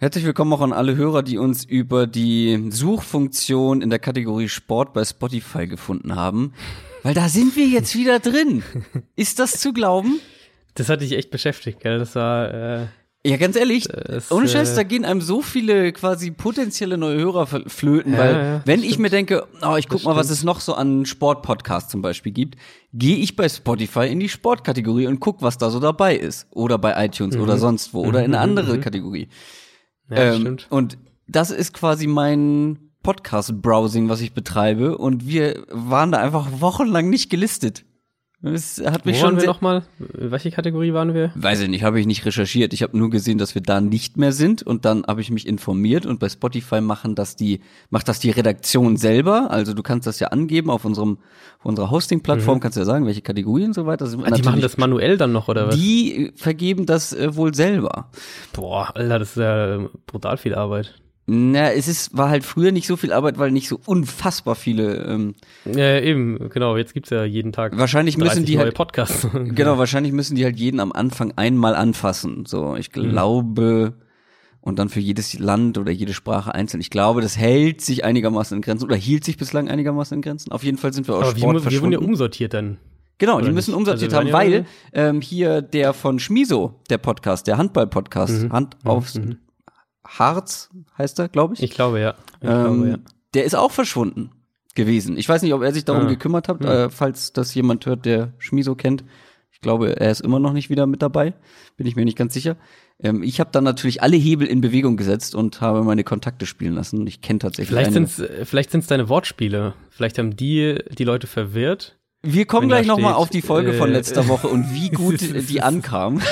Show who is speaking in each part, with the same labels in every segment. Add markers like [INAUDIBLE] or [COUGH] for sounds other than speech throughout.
Speaker 1: Herzlich willkommen auch an alle Hörer, die uns über die Suchfunktion in der Kategorie Sport bei Spotify gefunden haben. Weil da sind wir jetzt wieder drin. Ist das zu glauben?
Speaker 2: Das hat dich echt beschäftigt, gell? Das war. Äh,
Speaker 1: ja, ganz ehrlich,
Speaker 2: Das,
Speaker 1: ohne Scheiß,
Speaker 2: äh,
Speaker 1: da gehen einem so viele quasi potenzielle neue Hörer fl- flöten,
Speaker 2: Ja,
Speaker 1: weil
Speaker 2: ja,
Speaker 1: wenn
Speaker 2: stimmt.
Speaker 1: ich mir denke, oh, ich guck
Speaker 2: Das
Speaker 1: mal, was
Speaker 2: stimmt.
Speaker 1: es noch so an Sportpodcasts zum Beispiel gibt, gehe ich bei Spotify in die Sportkategorie und guck, was da so dabei ist. Oder bei iTunes oder sonst wo oder in eine andere Kategorie.
Speaker 2: Ja,
Speaker 1: Ähm,
Speaker 2: stimmt.
Speaker 1: und das ist quasi mein Podcast-Browsing, was ich betreibe. Und wir waren da einfach wochenlang nicht gelistet. Das hat
Speaker 2: Wo
Speaker 1: mich
Speaker 2: waren
Speaker 1: schon
Speaker 2: wir
Speaker 1: sehr,
Speaker 2: nochmal? Welche Kategorie waren wir?
Speaker 1: Weiß ich nicht, habe ich nicht recherchiert. Ich habe nur gesehen, dass wir da nicht mehr sind und dann habe ich mich informiert und bei Spotify machen das die macht das die Redaktion selber. Also du kannst das ja angeben auf unserem auf unserer Hosting-Plattform, kannst ja sagen, welche Kategorie und so weiter.
Speaker 2: Mhm. Ah, die machen das manuell dann noch, oder was?
Speaker 1: Die vergeben das äh, wohl selber.
Speaker 2: Boah, Alter, das ist ja brutal viel Arbeit.
Speaker 1: Na, es ist war halt früher nicht so viel Arbeit, weil nicht so unfassbar viele. Ähm,
Speaker 2: Ja, eben, genau, jetzt gibt's ja jeden Tag
Speaker 1: wahrscheinlich müssen
Speaker 2: 30
Speaker 1: die halt
Speaker 2: Podcasts. [LAUGHS] [LAUGHS]
Speaker 1: Genau, wahrscheinlich müssen die halt jeden am Anfang einmal anfassen. So, ich
Speaker 2: Mhm.
Speaker 1: glaube, und dann für jedes Land oder jede Sprache einzeln. Ich glaube, das hält sich einigermaßen in Grenzen oder hielt sich bislang einigermaßen in Grenzen. Auf jeden Fall sind wir aus
Speaker 2: Aber wir,
Speaker 1: Sport
Speaker 2: mu- wir wurden ja umsortiert dann.
Speaker 1: genau, die müssen umsortiert
Speaker 2: Also wir
Speaker 1: haben, weil ähm, hier der von Schmiso, der Podcast, der Handball-Podcast,
Speaker 2: Mhm.
Speaker 1: Hand aufs Harz heißt er, glaube ich.
Speaker 2: Ich glaube, ja. Ich
Speaker 1: ähm,
Speaker 2: glaube, ja.
Speaker 1: Der ist auch verschwunden gewesen. Ich weiß nicht, ob er sich darum
Speaker 2: Ah.
Speaker 1: gekümmert hat, äh, falls das jemand hört, der Schmiso kennt. Ich glaube, er ist immer noch nicht wieder mit dabei. Bin ich mir nicht ganz sicher. Ähm, ich habe dann natürlich alle Hebel in Bewegung gesetzt und habe meine Kontakte spielen lassen. Ich kenne tatsächlich
Speaker 2: Vielleicht
Speaker 1: eine.
Speaker 2: sind's, äh, vielleicht sind's deine Wortspiele. Vielleicht haben die die Leute verwirrt.
Speaker 1: Wir kommen gleich noch mal
Speaker 2: steht,
Speaker 1: auf die Folge von
Speaker 2: äh,
Speaker 1: letzter Woche und wie [LAUGHS] gut die ankam. [LAUGHS]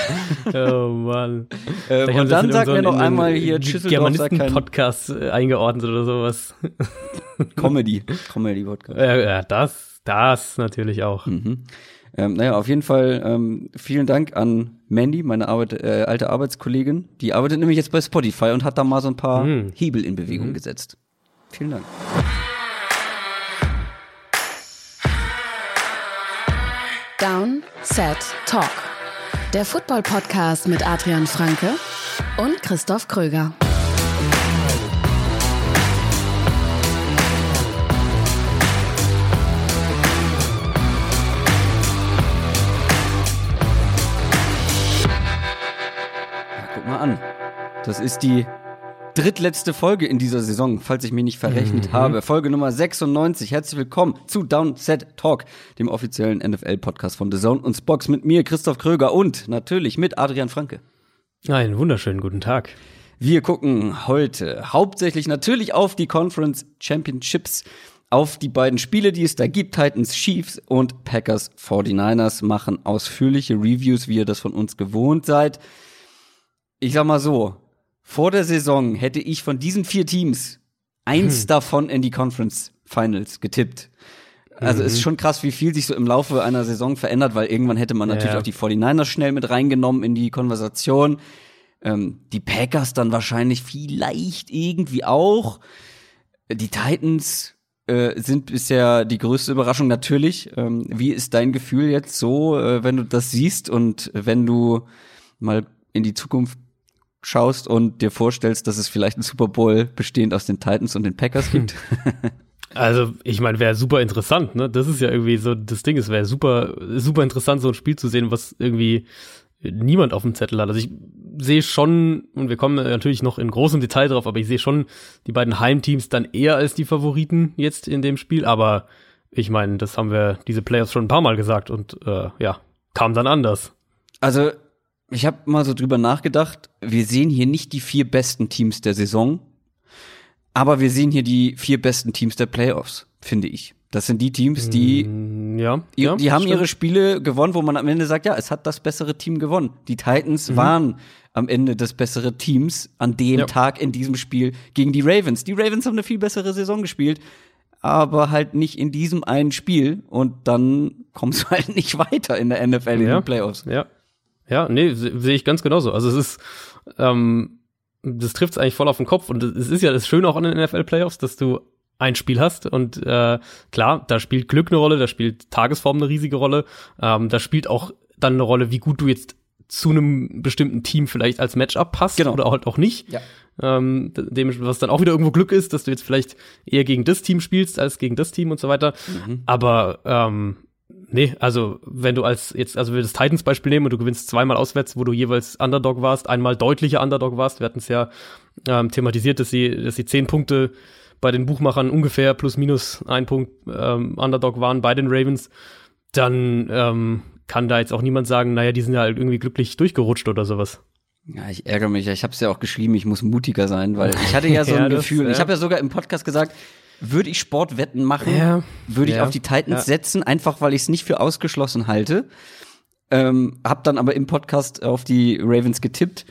Speaker 2: Oh Mann. Haben
Speaker 1: und dann sagt mir noch einmal
Speaker 2: in
Speaker 1: hier
Speaker 2: einen
Speaker 1: Schüsseldorf sagt kein
Speaker 2: Germanisten-Podcast äh, eingeordnet oder sowas. [LAUGHS]
Speaker 1: Comedy. Comedy Podcast.
Speaker 2: Ja, ja, das, das natürlich auch.
Speaker 1: Mhm. Ähm, naja, auf jeden Fall ähm, vielen Dank an Mandy, meine Arbeit, äh, alte Arbeitskollegin. Die arbeitet nämlich jetzt bei Spotify und hat da mal so ein paar
Speaker 2: Mhm.
Speaker 1: Hebel in Bewegung gesetzt. Vielen Dank.
Speaker 3: Down, Set, Talk. Der Football-Podcast mit Adrian Franke und Christoph Kröger.
Speaker 1: Guck mal an. Das ist die drittletzte Folge in dieser Saison, falls ich mich nicht verrechnet habe. Folge Nummer 96. Herzlich willkommen zu Downset Talk, dem offiziellen NFL-Podcast von The Zone und Spox mit mir, Christoph Kröger und natürlich mit Adrian Franke.
Speaker 2: Einen wunderschönen guten Tag.
Speaker 1: Wir gucken heute hauptsächlich natürlich auf die Conference Championships, auf die beiden Spiele, die es da gibt, Titans Chiefs und Packers 49ers, machen ausführliche Reviews, wie ihr das von uns gewohnt seid. Ich sag mal so, vor der Saison hätte ich von diesen vier Teams eins davon in die Conference Finals getippt. Also ist schon krass, wie viel sich so im Laufe einer Saison verändert, weil irgendwann hätte man natürlich
Speaker 2: Ja.
Speaker 1: auch die 49ers schnell mit reingenommen in die Konversation. Ähm, die Packers dann wahrscheinlich vielleicht irgendwie auch. Die Titans äh, sind bisher die größte Überraschung natürlich. Ähm, wie ist dein Gefühl jetzt so, äh, wenn du das siehst und wenn du mal in die Zukunft schaust und dir vorstellst, dass es vielleicht einen Super Bowl bestehend aus den Titans und den Packers gibt?
Speaker 2: Also, ich meine, wäre super interessant, ne? Das ist ja irgendwie so das Ding, es wäre super, super interessant, so ein Spiel zu sehen, was irgendwie niemand auf dem Zettel hat. Also ich sehe schon, und wir kommen natürlich noch in großem Detail drauf, aber ich sehe schon die beiden Heimteams dann eher als die Favoriten jetzt in dem Spiel. Aber ich meine, das haben wir diese Playoffs schon ein paar Mal gesagt und äh, ja, kam dann anders.
Speaker 1: Also, ich habe mal so drüber nachgedacht. Wir sehen hier nicht die vier besten Teams der Saison, aber wir sehen hier die vier besten Teams der Playoffs, finde ich. Das sind die Teams, die,
Speaker 2: Mm, Ja,
Speaker 1: die,
Speaker 2: ja,
Speaker 1: die haben
Speaker 2: stimmt.
Speaker 1: ihre Spiele gewonnen, wo man am Ende sagt, ja, es hat das bessere Team gewonnen. Die Titans waren am Ende das bessere Teams an dem
Speaker 2: Ja.
Speaker 1: Tag in diesem Spiel gegen die Ravens. Die Ravens haben eine viel bessere Saison gespielt, aber halt nicht in diesem einen Spiel und dann kommst du [LAUGHS] halt nicht weiter in der NFL in
Speaker 2: Ja.
Speaker 1: den Playoffs.
Speaker 2: Ja. Ja, nee, se- sehe ich ganz genauso. Also es ist, ähm, das trifft es eigentlich voll auf den Kopf. Und es ist ja das Schöne auch an den NFL-Playoffs, dass du ein Spiel hast und äh, klar, da spielt Glück eine Rolle, da spielt Tagesform eine riesige Rolle, ähm, da spielt auch dann eine Rolle, wie gut du jetzt zu einem bestimmten Team vielleicht als Matchup passt
Speaker 1: Genau.
Speaker 2: oder halt auch nicht.
Speaker 1: Ja.
Speaker 2: ähm, dem, was dann auch wieder irgendwo Glück ist, dass du jetzt vielleicht eher gegen das Team spielst als gegen das Team und so weiter. Mhm. Aber ähm, nee, also wenn du als jetzt, also wir das Titans-Beispiel nehmen und du gewinnst zweimal auswärts, wo du jeweils Underdog warst, einmal deutlicher Underdog warst, wir hatten es ja ähm, thematisiert, dass sie, dass sie zehn Punkte bei den Buchmachern ungefähr plus minus ein Punkt ähm, Underdog waren bei den Ravens, dann ähm, kann da jetzt auch niemand sagen, naja, die sind ja halt irgendwie glücklich durchgerutscht oder sowas.
Speaker 1: Ja, ich ärgere mich. Ich habe es ja auch geschrieben, ich muss mutiger sein, weil ich hatte ja [LAUGHS] so ein das, Gefühl. Ja. Ich habe ja sogar im Podcast gesagt, würde ich Sportwetten machen, ja, würde ich ja, auf die Titans setzen, einfach weil ich es nicht für ausgeschlossen halte. Ähm, hab dann aber im Podcast auf die Ravens getippt.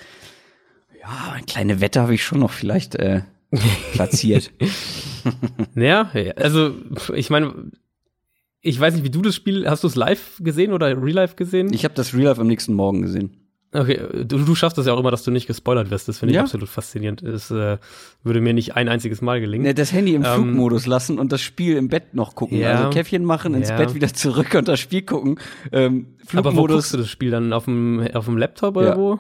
Speaker 1: Ja, eine kleine Wette habe ich schon noch vielleicht äh, [LAUGHS] platziert.
Speaker 2: ja, also ich meine, ich weiß nicht, wie du das Spiel, hast du es live gesehen oder real life gesehen?
Speaker 1: Ich habe das real life am nächsten Morgen gesehen.
Speaker 2: Okay, du, du schaffst das ja auch immer, dass du nicht gespoilert wirst. Das finde ich ja. absolut faszinierend. Es äh, würde mir nicht ein einziges Mal gelingen.
Speaker 1: Ne, das Handy im ähm, Flugmodus lassen und das Spiel im Bett noch gucken. Ja, also Käffchen machen, ins ja. Bett wieder zurück und das Spiel gucken. Ähm,
Speaker 2: Flugmodus. Aber wo guckst du das Spiel dann? Auf dem, auf dem Laptop oder ja. wo?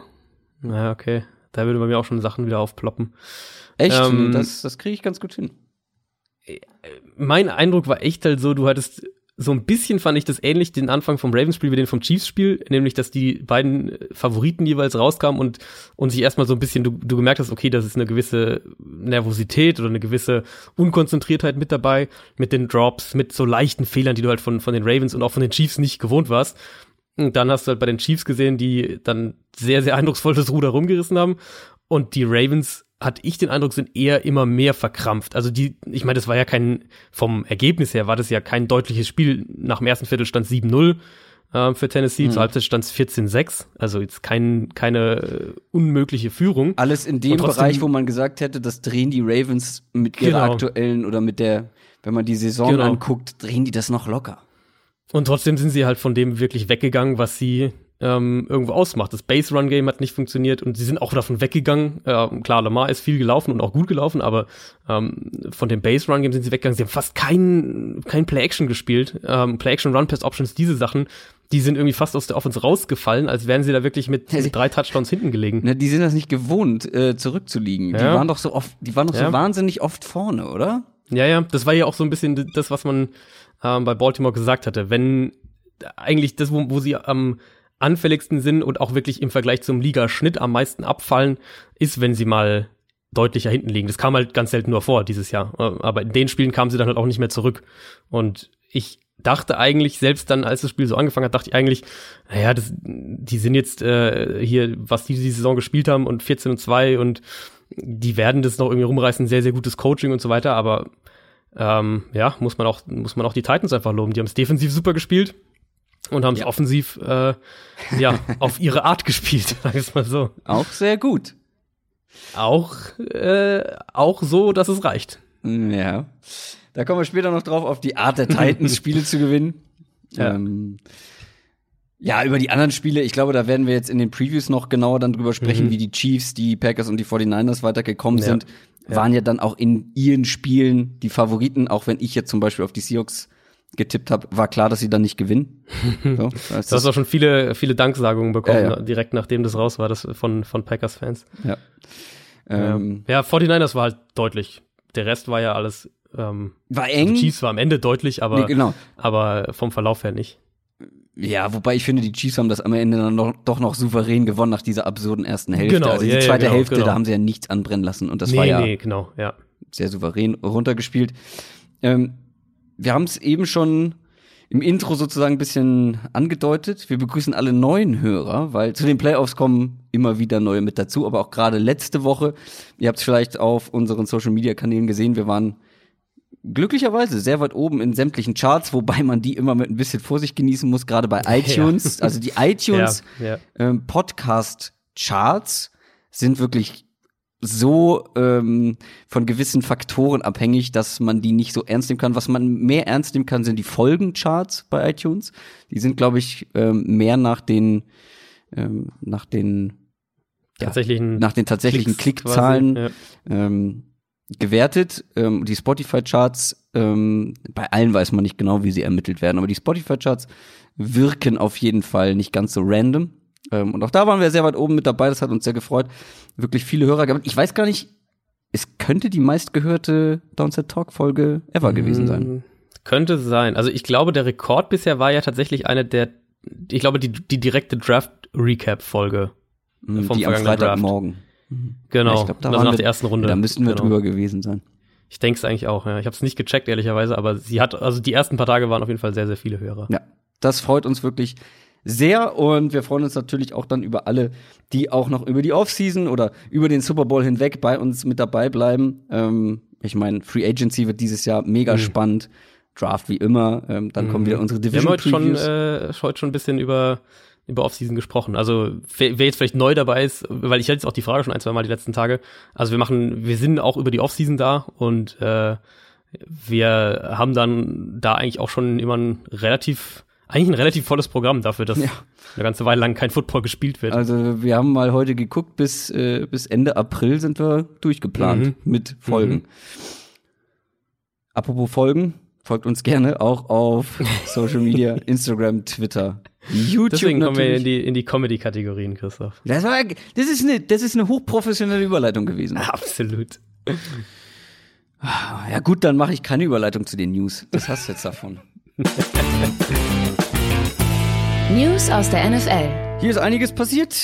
Speaker 2: Na, okay. Da würde bei mir auch schon Sachen wieder aufploppen.
Speaker 1: Echt? Ähm, das das kriege ich ganz gut hin.
Speaker 2: Mein Eindruck war echt halt so, du hattest so ein bisschen fand ich das ähnlich, den Anfang vom Ravens-Spiel wie den vom Chiefs-Spiel, nämlich, dass die beiden Favoriten jeweils rauskamen und, und sich erstmal so ein bisschen, du, du gemerkt hast, okay, das ist eine gewisse Nervosität oder eine gewisse Unkonzentriertheit mit dabei, mit den Drops, mit so leichten Fehlern, die du halt von, von den Ravens und auch von den Chiefs nicht gewohnt warst. Und dann hast du halt bei den Chiefs gesehen, die dann sehr, sehr eindrucksvoll das Ruder rumgerissen haben. Und die Ravens hatte ich den Eindruck, sind eher immer mehr verkrampft. Also die, ich meine, das war ja kein, vom Ergebnis her war das ja kein deutliches Spiel. Nach dem ersten Viertel stand 7-0 äh, für Tennessee, mhm. zur Halbzeit stand es 14-6. Also jetzt kein, keine äh, unmögliche Führung.
Speaker 1: Alles in dem trotzdem, Bereich, wo man gesagt hätte, das drehen die Ravens mit ihrer genau. aktuellen oder mit der, wenn man die Saison genau. anguckt, drehen die das noch locker.
Speaker 2: Und trotzdem sind sie halt von dem wirklich weggegangen, was sie ähm, irgendwo ausmacht. Das Base-Run-Game hat nicht funktioniert und sie sind auch davon weggegangen. Äh, klar, Lamar ist viel gelaufen und auch gut gelaufen, aber ähm, von dem Base-Run-Game sind sie weggegangen. Sie haben fast kein, kein Play-Action gespielt. Ähm, Play-Action, Run-Pass-Options, diese Sachen, die sind irgendwie fast aus der Offense rausgefallen, als wären sie da wirklich mit, mit drei Touchdowns hinten gelegen.
Speaker 1: Ne, die sind das nicht gewohnt, äh, zurückzuliegen. Ja. Die waren doch so oft, die waren doch ja. so wahnsinnig oft vorne, oder?
Speaker 2: Ja, ja, das war ja auch so ein bisschen das, was man ähm, bei Baltimore gesagt hatte. Wenn eigentlich das, wo, wo sie am anfälligsten sind und auch wirklich im Vergleich zum Ligaschnitt am meisten abfallen, ist, wenn sie mal deutlicher hinten liegen. Das kam halt ganz selten nur vor dieses Jahr. Aber in den Spielen kamen sie dann halt auch nicht mehr zurück. Und ich dachte eigentlich, selbst dann, als das Spiel so angefangen hat, dachte ich eigentlich, naja, das, die sind jetzt äh, hier, was die diese Saison gespielt haben und 14 und 2 und die werden das noch irgendwie rumreißen, sehr, sehr gutes Coaching und so weiter, aber ähm, ja, muss man auch, muss man auch die Titans einfach loben. Die haben es defensiv super gespielt und haben es ja. offensiv äh, ja [LAUGHS] auf ihre Art gespielt, [LAUGHS] sag ich mal so.
Speaker 1: Auch sehr gut.
Speaker 2: Auch äh, auch so, dass es reicht.
Speaker 1: Ja. Da kommen wir später noch drauf, auf die Art der Titans [LAUGHS] Spiele zu gewinnen. Ja. Ähm, ja, über die anderen Spiele, ich glaube, da werden wir jetzt in den Previews noch genauer dann drüber sprechen, mhm. wie die Chiefs, die Packers und die 49ers weitergekommen ja. sind. Waren ja. ja dann auch in ihren Spielen die Favoriten, auch wenn ich jetzt zum Beispiel auf die Seahawks getippt habe, war klar, dass sie dann nicht gewinnen. [LAUGHS]
Speaker 2: So, du hast auch schon viele, viele Danksagungen bekommen, ja, ja. direkt nachdem das raus war, das von, von Packers-Fans.
Speaker 1: Ja.
Speaker 2: Ähm, ja, 49ers war halt deutlich. Der Rest war ja alles. Ähm,
Speaker 1: war eng.
Speaker 2: Die Chiefs war am Ende deutlich, aber, nee, genau. aber vom Verlauf her nicht.
Speaker 1: Ja, wobei ich finde, die Chiefs haben das am Ende dann noch, doch noch souverän gewonnen nach dieser absurden ersten Hälfte. Genau, also die ja, zweite genau, Hälfte, genau. da haben sie ja nichts anbrennen lassen und das nee, war ja, nee,
Speaker 2: genau, ja.
Speaker 1: sehr souverän runtergespielt. Ähm, wir haben es eben schon im Intro sozusagen ein bisschen angedeutet. Wir begrüßen alle neuen Hörer, weil zu den Playoffs kommen immer wieder neue mit dazu, aber auch gerade letzte Woche, ihr habt es vielleicht auf unseren Social Media Kanälen gesehen, wir waren glücklicherweise sehr weit oben in sämtlichen Charts, wobei man die immer mit ein bisschen Vorsicht genießen muss, gerade bei [LAUGHS] iTunes. Ja. Also die iTunes ja, ja. Ähm, Podcast Charts sind wirklich so ähm, von gewissen Faktoren abhängig, dass man die nicht so ernst nehmen kann. Was man mehr ernst nehmen kann, sind die Folgencharts bei iTunes. Die sind, glaube ich, ähm, mehr nach den ähm, nach den
Speaker 2: ja, tatsächlichen
Speaker 1: nach den tatsächlichen Klicks Klickzahlen ja. ähm, gewertet. Ähm, die Spotify-Charts, ähm, bei allen weiß man nicht genau, wie sie ermittelt werden, aber die Spotify-Charts wirken auf jeden Fall nicht ganz so random. Ähm, und auch da waren wir sehr weit oben mit dabei, das hat uns sehr gefreut. Wirklich viele Hörer gehabt. Ich weiß gar nicht, es könnte die meistgehörte Downset Talk Folge ever gewesen sein.
Speaker 2: Mm, Könnte sein. Also ich glaube, der Rekord bisher war ja tatsächlich eine der, ich glaube, die, die direkte Draft-Recap-Folge.
Speaker 1: Mm,
Speaker 2: vom
Speaker 1: die am
Speaker 2: Draft.
Speaker 1: Freitagmorgen.
Speaker 2: Genau.
Speaker 1: Ja, ich glaub, da
Speaker 2: also
Speaker 1: waren
Speaker 2: nach
Speaker 1: wir-
Speaker 2: der ersten Runde.
Speaker 1: Da müssten wir
Speaker 2: genau.
Speaker 1: drüber gewesen sein.
Speaker 2: Ich denke es eigentlich auch, ja. Ich habe es nicht gecheckt, ehrlicherweise, aber sie hat, also die ersten paar Tage waren auf jeden Fall sehr, sehr viele Hörer.
Speaker 1: Ja, das freut uns wirklich sehr und wir freuen uns natürlich auch dann über alle, die auch noch über die Offseason oder über den Super Bowl hinweg bei uns mit dabei bleiben. Ähm, ich meine, Free Agency wird dieses Jahr mega
Speaker 2: Mhm.
Speaker 1: spannend. Draft wie immer. Ähm, dann kommen wieder unsere
Speaker 2: Wir haben
Speaker 1: Division
Speaker 2: heute schon,
Speaker 1: Previews.
Speaker 2: äh, heute schon ein bisschen über, über Offseason gesprochen. Also wer wer jetzt vielleicht neu dabei ist, weil ich hatte jetzt auch die Frage schon ein, zwei Mal die letzten Tage. Also wir machen, wir sind auch über die Offseason da und äh, wir haben dann da eigentlich auch schon immer ein relativ, eigentlich ein relativ volles Programm dafür, dass
Speaker 1: Ja.
Speaker 2: eine ganze Weile lang kein Football gespielt wird.
Speaker 1: Also wir haben mal heute geguckt, bis, äh, bis Ende April sind wir durchgeplant
Speaker 2: Mhm.
Speaker 1: mit Folgen. Apropos Folgen, folgt uns gerne auch auf [LAUGHS] Social Media, Instagram, Twitter, YouTube
Speaker 2: Deswegen kommen wir
Speaker 1: natürlich.
Speaker 2: in die, in die Comedy-Kategorien, Christoph.
Speaker 1: Das, war, das, ist eine, das ist eine hochprofessionelle Überleitung gewesen. [LAUGHS]
Speaker 2: Absolut.
Speaker 1: Ja gut, dann mache ich keine Überleitung zu den News. Das hast du jetzt davon.
Speaker 3: News aus der NFL.
Speaker 1: Hier ist einiges passiert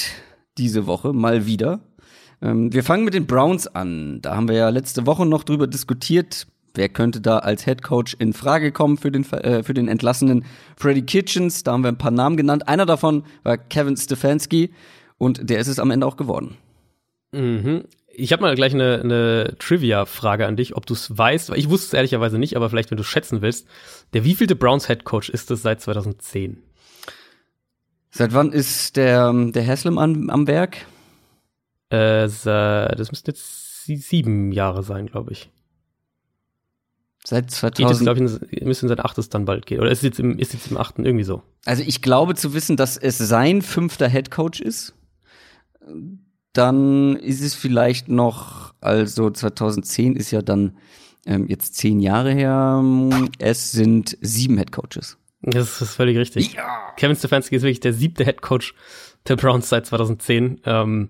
Speaker 1: diese Woche, mal wieder. Ähm, wir fangen mit den Browns an. Da haben wir ja letzte Woche noch drüber diskutiert, wer könnte da als Head Coach in Frage kommen für den, äh, für den entlassenen Freddie Kitchens. Da haben wir ein paar Namen genannt. Einer davon war Kevin Stefanski und der ist es am Ende auch geworden.
Speaker 2: Mhm. Ich habe mal gleich eine, eine Trivia-Frage an dich, ob du es weißt, weil ich wusste es ehrlicherweise nicht, aber vielleicht, wenn du schätzen willst. Der wievielte Browns Head Coach ist es seit 2010?
Speaker 1: Seit wann ist der, der Haslam am, am Werk?
Speaker 2: Äh, das müssten jetzt sie- sieben Jahre sein, glaube ich.
Speaker 1: Seit
Speaker 2: Geht
Speaker 1: 2000.
Speaker 2: jetzt, glaube ich, in sein achtes dann bald gehen. Oder ist jetzt im, ist jetzt im achten irgendwie so.
Speaker 1: Also ich glaube zu wissen, dass es sein fünfter Head Coach ist. Dann ist es vielleicht noch, also 2010 ist ja dann ähm, jetzt zehn Jahre her. Es sind sieben Head Coaches.
Speaker 2: Das ist völlig richtig. Kevin Stefanski ist wirklich der siebte Head Coach der Browns seit 2010. Ähm,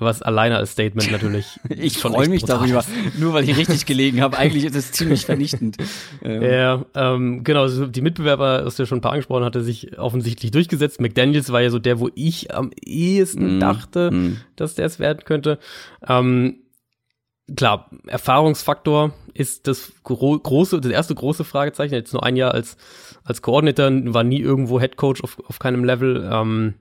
Speaker 2: was alleine als Statement [LAUGHS] natürlich.
Speaker 1: Ich freue mich darüber, nur weil ich richtig [LAUGHS] gelegen habe. Eigentlich ist es ziemlich vernichtend. Ähm,
Speaker 2: Ja, ähm, genau, so die Mitbewerber, das du ja schon ein paar angesprochen hatte, sich offensichtlich durchgesetzt. McDaniels war ja so der, wo ich am ehesten
Speaker 1: Mm,
Speaker 2: dachte,
Speaker 1: mm.
Speaker 2: dass der es werden könnte. Ähm, klar, Erfahrungsfaktor ist das gro große, das erste große Fragezeichen. Jetzt nur ein Jahr als, als Koordinator, war nie irgendwo Head Coach auf, auf keinem Level. Ähm,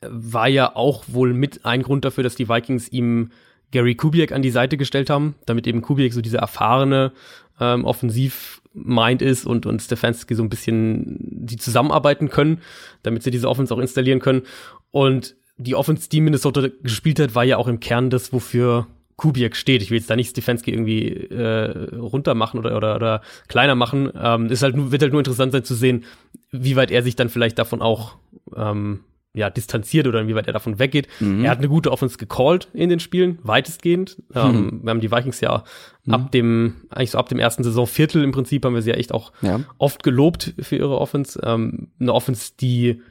Speaker 2: war ja auch wohl mit ein Grund dafür, dass die Vikings ihm Gary Kubiak an die Seite gestellt haben, damit eben Kubiak so dieser erfahrene ähm, Offensiv-Mind ist und, und Stefanski so ein bisschen die zusammenarbeiten können, damit sie diese Offense auch installieren können. Und die Offense, die Minnesota gespielt hat, war ja auch im Kern das, wofür Kubiak steht. Ich will jetzt da nicht Stefanski irgendwie äh, runter machen oder, oder, oder kleiner machen. Ähm, ist halt wird halt nur interessant sein zu sehen, wie weit er sich dann vielleicht davon auch ähm, ja, distanziert oder inwieweit er davon weggeht.
Speaker 1: Mhm.
Speaker 2: Er hat eine gute Offense gecallt in den Spielen, weitestgehend. Ähm, wir haben die Vikings ja ab dem, eigentlich so ab dem ersten Saisonviertel im Prinzip haben wir sie ja echt auch
Speaker 1: Ja.
Speaker 2: oft gelobt für ihre Offense. Ähm, eine Offense, die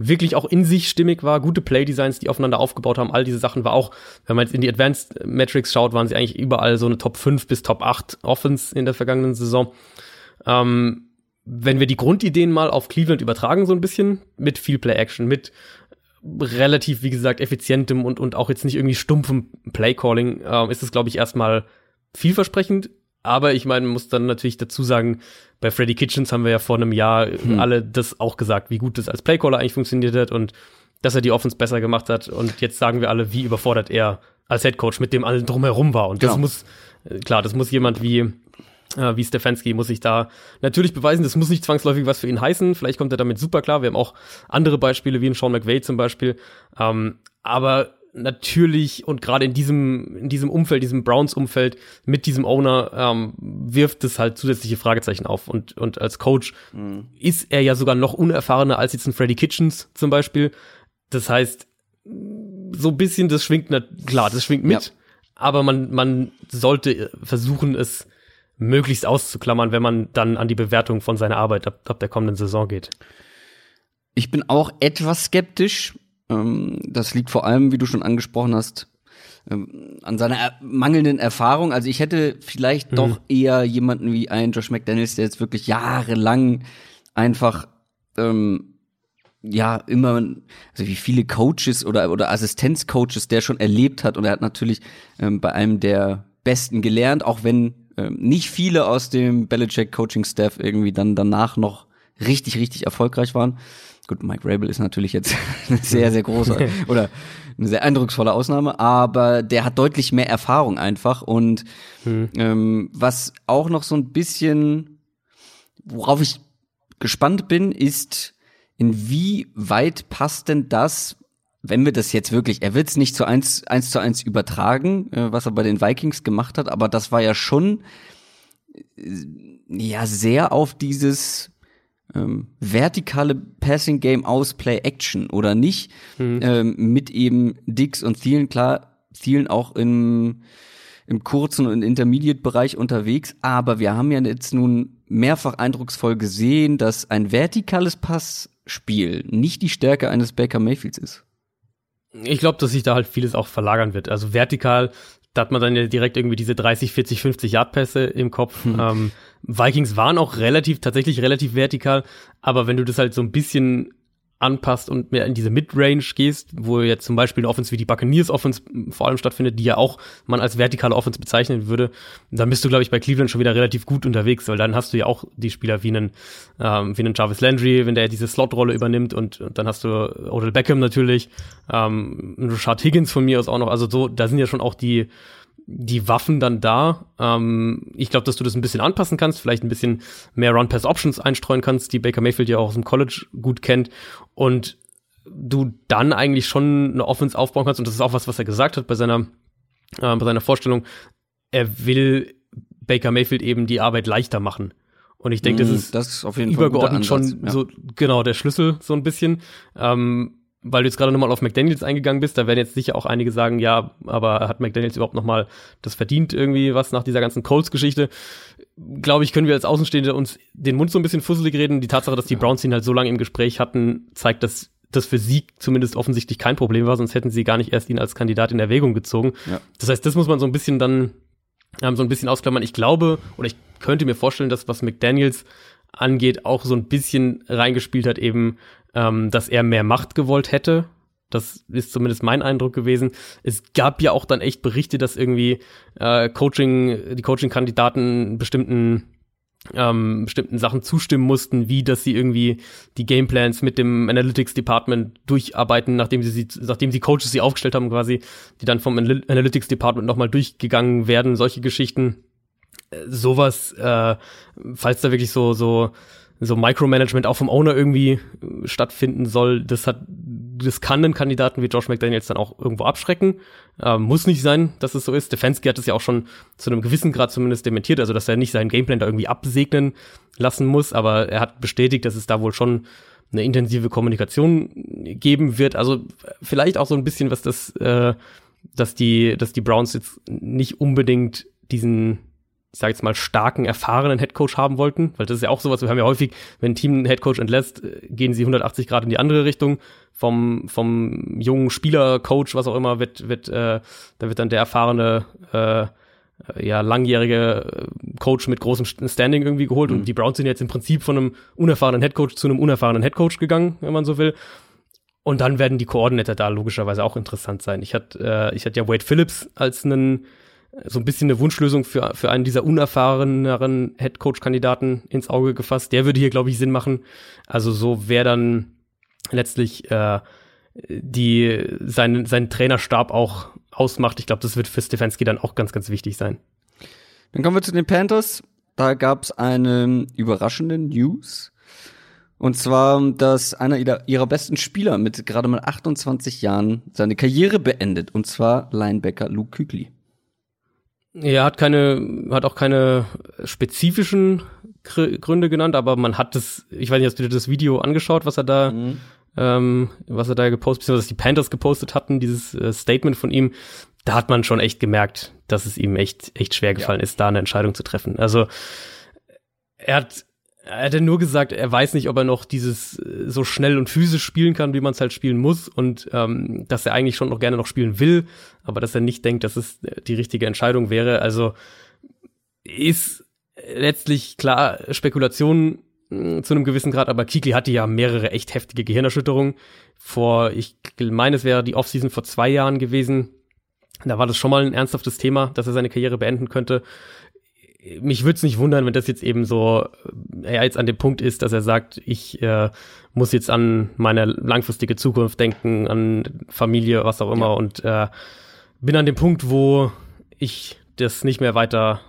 Speaker 2: wirklich auch in sich stimmig war, gute Playdesigns, die aufeinander aufgebaut haben, all diese Sachen war auch, wenn man jetzt in die Advanced Metrics schaut, waren sie eigentlich überall so eine Top 5 bis Top 8 Offense in der vergangenen Saison. Ähm, wenn wir die Grundideen mal auf Cleveland übertragen, so ein bisschen, mit viel Play-Action, mit relativ, wie gesagt, effizientem und, und auch jetzt nicht irgendwie stumpfem Play-Calling, ähm, ist es, glaube ich, erstmal vielversprechend. Aber ich meine, man muss dann natürlich dazu sagen, bei Freddy Kitchens haben wir ja vor einem Jahr alle das auch gesagt, wie gut das als Playcaller eigentlich funktioniert hat und dass er die Offense besser gemacht hat. Und jetzt sagen wir alle, wie überfordert er als Head Coach mit dem allen drumherum war. Und das
Speaker 1: Genau.
Speaker 2: muss, äh, klar, das muss jemand wie äh, wie Stefanski muss sich da natürlich beweisen. Das muss nicht zwangsläufig was für ihn heißen. Vielleicht kommt er damit super klar. Wir haben auch andere Beispiele, wie in Sean McVay zum Beispiel. Ähm, aber natürlich und gerade in diesem, in diesem Umfeld, diesem Browns-Umfeld mit diesem Owner ähm, wirft es halt zusätzliche Fragezeichen auf. Und, und als Coach ist er ja sogar noch unerfahrener als jetzt ein Freddy Kitchens zum Beispiel. Das heißt, so ein bisschen, das schwingt, na, klar, das schwingt mit,
Speaker 1: Ja.
Speaker 2: aber man, man sollte versuchen, es möglichst auszuklammern, wenn man dann an die Bewertung von seiner Arbeit ab, ab der kommenden Saison geht.
Speaker 1: Ich bin auch etwas skeptisch. Ähm, das liegt vor allem, wie du schon angesprochen hast, ähm, an seiner er mangelnden Erfahrung. Also ich hätte vielleicht mhm. doch eher jemanden wie einen Josh McDaniels, der jetzt wirklich jahrelang einfach ähm, ja immer, also wie viele Coaches oder oder Assistenzcoaches der schon erlebt hat und er hat natürlich ähm, bei einem der Besten gelernt, auch wenn ähm, nicht viele aus dem Belichick Coaching Staff irgendwie dann danach noch richtig richtig erfolgreich waren. Gut, Mike Rabel ist natürlich jetzt [LAUGHS] eine sehr sehr große [LAUGHS] oder eine sehr eindrucksvolle Ausnahme, aber der hat deutlich mehr Erfahrung einfach und hm. ähm, was auch noch so ein bisschen, worauf ich gespannt bin, ist Inwieweit passt denn das, wenn wir das jetzt wirklich, er wird es nicht zu eins, eins zu eins übertragen, äh, was er bei den Vikings gemacht hat, aber das war ja schon äh, ja sehr auf dieses ähm, vertikale Passing Game aus Play Action oder nicht mhm. ähm, mit eben Dix und Thielen klar Thielen auch im im kurzen und Intermediate Bereich unterwegs, aber wir haben ja jetzt nun mehrfach eindrucksvoll gesehen, dass ein vertikales Pass Spiel nicht die Stärke eines Baker Mayfields ist.
Speaker 2: Ich glaube, dass sich da halt vieles auch verlagern wird. Also vertikal, da hat man dann ja direkt irgendwie diese 30, 40, 50 Yard Pässe im Kopf. Hm. Ähm, Vikings waren auch relativ, tatsächlich relativ vertikal, aber wenn du das halt so ein bisschen anpasst und mehr in diese Midrange gehst, wo jetzt zum Beispiel eine Offense wie die Buccaneers Offense vor allem stattfindet, die ja auch man als vertikale Offense bezeichnen würde, dann bist du, glaube ich, bei Cleveland schon wieder relativ gut unterwegs, weil dann hast du ja auch die Spieler wie einen, ähm, wie einen Jarvis Landry, wenn der diese Slot-Rolle übernimmt und, und, dann hast du Odell Beckham natürlich, ähm, Rashad Higgins von mir aus auch noch, also so, da sind ja schon auch die die Waffen dann da. Ähm, ich glaube, dass du das ein bisschen anpassen kannst, vielleicht ein bisschen mehr Run-Pass-Options einstreuen kannst, die Baker Mayfield ja auch aus dem College gut kennt. Und du dann eigentlich schon eine Offense aufbauen kannst. Und das ist auch was, was er gesagt hat bei seiner, äh, bei seiner Vorstellung. Er will Baker Mayfield eben die Arbeit leichter machen. Und ich denke, mm, das ist,
Speaker 1: das ist auf jeden
Speaker 2: übergeordnet schon ja. so genau der Schlüssel so ein bisschen. Ähm, weil du jetzt gerade nochmal auf McDaniels eingegangen bist, da werden jetzt sicher auch einige sagen, ja, aber hat McDaniels überhaupt nochmal das verdient irgendwie was nach dieser ganzen Colts-Geschichte? Glaube ich, können wir als Außenstehende uns den Mund so ein bisschen fusselig reden. Die Tatsache, dass die Browns ihn halt so lange im Gespräch hatten, zeigt, dass das für sie zumindest offensichtlich kein Problem war, sonst hätten sie gar nicht erst ihn als Kandidat in Erwägung gezogen. Ja. Das heißt, das muss man so ein bisschen dann ähm, so ein bisschen ausklammern. Ich glaube, oder ich könnte mir vorstellen, dass was McDaniels angeht, auch so ein bisschen reingespielt hat, eben ähm, dass er mehr Macht gewollt hätte. Das ist zumindest mein Eindruck gewesen. Es gab ja auch dann echt Berichte, dass irgendwie äh, Coaching, die Coaching-Kandidaten bestimmten ähm, bestimmten Sachen zustimmen mussten, wie dass sie irgendwie die Gameplans mit dem Analytics Department durcharbeiten, nachdem sie, sie nachdem sie Coaches sie aufgestellt haben quasi, die dann vom Analytics Department nochmal durchgegangen werden, solche Geschichten. Äh, sowas, äh, falls da wirklich so so so Micromanagement auch vom Owner irgendwie äh, stattfinden soll, das hat, das kann einen Kandidaten wie Josh McDaniels dann auch irgendwo abschrecken. Ähm, muss nicht sein, dass es so ist. Stefanski hat es ja auch schon zu einem gewissen Grad zumindest dementiert, also dass er nicht seinen Gameplan da irgendwie absegnen lassen muss, aber er hat bestätigt, dass es da wohl schon eine intensive Kommunikation geben wird. Also vielleicht auch so ein bisschen, was das, äh, dass die, dass die Browns jetzt nicht unbedingt diesen ich sage jetzt mal, starken, erfahrenen Headcoach haben wollten, weil das ist ja auch sowas, wir haben ja häufig, wenn ein Team einen Headcoach entlässt, äh, gehen sie 180 Grad in die andere Richtung. Vom, vom jungen Spieler, Coach, was auch immer, wird, wird, äh, da wird dann der erfahrene, äh, ja, langjährige äh, Coach mit großem Standing irgendwie geholt. Mhm. Und die Browns sind jetzt im Prinzip von einem unerfahrenen Headcoach zu einem unerfahrenen Headcoach gegangen, wenn man so will. Und dann werden die Koordinator da logischerweise auch interessant sein. Ich hatte, äh, ich hatte ja Wade Phillips als einen so ein bisschen eine Wunschlösung für, für einen dieser unerfahreneren Headcoach-Kandidaten ins Auge gefasst. Der würde hier, glaube ich, Sinn machen. Also so wer dann letztlich äh, die seinen, seinen Trainerstab auch ausmacht. Ich glaube, das wird für Stefanski dann auch ganz, ganz wichtig sein.
Speaker 1: Dann kommen wir zu den Panthers. Da gab es eine überraschende News. Und zwar, dass einer ihrer besten Spieler mit gerade mal 28 Jahren seine Karriere beendet. Und zwar Linebacker Luke Kügli.
Speaker 2: Er hat keine, hat auch keine spezifischen Gründe genannt, aber man hat das, ich weiß nicht, hast du dir das Video angeschaut, was er da, mhm. ähm, was er da gepostet, beziehungsweise was die Panthers gepostet hatten, dieses äh, Statement von ihm, da hat man schon echt gemerkt, dass es ihm echt, echt schwer gefallen ja. ist, da eine Entscheidung zu treffen. Also er hat Er hat nur gesagt, er weiß nicht, ob er noch dieses äh, so schnell und physisch spielen kann, wie man es halt spielen muss und ähm, dass er eigentlich schon noch gerne noch spielen will, aber dass er nicht denkt, dass es die richtige Entscheidung wäre. Also ist letztlich klar Spekulation hm, zu einem gewissen Grad, aber Kikli hatte ja mehrere echt heftige Gehirnerschütterungen. Vor, ich meine, es wäre die Offseason vor zwei Jahren gewesen. Da war das schon mal ein ernsthaftes Thema, dass er seine Karriere beenden könnte mich würde es nicht wundern, wenn das jetzt eben so, äh, er jetzt an dem Punkt ist, dass er sagt, ich äh, muss jetzt an meine langfristige Zukunft denken, an Familie, was auch immer ja. und äh, bin an dem Punkt, wo ich das nicht mehr weiter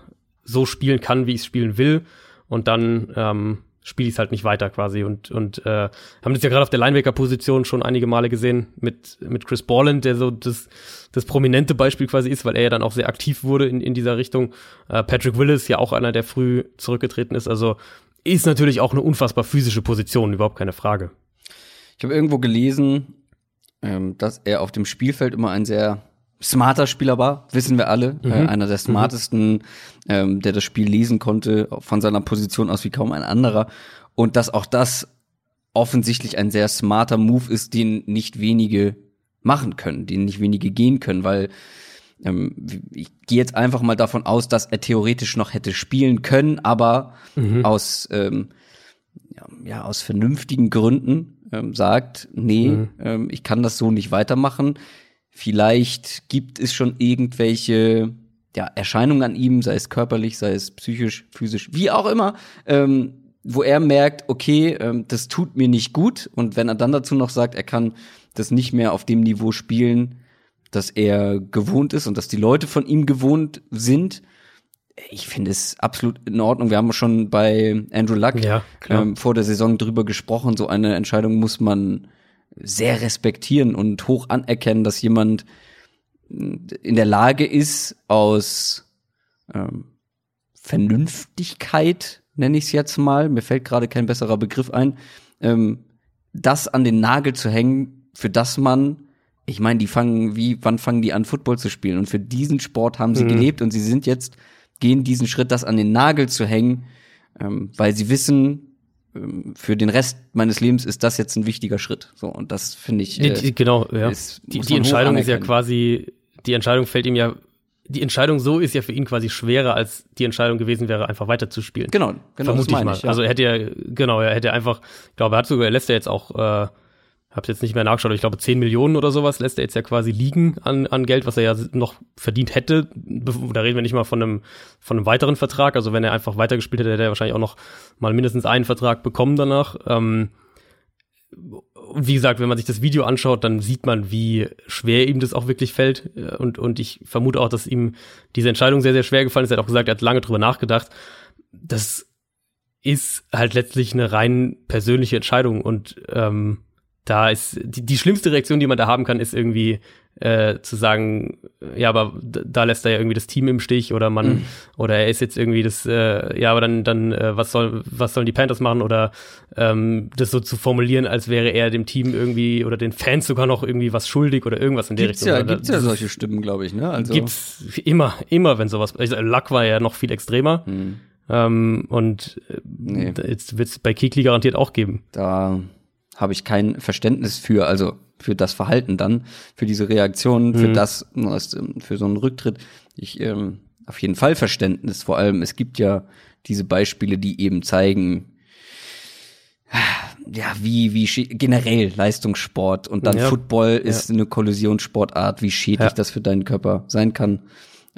Speaker 2: so spielen kann, wie ich es spielen will und dann ähm, spiele ich es halt nicht weiter quasi und und äh, haben das ja gerade auf der Linebacker-Position schon einige Male gesehen mit mit Chris Borland, der so das das prominente Beispiel quasi ist, weil er ja dann auch sehr aktiv wurde in in dieser Richtung. Äh, Patrick Willis ja auch einer, der früh zurückgetreten ist, also ist natürlich auch eine unfassbar physische Position, überhaupt keine Frage.
Speaker 1: Ich habe irgendwo gelesen, ähm, dass er auf dem Spielfeld immer ein sehr smarter Spieler war, wissen wir alle. Mhm. Äh, einer der mhm. smartesten, mhm. ähm, der das Spiel lesen konnte, von seiner Position aus wie kaum ein anderer. Und dass auch das offensichtlich ein sehr smarter Move ist, den nicht wenige machen können, den nicht wenige gehen können, weil ähm, ich gehe jetzt einfach mal davon aus, dass er theoretisch noch hätte spielen können, aber mhm. aus ähm, ja, ja, aus vernünftigen Gründen ähm, sagt, nee, mhm. ähm, ich kann das so nicht weitermachen. Vielleicht gibt es schon irgendwelche ja, Erscheinungen an ihm, sei es körperlich, sei es psychisch, physisch, wie auch immer, ähm, wo er merkt, okay, ähm, das tut mir nicht gut. Und wenn er dann dazu noch sagt, er kann das nicht mehr auf dem Niveau spielen, dass er gewohnt ist und dass die Leute von ihm gewohnt sind, ich finde es absolut in Ordnung. Wir haben schon bei Andrew Luck ja, ähm, vor der Saison drüber gesprochen. So eine Entscheidung muss man sehr respektieren und hoch anerkennen, dass jemand in der Lage ist, aus ähm, Vernünftigkeit, nenne ich es jetzt mal, mir fällt gerade kein besserer Begriff ein, ähm, das an den Nagel zu hängen, für das man, ich meine, die fangen, wie, wann fangen die an, Football zu spielen? Und für diesen Sport haben sie mhm. gelebt und sie sind jetzt, gehen diesen Schritt, das an den Nagel zu hängen, ähm, weil sie wissen, für den Rest meines Lebens ist das jetzt ein wichtiger Schritt. So, und das finde ich.
Speaker 2: Äh, genau, ja. Ist, die, die Entscheidung ist ja quasi, die Entscheidung fällt ihm ja, die Entscheidung so ist ja für ihn quasi schwerer, als die Entscheidung gewesen wäre, einfach weiterzuspielen.
Speaker 1: Genau, genau.
Speaker 2: Vermute ich mal. Ich, ja. Also er hätte ja, genau, er hätte einfach, ich glaube, er hat sogar, er lässt ja jetzt auch, äh, Hab's jetzt nicht mehr nachgeschaut, ich glaube 10 Millionen oder sowas lässt er jetzt ja quasi liegen an, an Geld, was er ja noch verdient hätte. Da reden wir nicht mal von einem, von einem weiteren Vertrag. Also wenn er einfach weitergespielt hätte, hätte er wahrscheinlich auch noch mal mindestens einen Vertrag bekommen danach. Ähm, wie gesagt, wenn man sich das Video anschaut, dann sieht man, wie schwer ihm das auch wirklich fällt. Und, und ich vermute auch, dass ihm diese Entscheidung sehr, sehr schwer gefallen ist. Er hat auch gesagt, er hat lange drüber nachgedacht. Das ist halt letztlich eine rein persönliche Entscheidung und ähm, da ist die, die schlimmste Reaktion, die man da haben kann, ist irgendwie äh, zu sagen, ja, aber da lässt er ja irgendwie das Team im Stich oder man mhm. oder er ist jetzt irgendwie das, äh, ja, aber dann dann äh, was soll was sollen die Panthers machen oder ähm, das so zu formulieren, als wäre er dem Team irgendwie oder den Fans sogar noch irgendwie was schuldig oder irgendwas in der
Speaker 1: gibt's
Speaker 2: Richtung.
Speaker 1: Ja, gibt's ja solche Stimmen, glaube ich, ne?
Speaker 2: Also gibt's immer immer, wenn sowas. Also Luck war ja noch viel extremer. Mhm. Ähm, und äh, nee. jetzt wird's bei Kikli garantiert auch geben.
Speaker 1: Da habe ich kein Verständnis für, also für das Verhalten dann, für diese Reaktion, für mhm. das, für so einen Rücktritt. Ich ähm, auf jeden Fall Verständnis. Vor allem, es gibt ja diese Beispiele, die eben zeigen, ja, wie, wie generell Leistungssport und dann ja. Football ist ja. eine Kollisionssportart, wie schädlich ja. das für deinen Körper sein kann.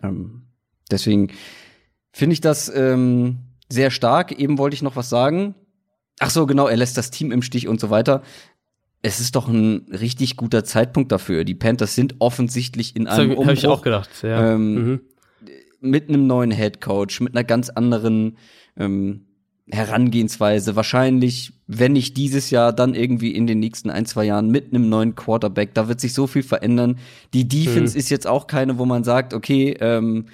Speaker 1: Ähm, deswegen finde ich das ähm, sehr stark. Eben wollte ich noch was sagen. Ach so, genau, er lässt das Team im Stich und so weiter. Es ist doch ein richtig guter Zeitpunkt dafür. Die Panthers sind offensichtlich in einem so, Umbruch. Hab
Speaker 2: ich auch gedacht, ja. Ähm, mhm.
Speaker 1: Mit einem neuen Head Coach, mit einer ganz anderen ähm, Herangehensweise. Wahrscheinlich, wenn nicht dieses Jahr, dann irgendwie in den nächsten ein, zwei Jahren mit einem neuen Quarterback. Da wird sich so viel verändern. Die Defense mhm. ist jetzt auch keine, wo man sagt, okay, ähm,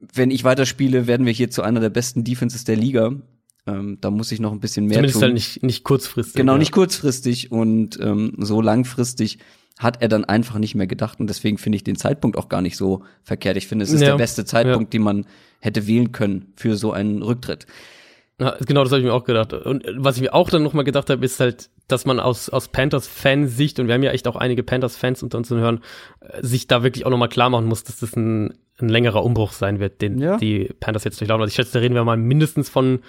Speaker 1: wenn ich weiterspiele, werden wir hier zu einer der besten Defenses der Liga. Ähm, da muss ich noch ein bisschen mehr
Speaker 2: Zumindest
Speaker 1: tun.
Speaker 2: halt nicht, nicht kurzfristig.
Speaker 1: Genau, ja. nicht kurzfristig und ähm, so langfristig hat er dann einfach nicht mehr gedacht und deswegen finde ich den Zeitpunkt auch gar nicht so verkehrt. Ich finde, es ist ja. der beste Zeitpunkt, ja. den man hätte wählen können für so einen Rücktritt.
Speaker 2: Ja, genau, das habe ich mir auch gedacht. Und was ich mir auch dann nochmal gedacht habe, ist halt, dass man aus, aus Panthers-Fansicht, und wir haben ja echt auch einige Panthers-Fans unter uns zu hören, äh, sich da wirklich auch nochmal klar machen muss, dass das ein, ein längerer Umbruch sein wird, den ja. die Panthers jetzt durchlaufen. Also ich schätze, da reden wir mal mindestens von,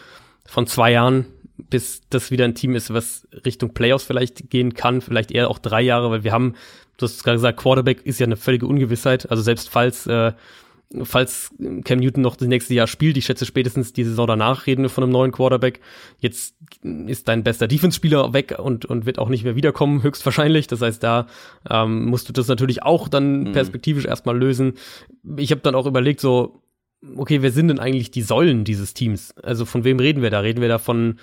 Speaker 2: von zwei Jahren, bis das wieder ein Team ist, was Richtung Playoffs vielleicht gehen kann, vielleicht eher auch drei Jahre, weil wir haben, du hast gerade gesagt, Quarterback ist ja eine völlige Ungewissheit. Also selbst falls äh, falls Cam Newton noch das nächste Jahr spielt, ich schätze spätestens die Saison danach reden wir von einem neuen Quarterback. Jetzt ist dein bester Defense-Spieler weg und, und wird auch nicht mehr wiederkommen, höchstwahrscheinlich. Das heißt, da ähm, musst du das natürlich auch dann mhm. perspektivisch erstmal lösen. Ich habe dann auch überlegt, so, okay, wer sind denn eigentlich die Säulen dieses Teams? Also von wem reden wir da? Reden wir da von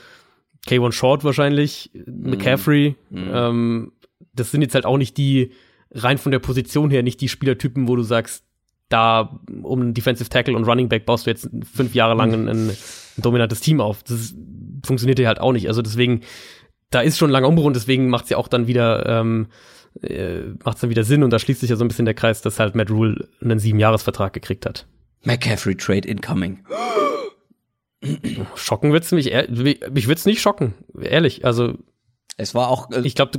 Speaker 2: K1 Short wahrscheinlich, mhm. McCaffrey? Mhm. Ähm, das sind jetzt halt auch nicht die, rein von der Position her, nicht die Spielertypen, wo du sagst, da um Defensive Tackle und Running Back baust du jetzt fünf Jahre lang ein, ein, dominantes Team auf. Das funktioniert ja halt auch nicht. Also deswegen, da ist schon ein langer Umbruch und deswegen macht es ja auch dann wieder, ähm, äh, macht dann wieder Sinn und da schließt sich ja so ein bisschen der Kreis, dass halt Matt Rule einen Siebenjahresvertrag gekriegt hat.
Speaker 1: McCaffrey Trade incoming.
Speaker 2: Schocken wird's mich, mich wird's nicht schocken, ehrlich. Also
Speaker 1: es war auch, äh, ich glaube,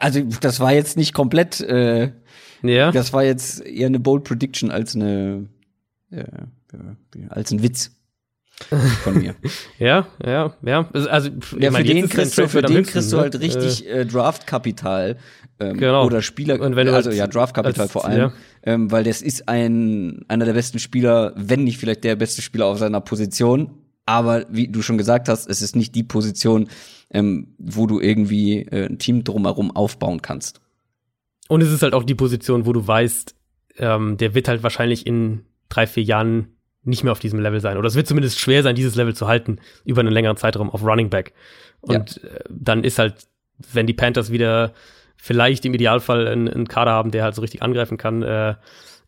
Speaker 1: also das war jetzt nicht komplett äh, ja. Das war jetzt eher eine bold Prediction als eine äh, als ein Witz von mir. [LAUGHS]
Speaker 2: ja, ja, ja. Also
Speaker 1: ja, für den kriegst du, für den kriegst du halt ne? richtig äh, Draftkapital ähm, genau. oder Spieler,
Speaker 2: Und wenn du
Speaker 1: also halt ja Draftkapital vor allem, ja. Ähm, weil das ist ein einer der besten Spieler, wenn nicht vielleicht der beste Spieler auf seiner Position. Aber wie du schon gesagt hast, es ist nicht die Position, ähm, wo du irgendwie äh, ein Team drumherum aufbauen kannst.
Speaker 2: Und es ist halt auch die Position, wo du weißt, ähm, der wird halt wahrscheinlich in drei, vier Jahren nicht mehr auf diesem Level sein. Oder es wird zumindest schwer sein, dieses Level zu halten über einen längeren Zeitraum auf Running Back. Und ja. Äh, dann ist halt, wenn die Panthers wieder vielleicht im Idealfall einen, einen Kader haben, der halt so richtig angreifen kann, äh,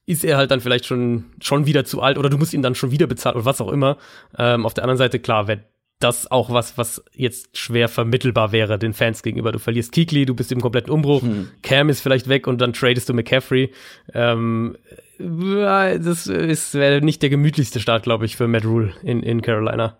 Speaker 2: ist er halt dann vielleicht schon, schon wieder zu alt oder du musst ihn dann schon wieder bezahlen oder was auch immer. Ähm, auf der anderen Seite, klar, wer das auch was, was jetzt schwer vermittelbar wäre den Fans gegenüber. Du verlierst Kikli, du bist im kompletten Umbruch, hm. Cam ist vielleicht weg und dann tradest du McCaffrey. Ähm, das ist wäre nicht der gemütlichste Start, glaube ich, für Matt Rule in, in Carolina.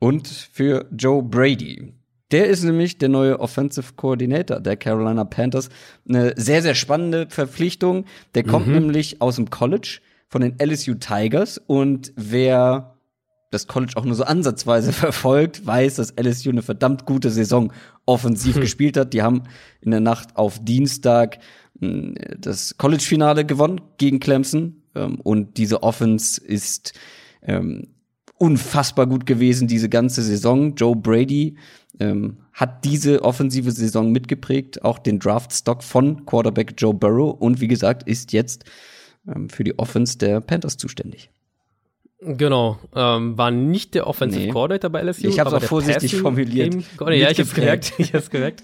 Speaker 1: Und für Joe Brady. Der ist nämlich der neue Offensive Coordinator der Carolina Panthers. Eine sehr, sehr spannende Verpflichtung. Der kommt mhm. nämlich aus dem College von den LSU Tigers und wer das College auch nur so ansatzweise [LAUGHS] verfolgt, weiß, dass LSU eine verdammt gute Saison offensiv hm. gespielt hat. Die haben in der Nacht auf Dienstag hm, das College-Finale gewonnen gegen Clemson. Ähm, und diese Offense ist ähm, unfassbar gut gewesen diese ganze Saison. Joe Brady ähm, hat diese offensive Saison mitgeprägt, auch den Draftstock von Quarterback Joe Burrow und wie gesagt ist jetzt ähm, für die Offense der Panthers zuständig.
Speaker 2: Genau, ähm, war nicht der Offensive nee. Coordinator bei LSU.
Speaker 1: Ich habe es auch vorsichtig formuliert.
Speaker 2: ja, ich habe gemerkt, [LAUGHS] ich habe gemerkt.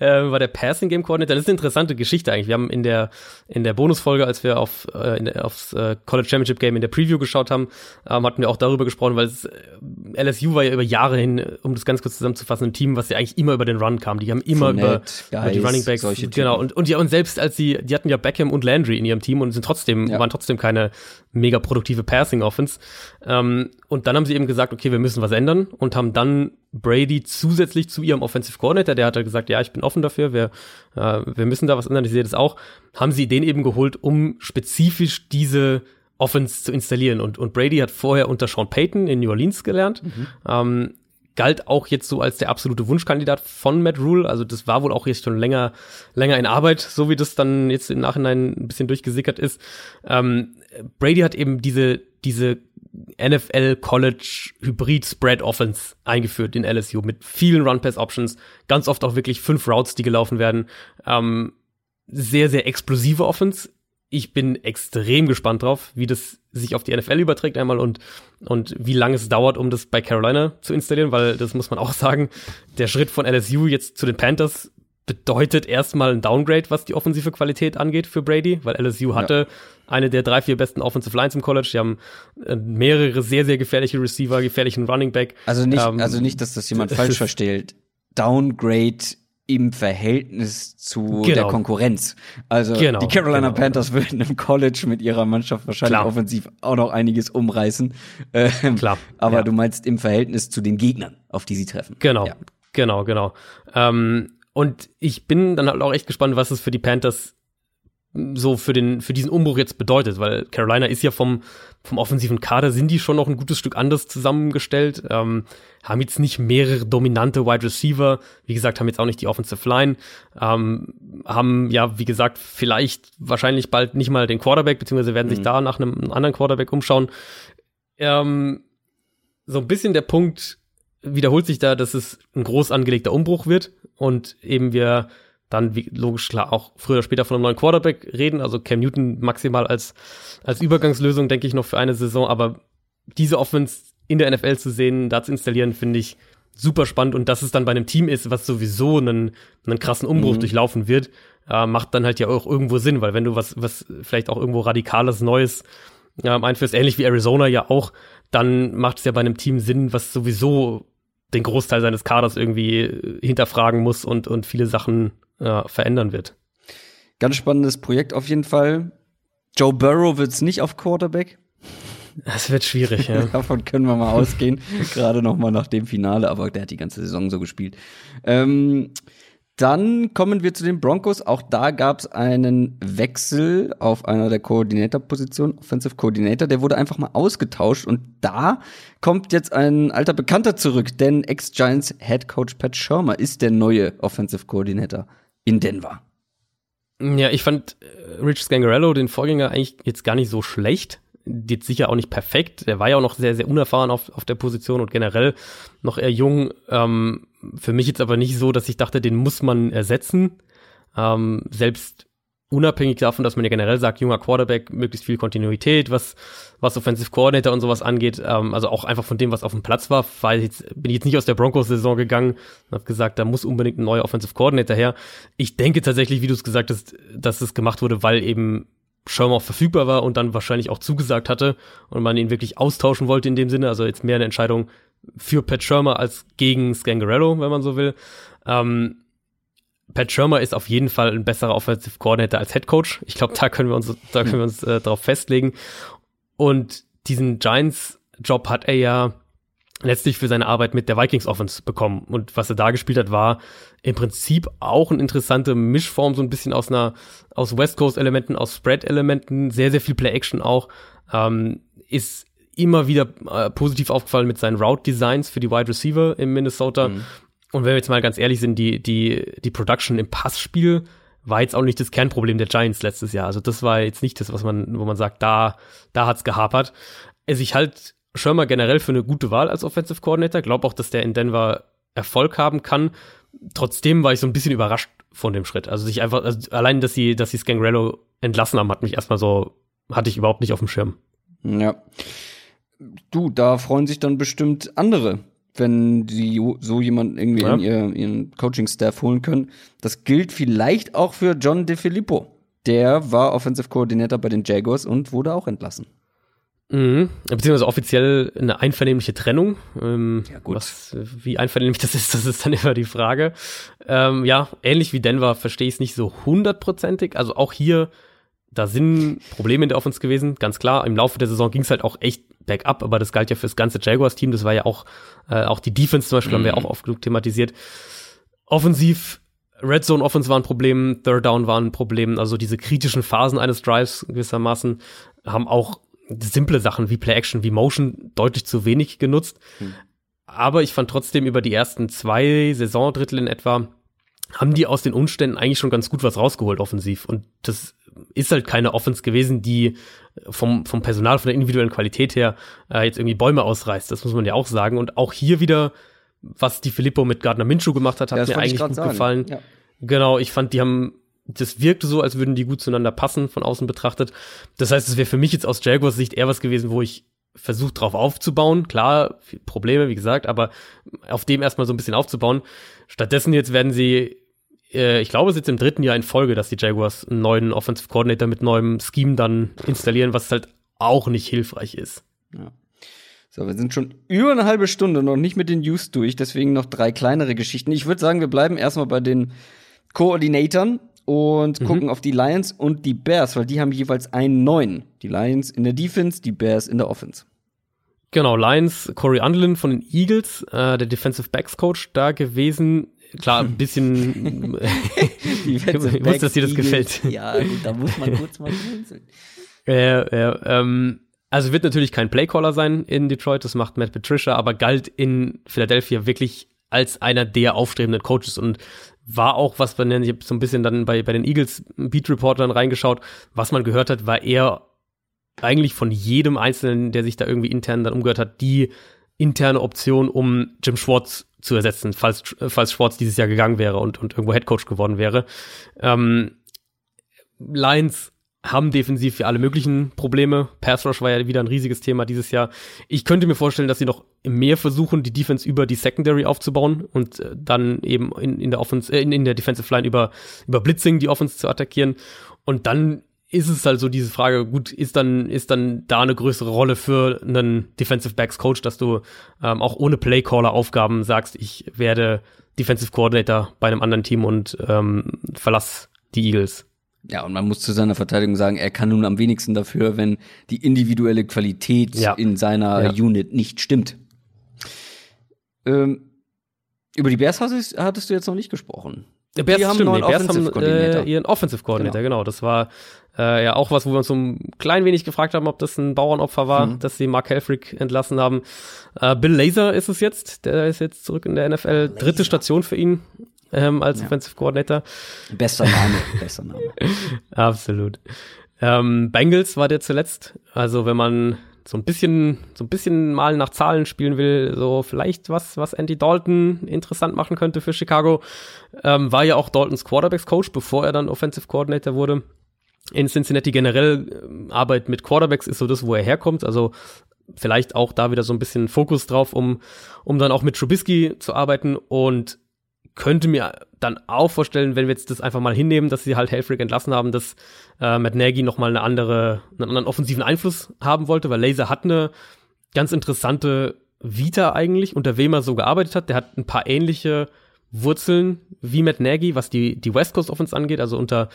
Speaker 2: äh, war der Passing Game Coordinator. Das ist eine interessante Geschichte eigentlich. Wir haben in der in der Bonusfolge, als wir auf äh, in aufs äh, College Championship Game in der Preview geschaut haben, ähm, hatten wir auch darüber gesprochen, weil es, äh, LSU war ja über Jahre hin, um das ganz kurz zusammenzufassen, ein Team, was ja eigentlich immer über den Run kam. Die haben immer über, über, die Running Backs, genau. Und und ja und selbst als sie, die hatten ja Beckham und Landry in ihrem Team und sind trotzdem ja. waren trotzdem keine mega produktive Passing Offense. Ähm, und dann haben sie eben gesagt, okay, wir müssen was ändern und haben dann Brady zusätzlich zu ihrem Offensive Coordinator, der hat halt gesagt, ja, ich bin offen dafür, wir, äh, wir müssen da was ändern, ich sehe das auch, haben sie den eben geholt, um spezifisch diese Offense zu installieren. Und, und Brady hat vorher unter Sean Payton in New Orleans gelernt. Mhm. Ähm, galt auch jetzt so als der absolute Wunschkandidat von Matt Rule. Also das war wohl auch jetzt schon länger, länger in Arbeit, so wie das dann jetzt im Nachhinein ein bisschen durchgesickert ist. Ähm, Brady hat eben diese, diese NFL College Hybrid Spread Offense eingeführt in LSU mit vielen Run Pass Options, ganz oft auch wirklich fünf Routes, die gelaufen werden. Ähm, sehr, sehr explosive Offense. Ich bin extrem gespannt drauf, wie das sich auf die NFL überträgt einmal und, und wie lange es dauert, um das bei Carolina zu installieren, weil das muss man auch [LAUGHS] sagen, der Schritt von LSU jetzt zu den Panthers bedeutet erstmal ein Downgrade, was die offensive Qualität angeht für Brady, weil LSU hatte ja. eine der drei, vier besten Offensive Lines im College. Die haben äh, mehrere sehr, sehr gefährliche Receiver, gefährlichen Running Back.
Speaker 1: Also nicht, ähm, also nicht, dass das jemand [LAUGHS] falsch versteht. Downgrade im Verhältnis zu genau. der Konkurrenz. Also genau, die Carolina genau. Panthers würden im College mit ihrer Mannschaft wahrscheinlich Klar. offensiv auch noch einiges umreißen. Ähm, Klar. Aber ja. du meinst im Verhältnis zu den Gegnern, auf die sie treffen.
Speaker 2: Genau, ja. genau, genau. Ähm, und ich bin dann halt auch echt gespannt, was es für die Panthers so für den für diesen Umbruch jetzt bedeutet, weil Carolina ist ja vom vom offensiven Kader sind die schon noch ein gutes Stück anders zusammengestellt, ähm, haben jetzt nicht mehrere dominante Wide Receiver, wie gesagt, haben jetzt auch nicht die Offensive Line, ähm, haben ja wie gesagt vielleicht wahrscheinlich bald nicht mal den Quarterback, beziehungsweise werden mhm. sich da nach einem anderen Quarterback umschauen. Ähm, so ein bisschen der Punkt wiederholt sich da, dass es ein groß angelegter Umbruch wird und eben wir dann wie, logisch klar auch früher oder später von einem neuen Quarterback reden, also Cam Newton maximal als, als Übergangslösung, denke ich, noch für eine Saison, aber diese Offense in der NFL zu sehen, da zu installieren, finde ich super spannend. Und dass es dann bei einem Team ist, was sowieso einen, einen krassen Umbruch mhm. durchlaufen wird, äh, macht dann halt ja auch irgendwo Sinn, weil wenn du was, was vielleicht auch irgendwo radikales, Neues äh, einführst, ähnlich wie Arizona ja auch, dann macht es ja bei einem Team Sinn, was sowieso den Großteil seines Kaders irgendwie hinterfragen muss und, und viele Sachen ja, verändern wird.
Speaker 1: Ganz spannendes Projekt auf jeden Fall. Joe Burrow wird es nicht auf Quarterback.
Speaker 2: Das wird schwierig, ja. [LAUGHS]
Speaker 1: Davon können wir mal ausgehen. [LAUGHS] Gerade noch mal nach dem Finale, aber der hat die ganze Saison so gespielt. Ähm, dann kommen wir zu den Broncos. Auch da gab es einen Wechsel auf einer der Koordinator-Positionen, Offensive Coordinator. Der wurde einfach mal ausgetauscht und da kommt jetzt ein alter Bekannter zurück, denn Ex-Giants Head Coach Pat Schirmer ist der neue Offensive Coordinator in Denver.
Speaker 2: Ja, ich fand äh, Rich Scangarello, den Vorgänger, eigentlich jetzt gar nicht so schlecht. Jetzt sicher auch nicht perfekt. Er war ja auch noch sehr, sehr unerfahren auf, auf der Position und generell noch eher jung. Ähm, für mich jetzt aber nicht so, dass ich dachte, den muss man ersetzen. Ähm, selbst unabhängig davon, dass man ja generell sagt, junger Quarterback, möglichst viel Kontinuität, was, was Offensive Coordinator und sowas angeht, ähm, also auch einfach von dem, was auf dem Platz war, weil jetzt, bin ich jetzt nicht aus der Broncos-Saison gegangen und habe gesagt, da muss unbedingt ein neuer Offensive Coordinator her. Ich denke tatsächlich, wie du es gesagt hast, dass es gemacht wurde, weil eben auch verfügbar war und dann wahrscheinlich auch zugesagt hatte und man ihn wirklich austauschen wollte in dem Sinne, also jetzt mehr eine Entscheidung für Pat Shermer als gegen Scangarello, wenn man so will. Ähm, Pat Shermer ist auf jeden Fall ein besserer Offensive Coordinator als Head Coach. Ich glaube, da können wir uns, da können wir uns äh, darauf festlegen. Und diesen Giants-Job hat er ja letztlich für seine Arbeit mit der Vikings Offense bekommen. Und was er da gespielt hat, war im Prinzip auch eine interessante Mischform, so ein bisschen aus einer, aus West Coast Elementen, aus Spread Elementen, sehr, sehr viel Play Action auch. Ähm, ist immer wieder äh, positiv aufgefallen mit seinen Route Designs für die Wide Receiver im Minnesota. Mhm. Und wenn wir jetzt mal ganz ehrlich sind, die, die, die Production im Passspiel war jetzt auch nicht das Kernproblem der Giants letztes Jahr. Also das war jetzt nicht das, was man, wo man sagt, da, da hat's gehapert. Also ich halt Schirmer generell für eine gute Wahl als Offensive Coordinator. Glaube auch, dass der in Denver Erfolg haben kann. Trotzdem war ich so ein bisschen überrascht von dem Schritt. Also sich einfach, also allein, dass sie, dass sie Scangrello entlassen haben, hat mich erstmal so, hatte ich überhaupt nicht auf dem Schirm.
Speaker 1: Ja. Du, da freuen sich dann bestimmt andere wenn sie so jemanden irgendwie ja. in ihr, ihren Coaching-Staff holen können. Das gilt vielleicht auch für John DeFilippo. Der war Offensive Coordinator bei den Jaguars und wurde auch entlassen.
Speaker 2: Mhm. Beziehungsweise offiziell eine einvernehmliche Trennung. Ähm, ja, gut. Was, wie einvernehmlich das ist, das ist dann immer die Frage. Ähm, ja, ähnlich wie Denver verstehe ich es nicht so hundertprozentig. Also auch hier da sind Probleme in der Offense gewesen, ganz klar. Im Laufe der Saison ging es halt auch echt bergab, aber das galt ja fürs ganze Jaguars-Team. Das war ja auch, äh, auch die Defense zum Beispiel mhm. haben wir mhm. auch oft genug thematisiert. Offensiv, Red Zone Offense war ein Problem, Third Down war ein Problem. Also diese kritischen Phasen eines Drives gewissermaßen haben auch simple Sachen wie Play Action, wie Motion deutlich zu wenig genutzt. Mhm. Aber ich fand trotzdem über die ersten zwei Saisondrittel in etwa haben die aus den Umständen eigentlich schon ganz gut was rausgeholt offensiv. Und das ist halt keine Offense gewesen, die vom, vom Personal, von der individuellen Qualität her äh, jetzt irgendwie Bäume ausreißt. Das muss man ja auch sagen. Und auch hier wieder, was die Filippo mit Gardner Minshew gemacht hat, hat ja, mir eigentlich gut sagen. gefallen. Ja. Genau, ich fand, die haben, das wirkte so, als würden die gut zueinander passen, von außen betrachtet. Das heißt, es wäre für mich jetzt aus Jaguars Sicht eher was gewesen, wo ich versucht drauf aufzubauen. Klar, Probleme, wie gesagt, aber auf dem erstmal so ein bisschen aufzubauen. Stattdessen jetzt werden sie äh, ich glaube, es ist jetzt im dritten Jahr in Folge, dass die Jaguars einen neuen Offensive Coordinator mit neuem Scheme dann installieren, was halt auch nicht hilfreich ist.
Speaker 1: Ja. So, wir sind schon über eine halbe Stunde noch nicht mit den News durch, deswegen noch drei kleinere Geschichten. Ich würde sagen, wir bleiben erstmal bei den Koordinatoren und mhm. gucken auf die Lions und die Bears, weil die haben jeweils einen neuen. Die Lions in der Defense, die Bears in der Offense.
Speaker 2: Genau, Lions, Corey Underlin von den Eagles, äh, der Defensive Backs Coach da gewesen. Klar, ein [LAUGHS] bisschen. ich [LAUGHS] wusste, dass dir das gefällt.
Speaker 1: Ja, gut, da muss man kurz mal blinzeln.
Speaker 2: Ja, ja, ähm, also wird natürlich kein Playcaller sein in Detroit, das macht Matt Patricia, aber galt in Philadelphia wirklich als einer der aufstrebenden Coaches und war auch, was man, ich habe so ein bisschen dann bei, bei den Eagles Beat Reportern reingeschaut, was man gehört hat, war eher eigentlich von jedem Einzelnen, der sich da irgendwie intern dann umgehört hat, die interne Option, um Jim Schwartz zu ersetzen, falls, falls Schwartz dieses Jahr gegangen wäre und, und irgendwo Headcoach geworden wäre. Ähm, Lions haben defensiv für alle möglichen Probleme. Pass Rush war ja wieder ein riesiges Thema dieses Jahr. Ich könnte mir vorstellen, dass sie noch mehr versuchen, die Defense über die Secondary aufzubauen und äh, dann eben in, in der Offense, äh, in, in der Defensive Line über, über Blitzing die Offense zu attackieren. Und dann ist es halt so diese Frage, gut, ist dann, ist dann da eine größere Rolle für einen Defensive Backs Coach, dass du ähm, auch ohne Playcaller Aufgaben sagst, ich werde Defensive Coordinator bei einem anderen Team und ähm, verlass die Eagles.
Speaker 1: Ja, und man muss zu seiner Verteidigung sagen, er kann nun am wenigsten dafür, wenn die individuelle Qualität ja. in seiner ja. Unit nicht stimmt. Ähm, über die Bears hattest, hattest du jetzt noch nicht gesprochen.
Speaker 2: Die Bears, haben stimmt, die Bears haben äh, ihren Offensive Coordinator, genau. genau. Das war äh, ja auch was, wo wir uns so ein klein wenig gefragt haben, ob das ein Bauernopfer war, mhm. dass sie Mark Helfrich entlassen haben. Äh, Bill Laser ist es jetzt, der ist jetzt zurück in der NFL. Laser. Dritte Station für ihn ähm, als ja. Offensive Coordinator.
Speaker 1: Bester Name, [LAUGHS] bester Name.
Speaker 2: Absolut. Ähm, Bengals war der zuletzt. Also wenn man so ein bisschen, so ein bisschen mal nach Zahlen spielen will, so vielleicht was, was Andy Dalton interessant machen könnte für Chicago, ähm, war ja auch Daltons Quarterbacks Coach, bevor er dann Offensive Coordinator wurde. In Cincinnati generell äh, Arbeit mit Quarterbacks ist so das, wo er herkommt. Also vielleicht auch da wieder so ein bisschen Fokus drauf, um, um dann auch mit Trubisky zu arbeiten und könnte mir dann auch vorstellen, wenn wir jetzt das einfach mal hinnehmen, dass sie halt Helfrich entlassen haben, dass äh, Matt Nagy nochmal eine andere, einen anderen offensiven Einfluss haben wollte, weil Laser hat eine ganz interessante Vita eigentlich, unter wem er so gearbeitet hat. Der hat ein paar ähnliche Wurzeln wie Matt Nagy, was die, die West Coast Offense angeht, also unter,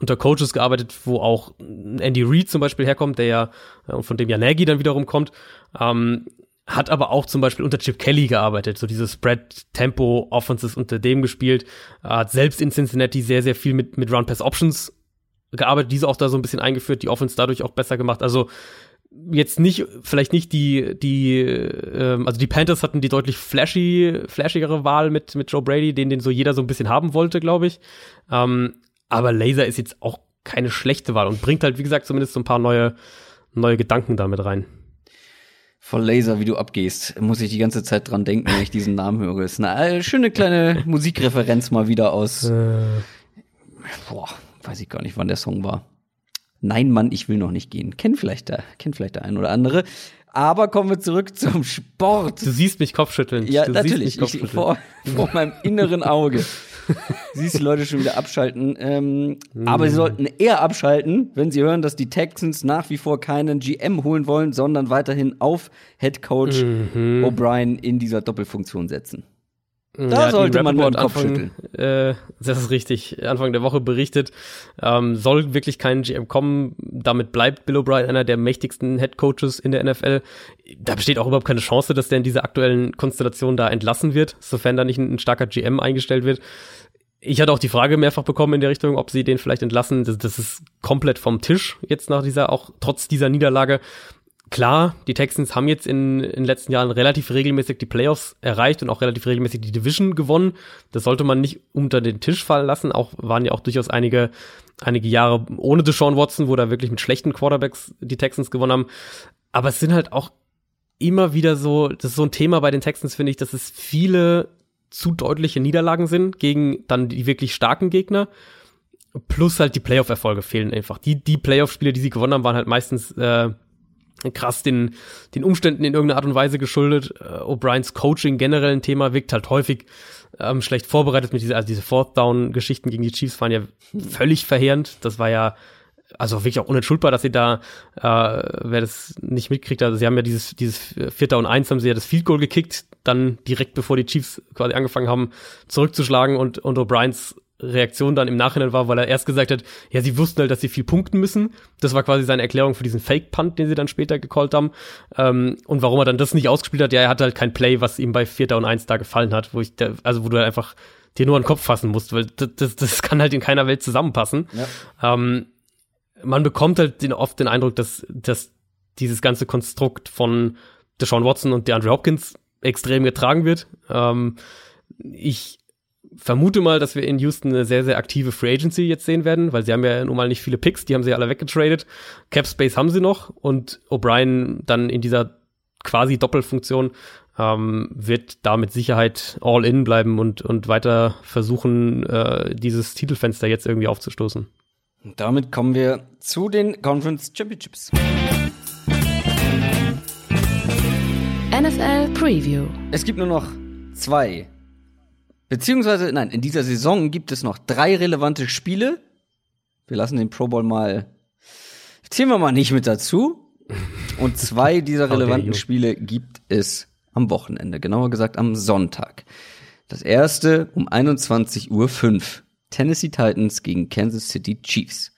Speaker 2: unter Coaches gearbeitet, wo auch Andy Reid zum Beispiel herkommt, der ja, äh, von dem ja Nagy dann wiederum kommt. Ähm, hat aber auch zum Beispiel unter Chip Kelly gearbeitet, so diese Spread-Tempo-Offenses unter dem gespielt, hat selbst in Cincinnati sehr, sehr viel mit, mit Run-Pass-Options gearbeitet, diese auch da so ein bisschen eingeführt, die Offense dadurch auch besser gemacht. Also jetzt nicht, vielleicht nicht die, die, ähm, also die Panthers hatten die deutlich flashy, flashigere Wahl mit, mit Joe Brady, den, den so jeder so ein bisschen haben wollte, glaube ich. Ähm, aber Laser ist jetzt auch keine schlechte Wahl und bringt halt, wie gesagt, zumindest so ein paar neue, neue Gedanken damit rein
Speaker 1: von Laser, wie du abgehst, muss ich die ganze Zeit dran denken, wenn ich diesen Namen höre. Ist eine schöne kleine Musikreferenz mal wieder aus. Äh. Boah, weiß ich gar nicht, wann der Song war. Nein, Mann, ich will noch nicht gehen. Kennt vielleicht der, kennt vielleicht der ein oder andere. Aber kommen wir zurück zum Sport.
Speaker 2: Du siehst mich Kopfschütteln.
Speaker 1: Ja,
Speaker 2: du
Speaker 1: natürlich. Ich, vor, vor meinem inneren Auge. [LAUGHS] [LAUGHS] Siehst die Leute schon wieder abschalten. Ähm, mhm. Aber sie sollten eher abschalten, wenn sie hören, dass die Texans nach wie vor keinen GM holen wollen, sondern weiterhin auf Head Coach mhm. O'Brien in dieser Doppelfunktion setzen.
Speaker 2: Da ja, sollte man den Kopf Anfang, schütteln. Äh, das ist richtig. Anfang der Woche berichtet, ähm, soll wirklich kein GM kommen. Damit bleibt Bill O'Brien einer der mächtigsten Head Coaches in der NFL. Da besteht auch überhaupt keine Chance, dass der in dieser aktuellen Konstellation da entlassen wird, sofern da nicht ein, ein starker GM eingestellt wird. Ich hatte auch die Frage mehrfach bekommen in der Richtung, ob sie den vielleicht entlassen. Das, das ist komplett vom Tisch jetzt nach dieser, auch trotz dieser Niederlage klar, die Texans haben jetzt in, in den letzten Jahren relativ regelmäßig die Playoffs erreicht und auch relativ regelmäßig die Division gewonnen. Das sollte man nicht unter den Tisch fallen lassen. Auch waren ja auch durchaus einige, einige Jahre ohne Deshaun Watson, wo da wirklich mit schlechten Quarterbacks die Texans gewonnen haben. Aber es sind halt auch immer wieder so, das ist so ein Thema bei den Texans, finde ich, dass es viele zu deutliche Niederlagen sind gegen dann die wirklich starken Gegner. Plus halt die Playoff-Erfolge fehlen einfach. Die, die Playoff-Spiele, die sie gewonnen haben, waren halt meistens äh, krass den, den Umständen in irgendeiner Art und Weise geschuldet. Äh, O'Briens Coaching generell ein Thema wirkt halt häufig ähm, schlecht vorbereitet mit dieser, also diese Fourth Down Geschichten gegen die Chiefs waren ja völlig verheerend. Das war ja also wirklich auch unentschuldbar, dass sie da, äh, wer das nicht mitkriegt, also sie haben ja dieses, dieses Vierter und Eins haben sie ja das Field Goal gekickt, dann direkt bevor die Chiefs quasi angefangen haben, zurückzuschlagen und, und O'Briens Reaktion dann im Nachhinein war, weil er erst gesagt hat, ja, sie wussten halt, dass sie viel punkten müssen. Das war quasi seine Erklärung für diesen Fake-Punt, den sie dann später gecallt haben. Ähm, und warum er dann das nicht ausgespielt hat, ja, er hatte halt kein Play, was ihm bei Vierter und Eins da gefallen hat, wo ich, da, also wo du halt einfach dir nur an den Kopf fassen musst, weil das, das, das kann halt in keiner Welt zusammenpassen. Ja. Ähm, man bekommt halt den, oft den Eindruck, dass, dass dieses ganze Konstrukt von Deshaun Watson und DeAndre Hopkins extrem getragen wird. Ähm, ich vermute mal, dass wir in Houston eine sehr, sehr aktive Free Agency jetzt sehen werden, weil sie haben ja nun mal nicht viele Picks, die haben sie alle weggetradet. Cap Space haben sie noch und O'Brien dann in dieser quasi Doppelfunktion ähm, wird da mit Sicherheit all in bleiben und, und weiter versuchen, äh, dieses Titelfenster jetzt irgendwie aufzustoßen.
Speaker 1: Und damit kommen wir zu den Conference Championships.
Speaker 3: NFL Preview.
Speaker 1: Es gibt nur noch zwei Beziehungsweise, nein, in dieser Saison gibt es noch drei relevante Spiele. Wir lassen den Pro Bowl mal, zählen wir mal nicht mit dazu. Und zwei [LAUGHS] dieser relevanten okay, Spiele gibt es am Wochenende, genauer gesagt am Sonntag. Das erste um 21.05 Uhr. Tennessee Titans gegen Kansas City Chiefs.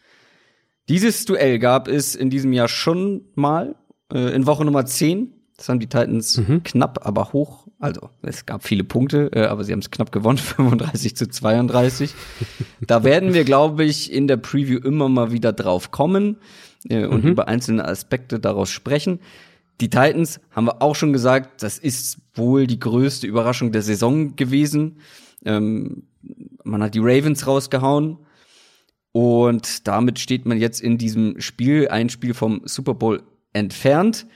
Speaker 1: Dieses Duell gab es in diesem Jahr schon mal, äh, in Woche Nummer 10. Das haben die Titans mhm. knapp, aber hoch. Also es gab viele Punkte, äh, aber sie haben es knapp gewonnen, [LAUGHS] 35 zu 32. da werden wir, glaube ich, in der Preview immer mal wieder drauf kommen äh, und mhm. über einzelne Aspekte daraus sprechen. Die Titans haben wir auch schon gesagt, das ist wohl die größte Überraschung der Saison gewesen. Ähm, man hat die Ravens rausgehauen und damit steht man jetzt in diesem Spiel, ein Spiel vom Super Bowl entfernt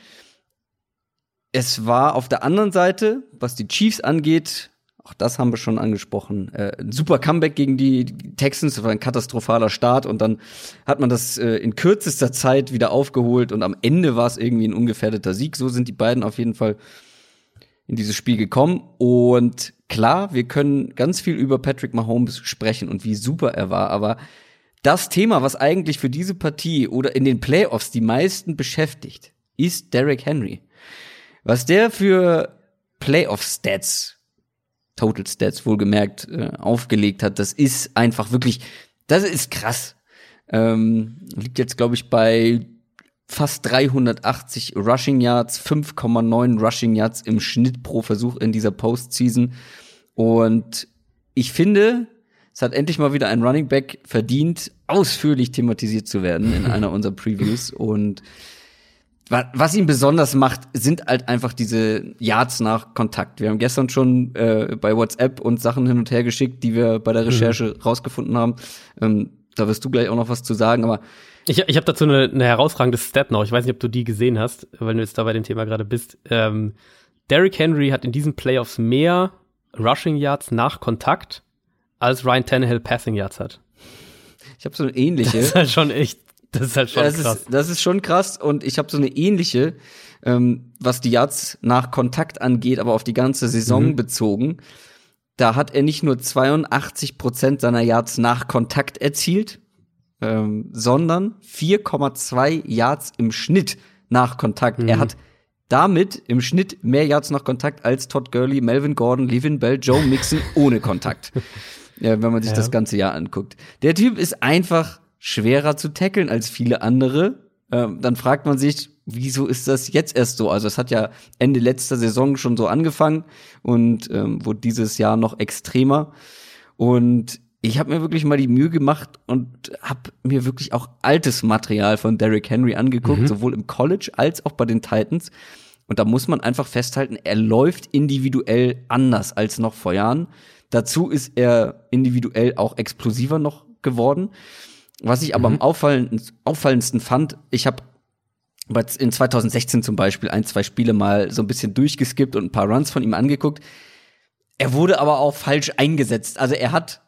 Speaker 1: es war auf der anderen Seite, was die Chiefs angeht, auch das haben wir schon angesprochen, äh, ein super Comeback gegen die Texans, das war ein katastrophaler Start und dann hat man das äh, in kürzester Zeit wieder aufgeholt und am Ende war es irgendwie ein ungefährdeter Sieg. So sind die beiden auf jeden Fall in dieses Spiel gekommen und klar, wir können ganz viel über Patrick Mahomes sprechen und wie super er war, aber das Thema, was eigentlich für diese Partie oder in den Playoffs die meisten beschäftigt, ist Derrick Henry. Was der für Playoff-Stats, Total Stats wohlgemerkt, äh, aufgelegt hat, das ist einfach wirklich, das ist krass. Ähm, liegt jetzt, glaube ich, bei fast 380 Rushing Yards, 5,9 Rushing Yards im Schnitt pro Versuch in dieser Postseason. Und ich finde, es hat endlich mal wieder ein Running Back verdient, ausführlich thematisiert zu werden in [LAUGHS] einer unserer Previews. Und was ihn besonders macht, sind halt einfach diese Yards nach Kontakt. Wir haben gestern schon äh, bei WhatsApp uns Sachen hin und her geschickt, die wir bei der Recherche mhm. rausgefunden haben. Ähm, da wirst du gleich auch noch was zu sagen, aber
Speaker 2: ich, ich habe dazu eine, eine herausragende Stat noch. Ich weiß nicht, ob du die gesehen hast, weil du jetzt da bei dem Thema gerade bist. Ähm, Derrick Henry hat in diesen Playoffs mehr Rushing Yards nach Kontakt als Ryan Tannehill Passing Yards hat.
Speaker 1: Ich habe so eine ähnliche.
Speaker 2: Das ist halt schon echt [LAUGHS] das ist halt schon
Speaker 1: das
Speaker 2: krass.
Speaker 1: Ist, das ist schon krass und ich habe so eine ähnliche, ähm, was die Yards nach Kontakt angeht, aber auf die ganze Saison mhm. bezogen. Da hat er nicht nur 82 Prozent seiner Yards nach Kontakt erzielt, ähm, sondern 4,2 Yards im Schnitt nach Kontakt. Mhm. Er hat damit im Schnitt mehr Yards nach Kontakt als Todd Gurley, Melvin Gordon, Levin Bell, Joe Mixon ohne Kontakt. [LAUGHS] ja, wenn man sich ja. das ganze Jahr anguckt. Der Typ ist einfach schwerer zu tackeln als viele andere. Ähm, dann fragt man sich, wieso ist das jetzt erst so? Also es hat ja Ende letzter Saison schon so angefangen und ähm, wurde dieses Jahr noch extremer. Und ich habe mir wirklich mal die Mühe gemacht und habe mir wirklich auch altes Material von Derrick Henry angeguckt, mhm. sowohl im College als auch bei den Titans. Und da muss man einfach festhalten, er läuft individuell anders als noch vor Jahren. Dazu ist er individuell auch explosiver noch geworden. Was ich aber mhm. am auffallendsten, auffallendsten fand, ich habe in 2016 zum Beispiel ein, zwei Spiele mal so ein bisschen durchgeskippt und ein paar Runs von ihm angeguckt. Er wurde aber auch falsch eingesetzt. Also er hat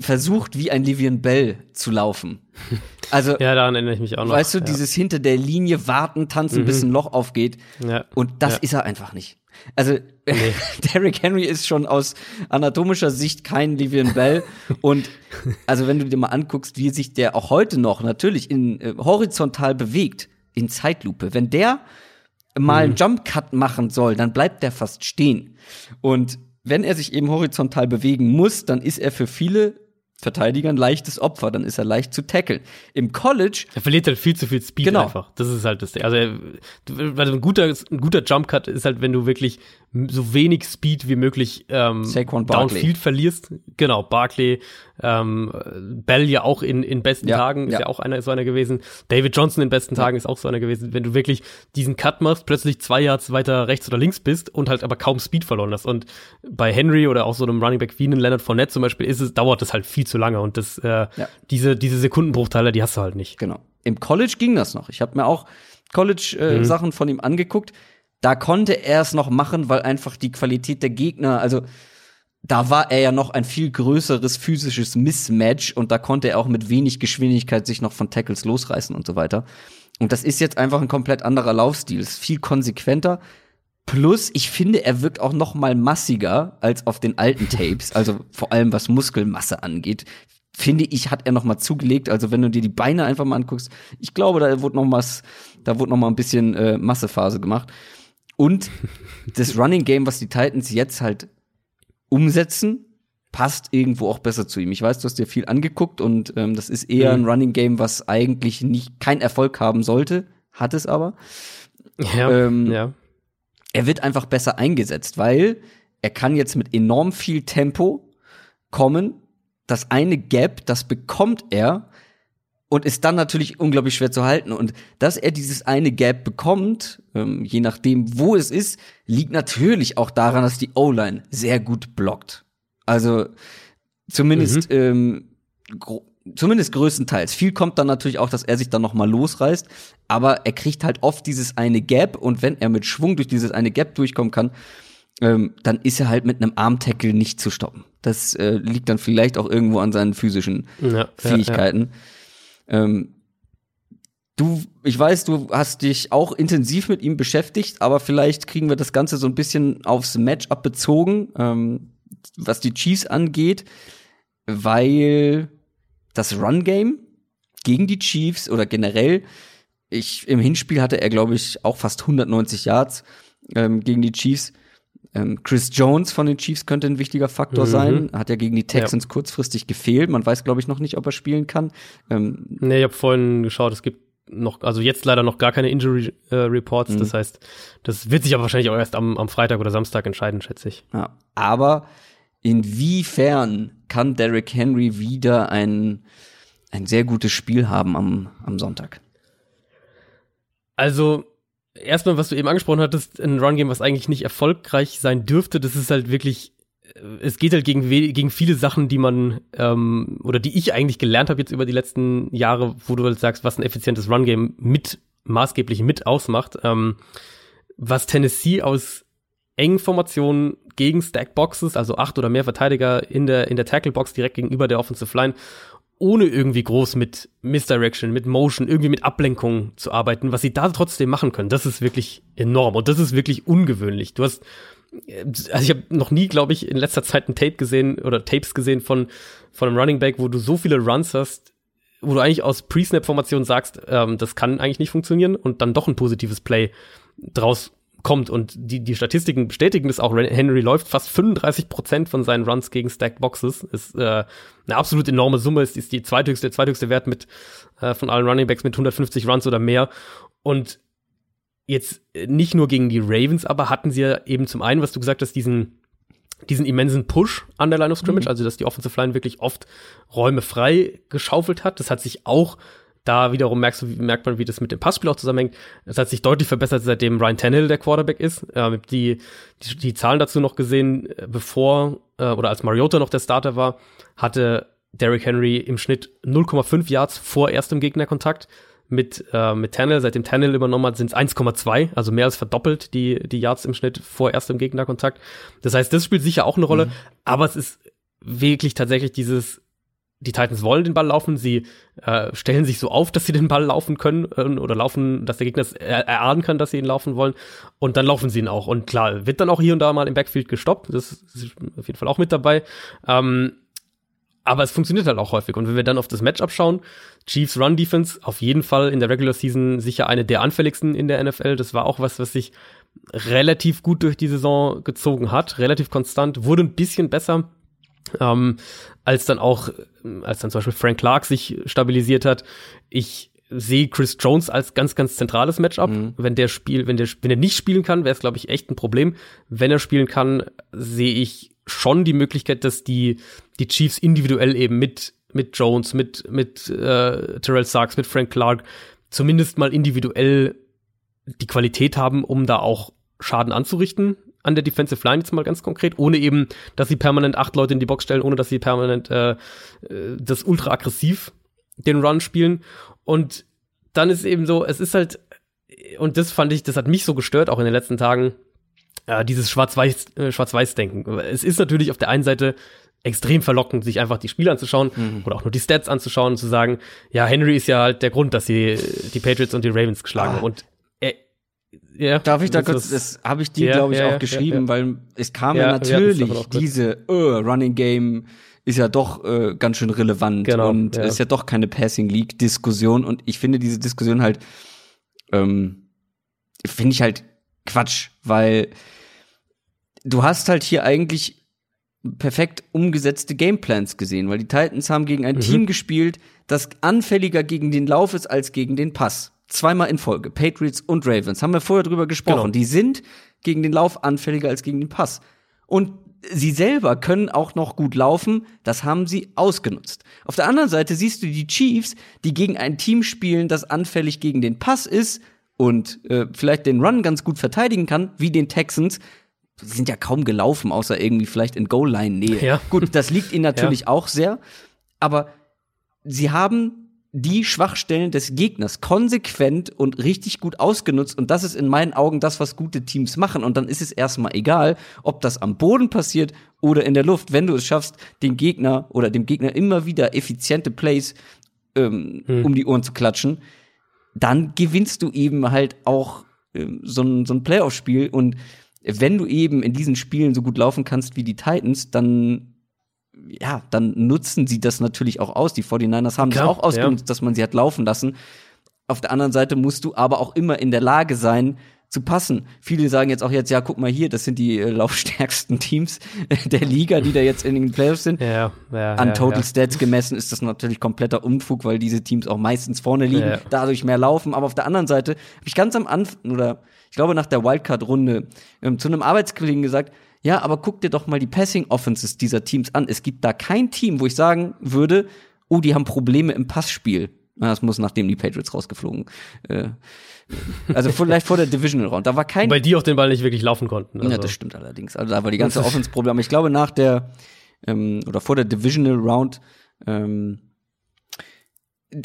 Speaker 1: versucht, wie ein Livian Bell zu laufen. [LAUGHS] Also,
Speaker 2: ja, daran erinnere ich mich auch noch.
Speaker 1: Weißt du,
Speaker 2: ja.
Speaker 1: dieses hinter der Linie warten, tanzen, mhm. bis ein Loch aufgeht. Ja. Und das ja. ist er einfach nicht. Also nee. [LAUGHS] Derrick Henry ist schon aus anatomischer Sicht kein Livian Bell und also wenn du dir mal anguckst, wie sich der auch heute noch natürlich in äh, horizontal bewegt in Zeitlupe, wenn der mal einen mhm. Jump Cut machen soll, dann bleibt der fast stehen und wenn er sich eben horizontal bewegen muss, dann ist er für viele Verteidiger ein leichtes Opfer, dann ist er leicht zu tackeln. Im College.
Speaker 2: Er verliert halt viel zu viel Speed genau. einfach. Das ist halt das. Also, er, also ein guter, ein guter Jump Cut ist halt, wenn du wirklich so wenig Speed wie möglich ähm, Downfield verlierst. Genau, Barkley, ähm, Bell ja auch in, in besten ja, Tagen ist ja. ja auch einer so einer gewesen. David Johnson in besten Tagen ist auch so einer gewesen. Wenn du wirklich diesen Cut machst, plötzlich zwei Yards weiter rechts oder links bist und halt aber kaum Speed verloren hast. Und bei Henry oder auch so einem Running Back wie einen Leonard Fournette zum Beispiel ist es, dauert das halt viel zu lange und das, äh, diese, diese Sekundenbruchteile, die hast du halt nicht.
Speaker 1: Genau. Im College ging das noch. Ich habe mir auch College-Sachen äh, mhm. von ihm angeguckt da konnte er es noch machen, weil einfach die Qualität der Gegner, also da war er ja noch ein viel größeres physisches Mismatch und da konnte er auch mit wenig Geschwindigkeit sich noch von Tackles losreißen und so weiter. Und das ist jetzt einfach ein komplett anderer Laufstil, ist viel konsequenter. Plus, ich finde, er wirkt auch noch mal massiger als auf den alten Tapes, also vor allem was Muskelmasse angeht. Finde ich, hat er noch mal zugelegt. Also wenn du dir die Beine einfach mal anguckst, ich glaube, da wurde noch was, da wurde noch mal ein bisschen äh, Massephase gemacht. Und das Running Game, was die Titans jetzt halt umsetzen, passt irgendwo auch besser zu ihm. Ich weiß, du hast dir viel angeguckt und ähm, das ist eher mhm. ein Running Game, was eigentlich nicht kein Erfolg haben sollte, hat es aber.
Speaker 2: Ja, ähm, ja.
Speaker 1: Er wird einfach besser eingesetzt, weil er kann jetzt mit enorm viel Tempo kommen. Das eine Gap, das bekommt er und ist dann natürlich unglaublich schwer zu halten. Und dass er dieses eine Gap bekommt, ähm, je nachdem, wo es ist, liegt natürlich auch daran, dass die O-Line sehr gut blockt. Also zumindest, mhm. ähm, zumindest größtenteils. Viel kommt dann natürlich auch, dass er sich dann noch mal losreißt, aber er kriegt halt oft dieses eine Gap und wenn er mit Schwung durch dieses eine Gap durchkommen kann, ähm, dann ist er halt mit einem Armtackle nicht zu stoppen. Das äh, liegt dann vielleicht auch irgendwo an seinen physischen ja, Fähigkeiten. Ja, ja. Ähm, du, ich weiß, du hast dich auch intensiv mit ihm beschäftigt, aber vielleicht kriegen wir das Ganze so ein bisschen aufs Matchup bezogen, ähm, was die Chiefs angeht, weil das Run-Game gegen die Chiefs oder generell, ich, im Hinspiel hatte er, glaube ich, auch fast 190 Yards ähm, gegen die Chiefs. Ähm, Chris Jones von den Chiefs könnte ein wichtiger Faktor mhm. sein. Hat ja gegen die Texans ja. kurzfristig gefehlt. Man weiß, glaube ich, noch nicht, ob er spielen kann.
Speaker 2: Ähm, nee, ich habe vorhin geschaut, es gibt noch, also jetzt leider noch gar keine Injury äh, Reports. Mhm. Das heißt, das wird sich aber wahrscheinlich auch erst am, am Freitag oder Samstag entscheiden, schätze ich.
Speaker 1: Ja, aber inwiefern kann Derrick Henry wieder ein, ein sehr gutes Spiel haben am, am Sonntag?
Speaker 2: Also, erstmal, was du eben angesprochen hattest, ein Run-Game, was eigentlich nicht erfolgreich sein dürfte, das ist halt wirklich, äh, es geht halt gegen, gegen viele Sachen, die man, ähm, oder die ich eigentlich gelernt habe jetzt über die letzten Jahre, wo du halt sagst, was ein effizientes Run-Game mit, maßgeblich mit ausmacht. Ähm, was Tennessee aus engen Formationen gegen Stackboxes, also acht oder mehr Verteidiger in der, in der Tackle-Box direkt gegenüber der Offensive Line ohne irgendwie groß mit Misdirection, mit Motion, irgendwie mit Ablenkung zu arbeiten, was sie da trotzdem machen können, das ist wirklich enorm und das ist wirklich ungewöhnlich. Du hast, also ich habe noch nie, glaube ich, in letzter Zeit ein Tape gesehen oder Tapes gesehen von, von einem Running Back, wo du so viele Runs hast, wo du eigentlich aus Pre-Snap-Formation sagst, ähm, das kann eigentlich nicht funktionieren und dann doch ein positives Play draus kommt. Und die, die Statistiken bestätigen das auch. Henry läuft fast 35 Prozent von seinen Runs gegen Stacked Boxes. Ist äh, eine absolut enorme Summe. Ist, ist die zweithöchste, zweithöchste Wert mit äh, von allen Running Backs mit 150 Runs oder mehr. Und jetzt nicht nur gegen die Ravens, aber hatten sie ja eben zum einen, was du gesagt hast, diesen diesen immensen Push an der Line of Scrimmage, mhm. also dass die Offensive Line wirklich oft Räume frei geschaufelt hat. Das hat sich auch da wiederum merkst du, merkt man, wie das mit dem Passspiel auch zusammenhängt. Es hat sich deutlich verbessert, seitdem Ryan Tannehill der Quarterback ist. Äh, die, die, die Zahlen dazu noch gesehen, äh, bevor äh, oder als Mariota noch der Starter war, hatte Derrick Henry im Schnitt 0,5 Yards vor erstem Gegnerkontakt. Mit, äh, mit Tannehill, seitdem Tannehill übernommen hat, sind es 1,2, also mehr als verdoppelt die, die Yards im Schnitt vor erstem Gegnerkontakt. Das heißt, das spielt sicher auch eine Rolle, mhm. aber es ist wirklich tatsächlich dieses die Titans wollen den Ball laufen, sie äh, stellen sich so auf, dass sie den Ball laufen können äh, oder laufen, dass der Gegner es er erahnen kann, dass sie ihn laufen wollen und dann laufen sie ihn auch. Und klar, wird dann auch hier und da mal im Backfield gestoppt, das ist auf jeden Fall auch mit dabei. Ähm, aber es funktioniert halt auch häufig. Und wenn wir dann auf das Matchup schauen, Chiefs Run Defense auf jeden Fall in der Regular Season sicher eine der anfälligsten in der NFL. Das war auch was, was sich relativ gut durch die Saison gezogen hat, relativ konstant, wurde ein bisschen besser ähm, als dann auch, als dann zum Beispiel Frank Clark sich stabilisiert hat. Ich sehe Chris Jones als ganz, ganz zentrales Matchup. Mhm. Wenn der Spiel, wenn der, wenn er nicht spielen kann, wäre es, glaube ich, echt ein Problem. Wenn er spielen kann, sehe ich schon die Möglichkeit, dass die, die Chiefs individuell eben mit, mit Jones, mit, mit äh, Terrell Sachs, mit Frank Clark zumindest mal individuell die Qualität haben, um da auch Schaden anzurichten an der Defensive Line jetzt mal ganz konkret, ohne eben, dass sie permanent acht Leute in die Box stellen, ohne dass sie permanent äh, äh, das ultra aggressiv den Run spielen. Und dann ist eben so, es ist halt, und das fand ich, das hat mich so gestört, auch in den letzten Tagen, äh, dieses äh, Schwarz-Weiß-Denken. Es ist natürlich auf der einen Seite extrem verlockend, sich einfach die Spiele anzuschauen mhm. oder auch nur die Stats anzuschauen und zu sagen, ja, Henry ist ja halt der Grund, dass sie die Patriots und die Ravens geschlagen ah. haben. Und
Speaker 1: ja, Darf ich da kurz, das habe ich dir, ja, glaube ich, ja, auch geschrieben, weil es kam ja, natürlich diese uh, Running Game ist ja doch äh, ganz schön relevant genau, und ist ja doch keine Passing League Diskussion und ich finde diese Diskussion halt ähm, finde ich halt Quatsch, weil du hast halt hier eigentlich perfekt umgesetzte Gameplans gesehen, weil die Titans haben gegen ein mhm. Team gespielt, das anfälliger gegen den Lauf ist als gegen den Pass zweimal in Folge. Patriots und Ravens. Haben wir vorher drüber gesprochen. Genau. Die sind gegen den Lauf anfälliger als gegen den Pass. Und sie selber können auch noch gut laufen. Das haben sie ausgenutzt. Auf der anderen Seite siehst du die Chiefs, die gegen ein Team spielen, das anfällig gegen den Pass ist und äh, vielleicht den Run ganz gut verteidigen kann, wie den Texans. Sie sind ja kaum gelaufen, außer irgendwie vielleicht in Goal-Line-Nähe. Ja. Gut, das liegt ihnen [LAUGHS] natürlich ja. auch sehr. Aber sie haben die Schwachstellen des Gegners konsequent und richtig gut ausgenutzt. Und das ist in meinen Augen das, was gute Teams machen. Und dann ist es erstmal egal, ob das am Boden passiert oder in der Luft. Wenn du es schaffst, den Gegner oder dem Gegner immer wieder effiziente Plays ähm, hm. um die Ohren zu klatschen, dann gewinnst du eben halt auch ähm, so ein, so ein Playoff-Spiel. Und wenn du eben in diesen Spielen so gut laufen kannst wie die Titans, dann ja, dann nutzen sie das natürlich auch aus. Die 49ers haben Klar, das auch ausgenutzt, ja. dass man sie hat laufen lassen. Auf der anderen Seite musst du aber auch immer in der Lage sein, zu passen. Viele sagen jetzt auch jetzt, ja, guck mal hier, das sind die äh, laufstärksten [LAUGHS] Teams der Liga, die da jetzt in den Playoffs sind. Ja, ja, An Total ja, Stats gemessen ist das natürlich kompletter Unfug, weil diese Teams auch meistens vorne liegen, dadurch mehr laufen. Aber auf der anderen Seite habe ich ganz am Anfang, oder ich glaube nach der Wildcard-Runde, ähm, zu einem Arbeitskollegen gesagt, ja, aber guck dir doch mal die Passing Offenses dieser Teams an. Es gibt da kein Team, wo ich sagen würde, oh, die haben Probleme im Passspiel. Das muss nachdem die Patriots rausgeflogen. Äh, also vielleicht vor der Divisional Round. Da war kein.
Speaker 2: Weil die auch den Ball nicht wirklich laufen konnten.
Speaker 1: Also. Ja, das stimmt allerdings. Also da war die ganze Offense-Probleme. Ich glaube, nach der ähm, oder vor der Divisional Round ähm,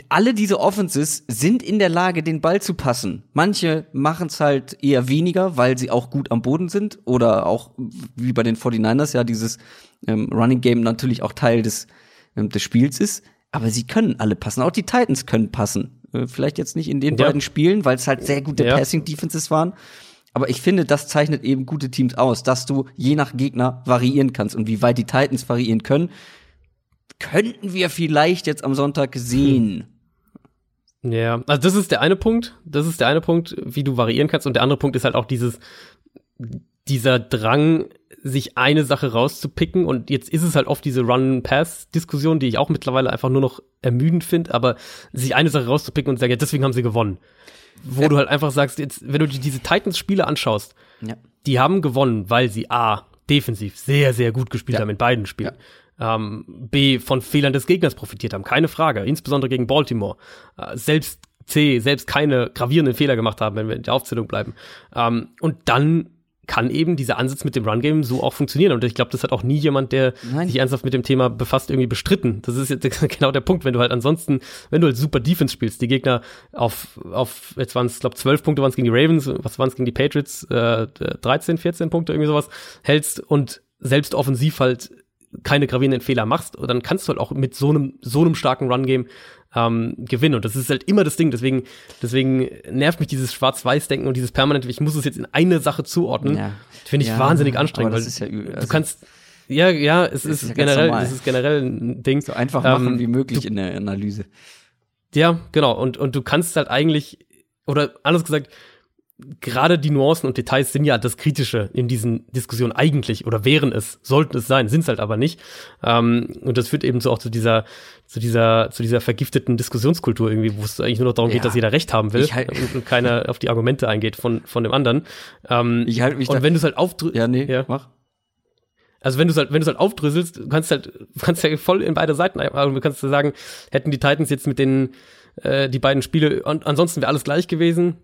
Speaker 1: alle diese Offenses sind in der Lage, den Ball zu passen. Manche machen es halt eher weniger, weil sie auch gut am Boden sind oder auch wie bei den 49ers ja dieses ähm, Running Game natürlich auch Teil des, ähm, des Spiels ist. Aber sie können alle passen. Auch die Titans können passen. Äh, vielleicht jetzt nicht in den ja. beiden Spielen, weil es halt sehr gute ja. Passing Defenses waren. Aber ich finde, das zeichnet eben gute Teams aus, dass du je nach Gegner variieren kannst und wie weit die Titans variieren können könnten wir vielleicht jetzt am Sonntag sehen.
Speaker 2: Ja, also das ist der eine Punkt. Das ist der eine Punkt, wie du variieren kannst. Und der andere Punkt ist halt auch dieses, dieser Drang, sich eine Sache rauszupicken. Und jetzt ist es halt oft diese Run-Pass-Diskussion, die ich auch mittlerweile einfach nur noch ermüdend finde, aber sich eine Sache rauszupicken und sagen, ja, deswegen haben sie gewonnen. Wo ja. du halt einfach sagst, jetzt, wenn du dir diese Titans-Spiele anschaust, ja. die haben gewonnen, weil sie A, defensiv sehr, sehr gut gespielt ja. haben in beiden Spielen ähm, B, von Fehlern des Gegners profitiert haben, keine Frage, insbesondere gegen Baltimore. Äh, selbst C, selbst keine gravierenden Fehler gemacht haben, wenn wir in der Aufzählung bleiben. Ähm, und dann kann eben dieser Ansatz mit dem Run-Game so auch funktionieren. Und ich glaube, das hat auch nie jemand, der Nein. sich ernsthaft mit dem Thema befasst, irgendwie bestritten. Das ist jetzt [LAUGHS] genau der Punkt, wenn du halt ansonsten, wenn du halt super Defense spielst, die Gegner auf, auf jetzt waren es, glaube zwölf Punkte waren es gegen die Ravens, was waren es gegen die Patriots, äh, 13, 14 Punkte, irgendwie sowas, hältst und selbst offensiv halt keine gravierenden Fehler machst, dann kannst du halt auch mit so einem, so einem starken Run-Game ähm, gewinnen. Und das ist halt immer das Ding. Deswegen, deswegen nervt mich dieses Schwarz-Weiß-Denken und dieses permanente, ich muss es jetzt in eine Sache zuordnen. Ja. Finde ich ja, wahnsinnig anstrengend. weil ja, also, du kannst, ja, ja, es ist, ist generell, es ist generell ein Ding.
Speaker 1: So einfach machen ähm, wie möglich du, in der Analyse.
Speaker 2: Ja, genau. Und, und du kannst halt eigentlich, oder anders gesagt, gerade die Nuancen und Details sind ja das Kritische in diesen Diskussionen eigentlich oder wären es, sollten es sein, sind es halt aber nicht. Ähm, und das führt eben so auch zu dieser, zu dieser, zu dieser vergifteten Diskussionskultur irgendwie, wo es eigentlich nur noch darum ja. geht, dass jeder Recht haben will halt und, und, keiner [LAUGHS] auf die Argumente eingeht von, von dem anderen. Ähm, ich halt mich und wenn du es halt aufdrückst.
Speaker 1: Ja, nee, ja. mach.
Speaker 2: Also wenn du halt, wenn du halt aufdrüsselst, du kannst halt, du kannst ja voll in beide Seiten, also du kannst sagen, hätten die Titans jetzt mit den äh, die beiden Spiele, ansonsten wäre alles gleich gewesen,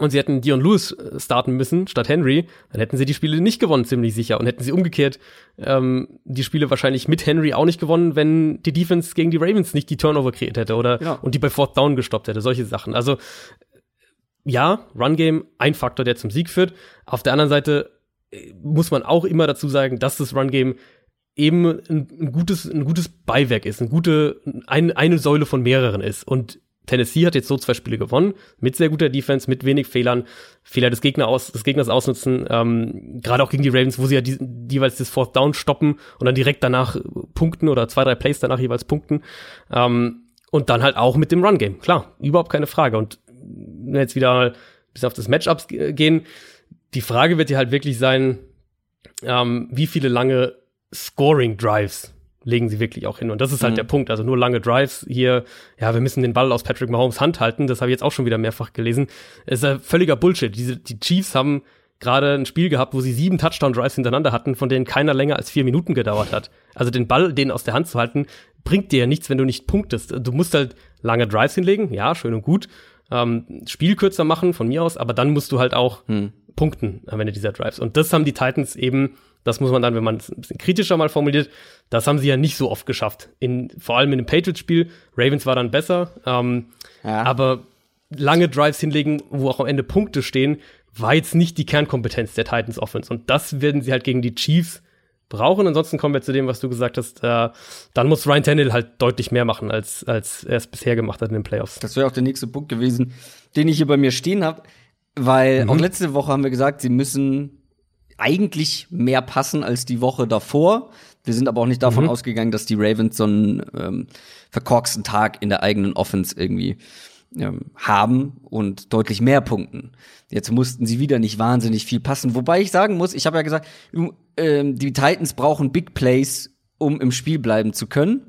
Speaker 2: und sie hätten Dion Lewis äh, starten müssen statt Henry, dann hätten sie die Spiele nicht gewonnen, ziemlich sicher. Und hätten sie umgekehrt ähm, die Spiele wahrscheinlich mit Henry auch nicht gewonnen, wenn die Defense gegen die Ravens nicht die Turnover kreiert hätte oder ja. und die bei Fourth Down gestoppt hätte, solche Sachen. Also ja, Run Game ein Faktor, der zum Sieg führt. Auf der anderen Seite äh, muss man auch immer dazu sagen, dass das Run Game eben ein, ein gutes ein gutes Beiwerk ist, eine gute ein, eine Säule von mehreren ist und Tennessee hat jetzt so zwei Spiele gewonnen, mit sehr guter Defense, mit wenig Fehlern, Fehler des, Gegner aus, des Gegners ausnutzen, ähm, gerade auch gegen die Ravens, wo sie ja die, jeweils das Fourth Down stoppen und dann direkt danach punkten oder zwei, drei Plays danach jeweils punkten. Ähm, und dann halt auch mit dem Run-Game, klar, überhaupt keine Frage. Und wenn jetzt wieder mal bis auf das Matchups gehen, die Frage wird ja halt wirklich sein, ähm, wie viele lange Scoring-Drives legen sie wirklich auch hin. Und das ist halt mhm. der Punkt. Also nur lange Drives hier, ja, wir müssen den Ball aus Patrick Mahomes Hand halten. Das habe ich jetzt auch schon wieder mehrfach gelesen. Es ist ja völliger Bullshit. Diese, die Chiefs haben gerade ein Spiel gehabt, wo sie sieben Touchdown-Drives hintereinander hatten, von denen keiner länger als vier Minuten gedauert hat. Also den Ball, den aus der Hand zu halten, bringt dir ja nichts, wenn du nicht punktest. Du musst halt lange Drives hinlegen, ja, schön und gut. Ähm, Spiel kürzer machen, von mir aus, aber dann musst du halt auch hm. punkten am Ende dieser Drives. Und das haben die Titans eben das muss man dann, wenn man es ein bisschen kritischer mal formuliert, das haben sie ja nicht so oft geschafft. In, vor allem in dem Patriots-Spiel. Ravens war dann besser. Ähm, ja. Aber lange Drives hinlegen, wo auch am Ende Punkte stehen, war jetzt nicht die Kernkompetenz der Titans Offense. Und das werden sie halt gegen die Chiefs brauchen. Ansonsten kommen wir zu dem, was du gesagt hast. Äh, dann muss Ryan Tannehill halt deutlich mehr machen, als, als er es bisher gemacht hat in den Playoffs.
Speaker 1: Das wäre auch der nächste Punkt gewesen, den ich hier bei mir stehen habe. Weil mhm. auch letzte Woche haben wir gesagt, sie müssen eigentlich mehr passen als die Woche davor. Wir sind aber auch nicht davon mhm. ausgegangen, dass die Ravens so einen ähm, verkorksten Tag in der eigenen Offense irgendwie ähm, haben und deutlich mehr punkten. Jetzt mussten sie wieder nicht wahnsinnig viel passen. Wobei ich sagen muss, ich habe ja gesagt, ähm, die Titans brauchen Big Plays, um im Spiel bleiben zu können.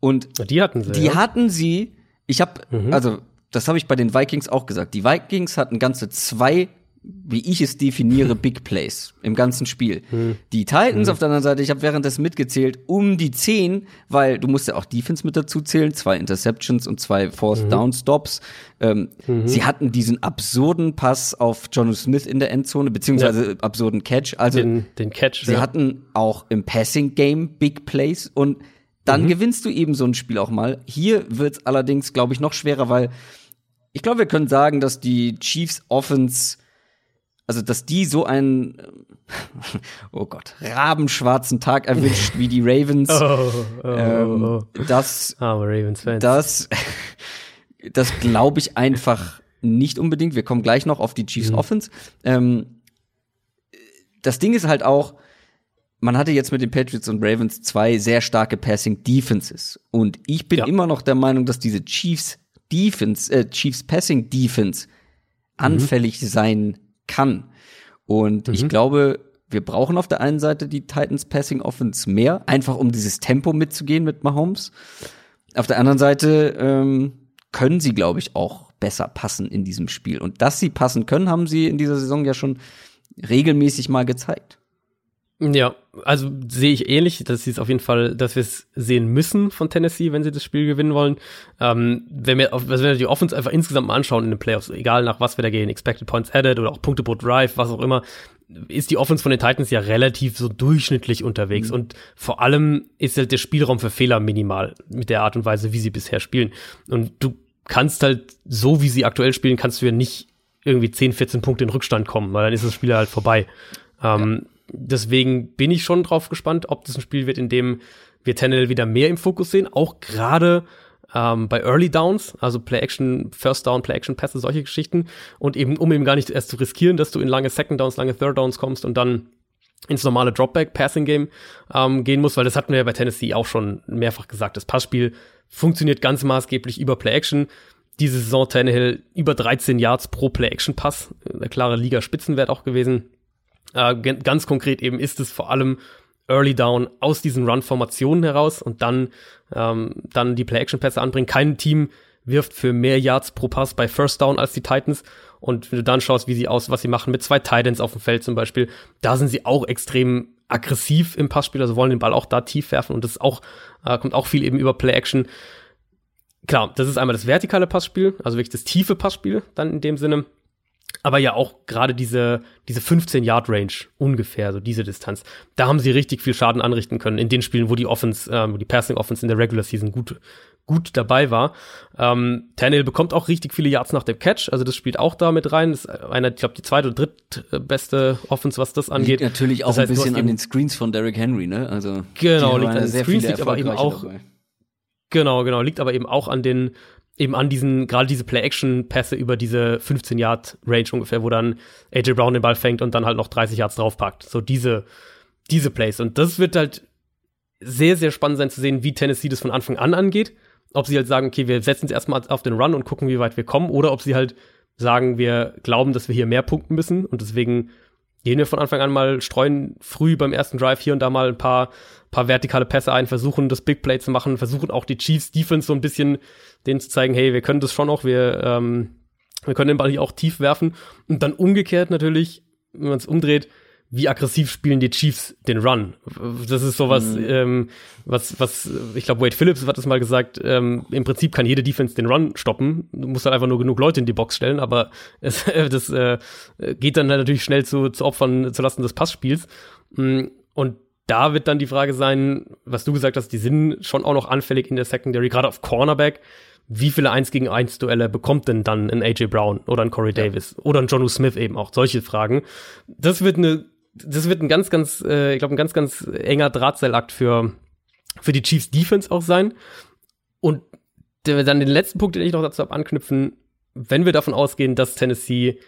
Speaker 1: Und
Speaker 2: die hatten sie.
Speaker 1: Die ja. hatten sie. Ich habe, mhm. also das habe ich bei den Vikings auch gesagt. Die Vikings hatten ganze zwei wie ich es definiere, [LAUGHS] Big Plays im ganzen Spiel. Hm. Die Titans hm. auf der anderen Seite, ich habe währenddessen mitgezählt, um die zehn, weil du musst ja auch Defense mit dazu zählen, zwei Interceptions und zwei Fourth mhm. Down Stops. Ähm, mhm. Sie hatten diesen absurden Pass auf Jono Smith in der Endzone, beziehungsweise ja. absurden Catch. Also
Speaker 2: den, den Catch.
Speaker 1: Sie ja. hatten auch im Passing Game Big Plays und dann mhm. gewinnst du eben so ein Spiel auch mal. Hier wird's allerdings, glaube ich, noch schwerer, weil ich glaube, wir können sagen, dass die Chiefs Offense also dass die so einen, [LAUGHS] oh Gott, rabenschwarzen Tag erwischt wie die Ravens. [LAUGHS] Oh, oh, ähm, oh, das,
Speaker 2: oh. Ravens Fans.
Speaker 1: das, [LAUGHS] das glaube ich einfach nicht unbedingt. Wir kommen gleich noch auf die Chiefs mhm. Offense. Ähm, das Ding ist halt auch, man hatte jetzt mit den Patriots und Ravens zwei sehr starke Passing Defenses. Und ich bin ja. immer noch der Meinung, dass diese Chiefs Defense, äh, Chiefs Passing Defense mhm. anfällig sein kann. Und mhm. ich glaube, wir brauchen auf der einen Seite die Titans Passing Offense mehr, einfach um dieses Tempo mitzugehen mit Mahomes. Auf der anderen Seite ähm, können sie, glaube ich, auch besser passen in diesem Spiel. Und dass sie passen können, haben sie in dieser Saison ja schon regelmäßig mal gezeigt.
Speaker 2: Ja, also sehe ich ähnlich, dass sie es auf jeden Fall, dass wir es sehen müssen von Tennessee, wenn sie das Spiel gewinnen wollen. Ähm, wenn wir, also wenn wir die Offense einfach insgesamt mal anschauen in den Playoffs, egal nach was wir da gehen, Expected Points Added oder auch Punkte pro Drive, was auch immer, ist die Offense von den Titans ja relativ so durchschnittlich unterwegs mhm. und vor allem ist halt der Spielraum für Fehler minimal mit der Art und Weise, wie sie bisher spielen. Und du kannst halt so, wie sie aktuell spielen, kannst du ja nicht irgendwie 10, 14 Punkte in Rückstand kommen, weil dann ist das Spiel halt vorbei. Ähm, Deswegen bin ich schon drauf gespannt, ob das ein Spiel wird, in dem wir Tannehill wieder mehr im Fokus sehen, auch gerade ähm, bei Early Downs, also Play-Action, First Down, Play-Action-Pässe, solche Geschichten. Und eben, um eben gar nicht erst zu riskieren, dass du in lange Second Downs, lange Third Downs kommst und dann ins normale Dropback-Passing-Game ähm, gehen muss, weil das hatten wir ja bei Tennessee auch schon mehrfach gesagt. Das Passspiel funktioniert ganz maßgeblich über Play-Action. Diese Saison Tannehill über 13 Yards pro Play-Action-Pass, der klare Liga-Spitzenwert auch gewesen. Äh, ganz konkret eben ist es vor allem Early Down aus diesen Run-Formationen heraus und dann, ähm, dann die Play-Action-Pässe anbringen. Kein Team wirft für mehr Yards pro Pass bei First Down als die Titans. Und wenn du dann schaust, wie sie aus, was sie machen mit zwei Titans auf dem Feld zum Beispiel, da sind sie auch extrem aggressiv im Passspiel, also wollen den Ball auch da tief werfen und das auch, äh, kommt auch viel eben über Play-Action. Klar, das ist einmal das vertikale Passspiel, also wirklich das tiefe Passspiel dann in dem Sinne aber ja auch gerade diese, diese 15-Yard-Range ungefähr, so diese Distanz, da haben sie richtig viel Schaden anrichten können in den Spielen, wo die Offense, ähm, die Passing Offense in der Regular Season gut, gut dabei war. Ähm, Tannehill bekommt auch richtig viele Yards nach dem Catch, also das spielt auch da mit rein. Das ist einer, ich glaube, die zweite oder drittbeste Offense, was das angeht.
Speaker 1: Liegt natürlich auch das heißt, ein bisschen an den Screens von Derrick Henry, ne? Also
Speaker 2: genau, liegt an den Screens, liegt aber eben auch dabei. Genau, genau, liegt aber eben auch an den eben an diesen, gerade diese Play-Action-Pässe über diese 15-Yard-Range ungefähr, wo dann AJ Brown den Ball fängt und dann halt noch 30 Yards draufpackt. So diese, diese Plays. Und das wird halt sehr, sehr spannend sein zu sehen, wie Tennessee das von Anfang an angeht. Ob sie halt sagen, okay, wir setzen es erstmal auf den Run und gucken, wie weit wir kommen, oder ob sie halt sagen, wir glauben, dass wir hier mehr punkten müssen und deswegen gehen wir von Anfang an mal, streuen früh beim ersten Drive hier und da mal ein paar, paar vertikale Pässe ein, versuchen das Big Play zu machen, versuchen auch die Chiefs Defense so ein bisschen denen zu zeigen, hey, wir können das schon auch, wir, ähm, wir können den Ball hier auch tief werfen. Und dann umgekehrt natürlich, wenn man es umdreht, wie aggressiv spielen die Chiefs den Run? Das ist sowas, mhm. ähm, was, was, ich glaube, Wade Phillips hat das mal gesagt, ähm, im Prinzip kann jede Defense den Run stoppen. Du musst halt einfach nur genug Leute in die Box stellen, aber [LAUGHS] es, das äh, geht dann halt natürlich schnell zu, zu Opfern zulasten des Passspiels. Mm, und da wird dann die Frage sein, was du gesagt hast, die sind schon auch noch anfällig in der Secondary, gerade auf Cornerback. Wie viele 1 gegen 1 Duelle bekommt denn dann ein AJ Brown oder ein Corey ja. Davis oder ein Jonu Smith eben auch? Solche Fragen. Das wird eine das wird ein ganz, ganz, äh, ich glaube, ein ganz, ganz enger Drahtseilakt für, für die Chiefs Defense auch sein. Und der, dann den letzten Punkt, den ich noch dazu habe anknüpfen, wenn wir davon ausgehen, dass Tennessee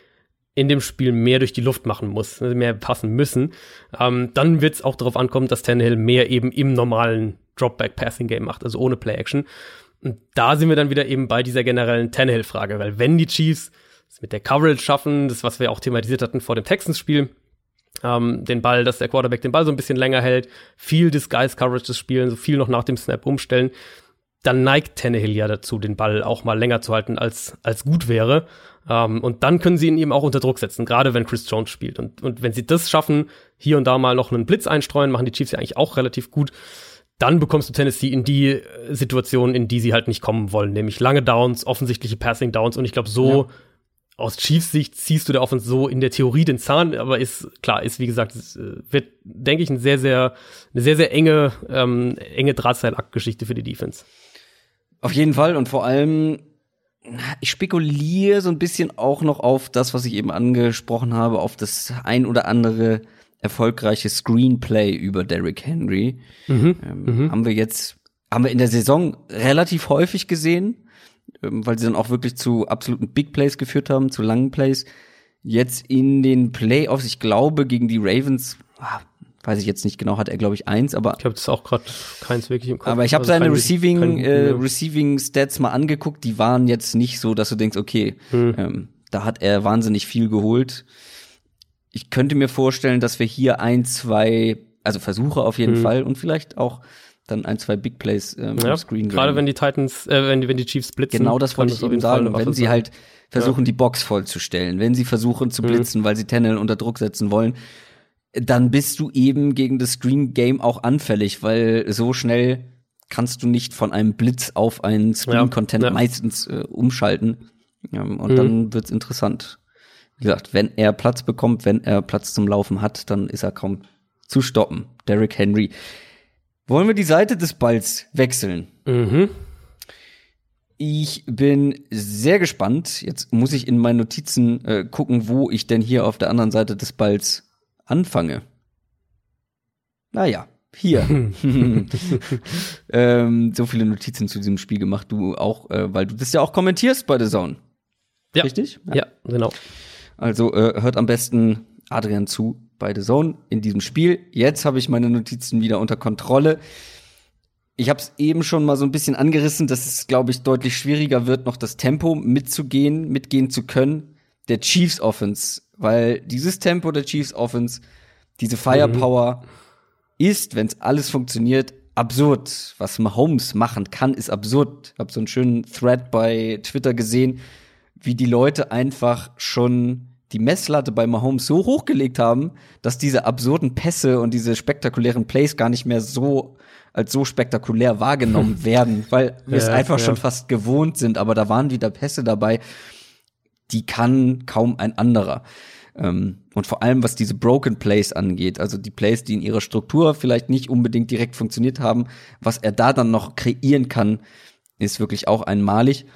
Speaker 2: in dem Spiel mehr durch die Luft machen muss, also mehr passen müssen, ähm, dann wird es auch darauf ankommen, dass Tannehill mehr eben im normalen Dropback-Passing-Game macht, also ohne Play-Action. Und da sind wir dann wieder eben bei dieser generellen Tannehill-Frage, weil wenn die Chiefs es mit der Coverage schaffen, das, was wir auch thematisiert hatten vor dem Texans-Spiel, ähm, den Ball, dass der Quarterback den Ball so ein bisschen länger hält, viel Disguise-Coverage des Spielen, so viel noch nach dem Snap umstellen, dann neigt Tannehill ja dazu, den Ball auch mal länger zu halten, als, als gut wäre. Ähm, und dann können sie ihn eben auch unter Druck setzen, gerade wenn Chris Jones spielt. Und, und wenn sie das schaffen, hier und da mal noch einen Blitz einstreuen, machen die Chiefs ja eigentlich auch relativ gut, dann bekommst du Tennessee in die äh, Situation, in die sie halt nicht kommen wollen, nämlich lange Downs, offensichtliche Passing Downs. Und ich glaube, so ja aus Chiefs Sicht ziehst du der Offense so in der Theorie den Zahn, aber ist klar, ist wie gesagt, es äh, wird, denke ich, ein sehr, sehr, eine sehr, sehr enge, ähm, enge Drahtseilakt-Geschichte für die Defense.
Speaker 1: Auf jeden Fall und vor allem, ich spekuliere so ein bisschen auch noch auf das, was ich eben angesprochen habe, auf das ein oder andere erfolgreiche Screenplay über Derrick Henry. Mhm, ähm, mhm. Haben wir jetzt, haben wir in der Saison relativ häufig gesehen ähm, weil sie dann auch wirklich zu absoluten Big Plays geführt haben, zu langen Plays. Jetzt in den Playoffs, ich glaube, gegen die Ravens, ah, weiß ich jetzt nicht genau, hat er, glaube ich, eins, aber.
Speaker 2: Ich habe das auch gerade keins wirklich im Kopf.
Speaker 1: Aber ich habe also seine Receiving, kein, äh, Receiving Stats mal angeguckt, die waren jetzt nicht so, dass du denkst, okay, hm. ähm, da hat er wahnsinnig viel geholt. Ich könnte mir vorstellen, dass wir hier ein, zwei, also Versuche auf jeden hm. Fall und vielleicht auch dann ein, zwei Big Plays ähm, ja, Screen
Speaker 2: Gerade wenn die Titans, äh, wenn, die, wenn die Chiefs blitzen.
Speaker 1: Genau das wollte ich eben sagen. Wenn sie halt versuchen, ja. die Box vollzustellen, wenn sie versuchen zu mhm. blitzen, mhm. weil sie Tennel unter Druck setzen wollen, dann bist du eben gegen das Screen Game auch anfällig, weil so schnell kannst du nicht von einem Blitz auf einen Screen Content ja, meistens äh, umschalten. Und mhm. dann wird's interessant. Wie gesagt, wenn er Platz bekommt, wenn er Platz zum Laufen hat, dann ist er kaum zu stoppen. Derrick Henry wollen wir die Seite des Balls wechseln? Mhm. Ich bin sehr gespannt. Jetzt muss ich in meinen Notizen äh, gucken, wo ich denn hier auf der anderen Seite des Balls anfange. naja, hier. [LAUGHS] [LAUGHS] ähm, so viele Notizen zu diesem Spiel gemacht, du auch, äh, weil du das ja auch kommentierst bei The Zone.
Speaker 2: Ja.
Speaker 1: Richtig?
Speaker 2: Ja, ja genau.
Speaker 1: Also äh, hört am besten Adrian zu bei The Zone in diesem Spiel. Jetzt habe ich meine Notizen wieder unter Kontrolle. Ich habe es eben schon mal so ein bisschen angerissen, dass es, glaube ich, deutlich schwieriger wird, noch das Tempo mitzugehen, mitgehen zu können. Der Chiefs Offense, weil dieses Tempo der Chiefs Offense, diese Firepower mhm. ist, wenn es alles funktioniert, absurd. Was Mahomes machen kann, ist absurd. Ich habe so einen schönen Thread bei Twitter gesehen, wie die Leute einfach schon die Messlatte bei Mahomes so hochgelegt haben, dass diese absurden Pässe und diese spektakulären Plays gar nicht mehr so als so spektakulär wahrgenommen [LAUGHS] werden, weil wir es einfach ja. schon fast gewohnt sind. Aber da waren wieder Pässe dabei, die kann kaum ein anderer. Ähm, und vor allem, was diese Broken Plays angeht, also die Plays, die in ihrer Struktur vielleicht nicht unbedingt direkt funktioniert haben, was er da dann noch kreieren kann, ist wirklich auch einmalig.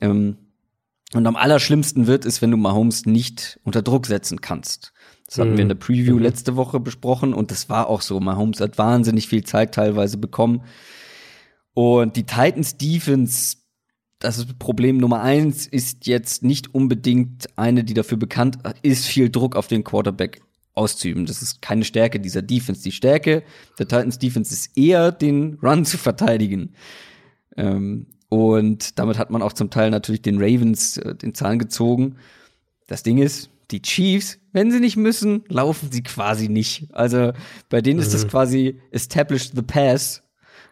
Speaker 1: Ähm, und am allerschlimmsten wird es, wenn du Mahomes nicht unter Druck setzen kannst. Das hatten mhm. wir in der Preview mhm. letzte Woche besprochen und das war auch so. Mahomes hat wahnsinnig viel Zeit teilweise bekommen. Und die Titans Defense, das ist Problem Nummer eins, ist jetzt nicht unbedingt eine, die dafür bekannt ist, viel Druck auf den Quarterback auszuüben. Das ist keine Stärke dieser Defense. Die Stärke der Titans Defense ist eher, den Run zu verteidigen. Ähm, und damit hat man auch zum Teil natürlich den Ravens äh, den Zahn gezogen. Das Ding ist, die Chiefs, wenn sie nicht müssen, laufen sie quasi nicht. Also bei denen mhm. ist das mhm. quasi established the pass.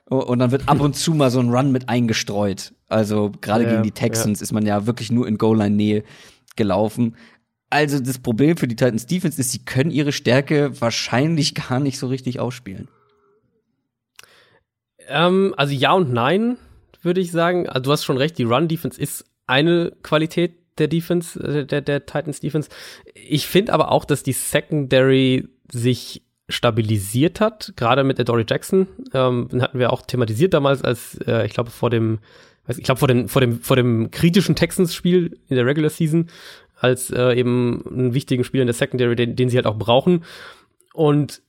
Speaker 1: Und dann wird ab und zu mal so ein Run mit eingestreut. Also gerade ja, gegen die Texans ja. ist man ja wirklich nur in Goal-Line-Nähe gelaufen. Also das Problem für die Titans Defense ist, sie können ihre Stärke wahrscheinlich gar nicht so richtig ausspielen.
Speaker 2: Ähm, also ja und nein würde ich sagen. Also du hast schon recht, die Run-Defense ist eine Qualität der Defense, äh, der, der Titans Defense. Ich finde aber auch, dass die Secondary sich stabilisiert hat, gerade mit der Dory Jackson. Ähm, hatten wir auch thematisiert damals, als äh, ich glaube vor dem, ich glaube vor dem vor dem vor dem kritischen Texans-Spiel in der Regular Season, als äh, eben einen wichtigen Spieler in der Secondary, den, den sie halt auch brauchen. Und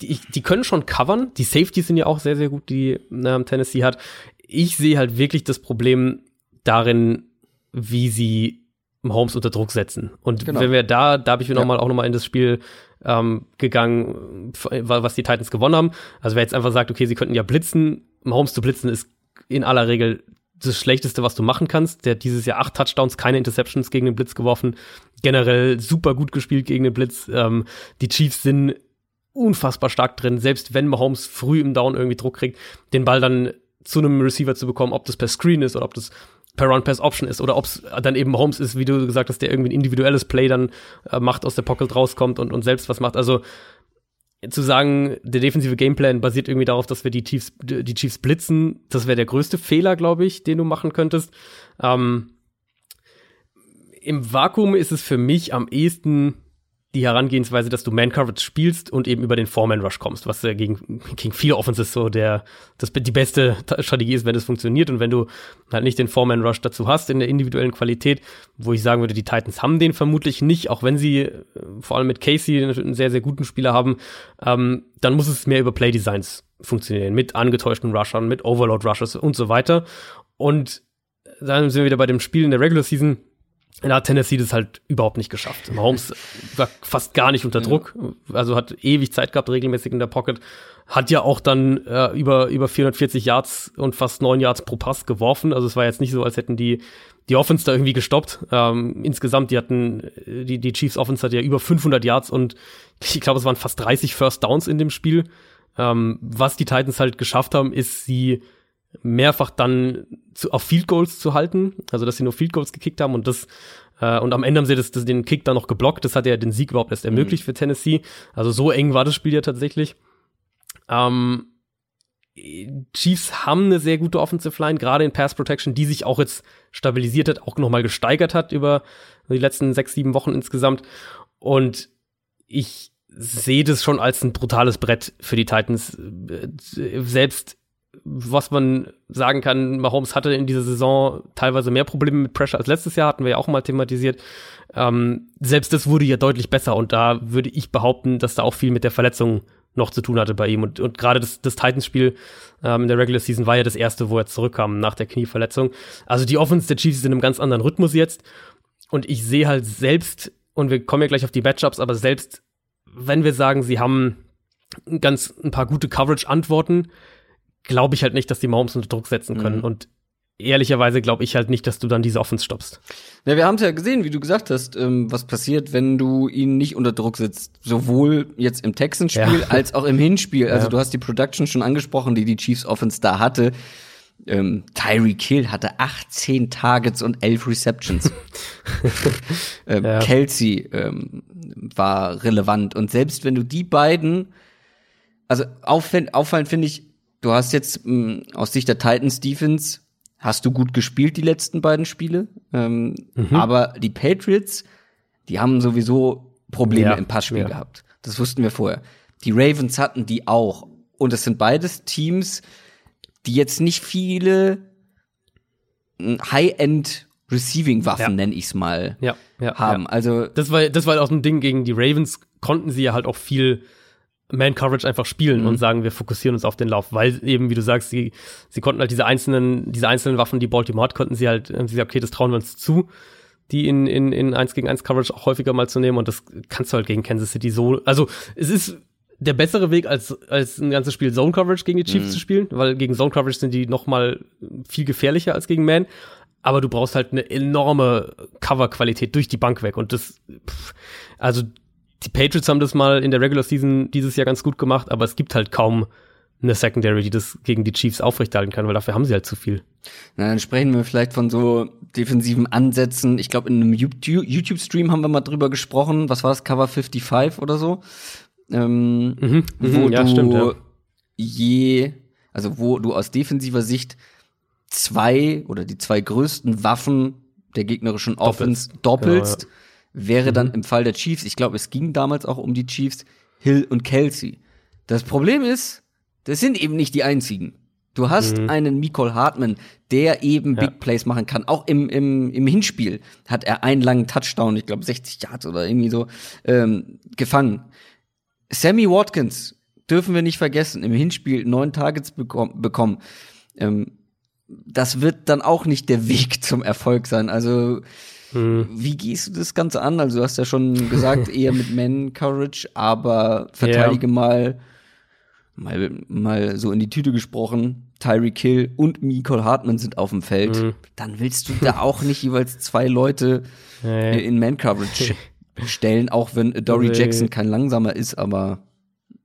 Speaker 2: die, die können schon covern. Die Safeties sind ja auch sehr, sehr gut, die ähm, Tennessee hat ich sehe halt wirklich das Problem darin, wie sie Holmes unter Druck setzen. Und genau. wenn wir da, da habe ich mir ja. noch mal, auch nochmal in das Spiel ähm, gegangen, was die Titans gewonnen haben. Also wer jetzt einfach sagt, okay, sie könnten ja blitzen, Holmes zu blitzen ist in aller Regel das Schlechteste, was du machen kannst. Der hat dieses Jahr acht Touchdowns, keine Interceptions gegen den Blitz geworfen. Generell super gut gespielt gegen den Blitz. Ähm, die Chiefs sind unfassbar stark drin, selbst wenn Mahomes früh im Down irgendwie Druck kriegt, den Ball dann zu einem Receiver zu bekommen, ob das per Screen ist oder ob das per Run-Pass-Option ist oder ob es dann eben Holmes ist, wie du gesagt hast, der irgendwie ein individuelles Play dann äh, macht, aus der Pocket rauskommt und, und selbst was macht. Also zu sagen, der defensive Gameplan basiert irgendwie darauf, dass wir die Chiefs, die Chiefs blitzen, das wäre der größte Fehler, glaube ich, den du machen könntest. Ähm, Im Vakuum ist es für mich am ehesten die Herangehensweise, dass du Man-Coverage spielst und eben über den Foreman-Rush kommst, was äh, gegen, gegen viele Offenses so der, das, die beste Strategie ist, wenn es funktioniert. Und wenn du halt nicht den Foreman-Rush dazu hast in der individuellen Qualität, wo ich sagen würde, die Titans haben den vermutlich nicht, auch wenn sie äh, vor allem mit Casey einen sehr, sehr guten Spieler haben, ähm, dann muss es mehr über Play-Designs funktionieren, mit angetäuschten Rushern, mit Overload-Rushers und so weiter. Und dann sind wir wieder bei dem Spiel in der Regular Season, da hat Tennessee das halt überhaupt nicht geschafft. Mahomes war fast gar nicht unter Druck, also hat ewig Zeit gehabt, regelmäßig in der Pocket. Hat ja auch dann äh, über, über 440 Yards und fast neun Yards pro Pass geworfen. Also es war jetzt nicht so, als hätten die, die Offense da irgendwie gestoppt. Ähm, insgesamt, die hatten, die, die Chiefs Offense hat ja über 500 Yards und ich glaube, es waren fast 30 First Downs in dem Spiel. Ähm, was die Titans halt geschafft haben, ist sie mehrfach dann zu, auf Field Goals zu halten, also dass sie nur Field Goals gekickt haben und das äh, und am Ende haben sie das, das, den Kick dann noch geblockt. Das hat ja den Sieg überhaupt erst ermöglicht mhm. für Tennessee. Also so eng war das Spiel ja tatsächlich. Ähm, Chiefs haben eine sehr gute Offensive Line, gerade in Pass Protection, die sich auch jetzt stabilisiert hat, auch nochmal gesteigert hat über die letzten sechs, sieben Wochen insgesamt. Und ich sehe das schon als ein brutales Brett für die Titans. Äh, selbst was man sagen kann, Mahomes hatte in dieser Saison teilweise mehr Probleme mit Pressure als letztes Jahr, hatten wir ja auch mal thematisiert. Ähm, selbst das wurde ja deutlich besser und da würde ich behaupten, dass da auch viel mit der Verletzung noch zu tun hatte bei ihm. Und, und gerade das, das Titans-Spiel ähm, in der Regular Season war ja das erste, wo er zurückkam nach der Knieverletzung. Also die Offense der Chiefs ist in einem ganz anderen Rhythmus jetzt. Und ich sehe halt selbst, und wir kommen ja gleich auf die Matchups, aber selbst wenn wir sagen, sie haben ganz ein paar gute Coverage-Antworten, glaube ich halt nicht, dass die Mahomes unter Druck setzen können. Mhm. Und ehrlicherweise glaube ich halt nicht, dass du dann diese Offense stoppst.
Speaker 1: Ja, wir haben es ja gesehen, wie du gesagt hast, ähm, was passiert, wenn du ihn nicht unter Druck setzt. Sowohl jetzt im Texans-Spiel ja. als auch im Hinspiel. Also ja. du hast die Production schon angesprochen, die die Chiefs Offense da hatte. Ähm, Tyree Kill hatte 18 Targets und 11 Receptions. [LAUGHS] ähm. Kelsey ähm, war relevant. Und selbst wenn du die beiden, also auffallend finde ich, du hast jetzt mh, aus Sicht der Titans Defense hast du gut gespielt die letzten beiden Spiele. Ähm, mhm. Aber die Patriots, die haben sowieso Probleme ja, im Passspiel ja. gehabt. Das wussten wir vorher. Die Ravens hatten die auch. Und es sind beides Teams, die jetzt nicht viele hm, High-End Receiving-Waffen, ja. nenne ich es mal,
Speaker 2: ja, ja,
Speaker 1: haben. Also
Speaker 2: das war das war auch ein Ding gegen die Ravens konnten sie ja halt auch viel man-Coverage einfach spielen mhm. und sagen, wir fokussieren uns auf den Lauf, weil eben, wie du sagst, sie, sie konnten halt diese einzelnen, diese einzelnen Waffen, die Baltimore hat, konnten sie halt, sie gesagt, okay, das trauen wir uns zu, die in, in, in 1 gegen 1 Coverage auch häufiger mal zu nehmen und das kannst du halt gegen Kansas City so, also es ist der bessere Weg, als, als ein ganzes Spiel Zone Coverage gegen die Chiefs mhm. zu spielen, weil gegen Zone Coverage sind die noch mal viel gefährlicher als gegen Man. Aber du brauchst halt eine enorme Cover-Qualität durch die Bank weg. Und das, pff, also die Patriots haben das mal in der Regular Season dieses Jahr ganz gut gemacht, aber es gibt halt kaum eine Secondary, die das gegen die Chiefs aufrechterhalten kann, weil dafür haben sie halt zu viel.
Speaker 1: Na, dann sprechen wir vielleicht von so defensiven Ansätzen. Ich glaube, in einem YouTube-Stream haben wir mal drüber gesprochen. Was war das? Cover 55 oder so? Ähm, mhm, mhm wo ja, du stimmt, ja. je, also wo du aus defensiver Sicht zwei oder die zwei größten Waffen der gegnerischen Offense doppelst. doppelst. Ja, wäre dann mhm. im Fall der Chiefs, ich glaube, es ging damals auch um die Chiefs, Hill und Kelsey. Das Problem ist, das sind eben nicht die einzigen. Du hast mhm. einen Nicole Hartman, der eben ja. Big Plays machen kann. Auch im, im, im Hinspiel hat er einen langen Touchdown, ich glaube 60 Yards oder irgendwie so, ähm, gefangen. Sammy Watkins dürfen wir nicht vergessen, im Hinspiel neun Targets bekom bekommen. Ähm, das wird dann auch nicht der [LAUGHS] Weg zum Erfolg sein. Also hm. Wie gehst du das Ganze an? Also du hast ja schon gesagt, [LAUGHS] eher mit Man Courage, aber verteidige ja. mal, mal, mal so in die Tüte gesprochen. Tyreek Hill und Nicole Hartman sind auf dem Feld. Hm. Dann willst du da auch nicht jeweils zwei Leute nee. in Man Coverage [LAUGHS] stellen, auch wenn Dory nee. Jackson kein langsamer ist, aber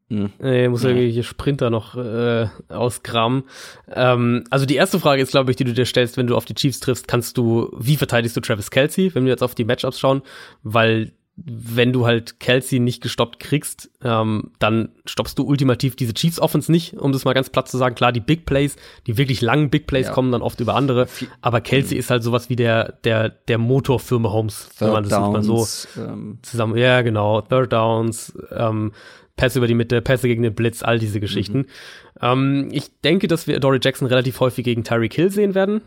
Speaker 2: hm. Nee, muss ja. irgendwelche Sprinter noch äh, ausgraben. Ähm, also die erste Frage ist, glaube ich, die du dir stellst, wenn du auf die Chiefs triffst, kannst du, wie verteidigst du Travis Kelsey, wenn wir jetzt auf die Matchups schauen? Weil wenn du halt Kelsey nicht gestoppt kriegst, ähm, dann stoppst du ultimativ diese Chiefs Offense nicht, um das mal ganz platt zu sagen. Klar, die Big Plays, die wirklich langen Big Plays ja. kommen dann oft über andere, aber Kelsey mhm. ist halt sowas wie der der der Motor für Mahomes,
Speaker 1: wenn man das Downs,
Speaker 2: mal so ähm. zusammen. Ja, genau, Third Downs, ähm, Pässe über die Mitte, Pässe gegen den Blitz, all diese Geschichten. Mhm. Ähm, ich denke, dass wir Dory Jackson relativ häufig gegen Tyreek Hill sehen werden.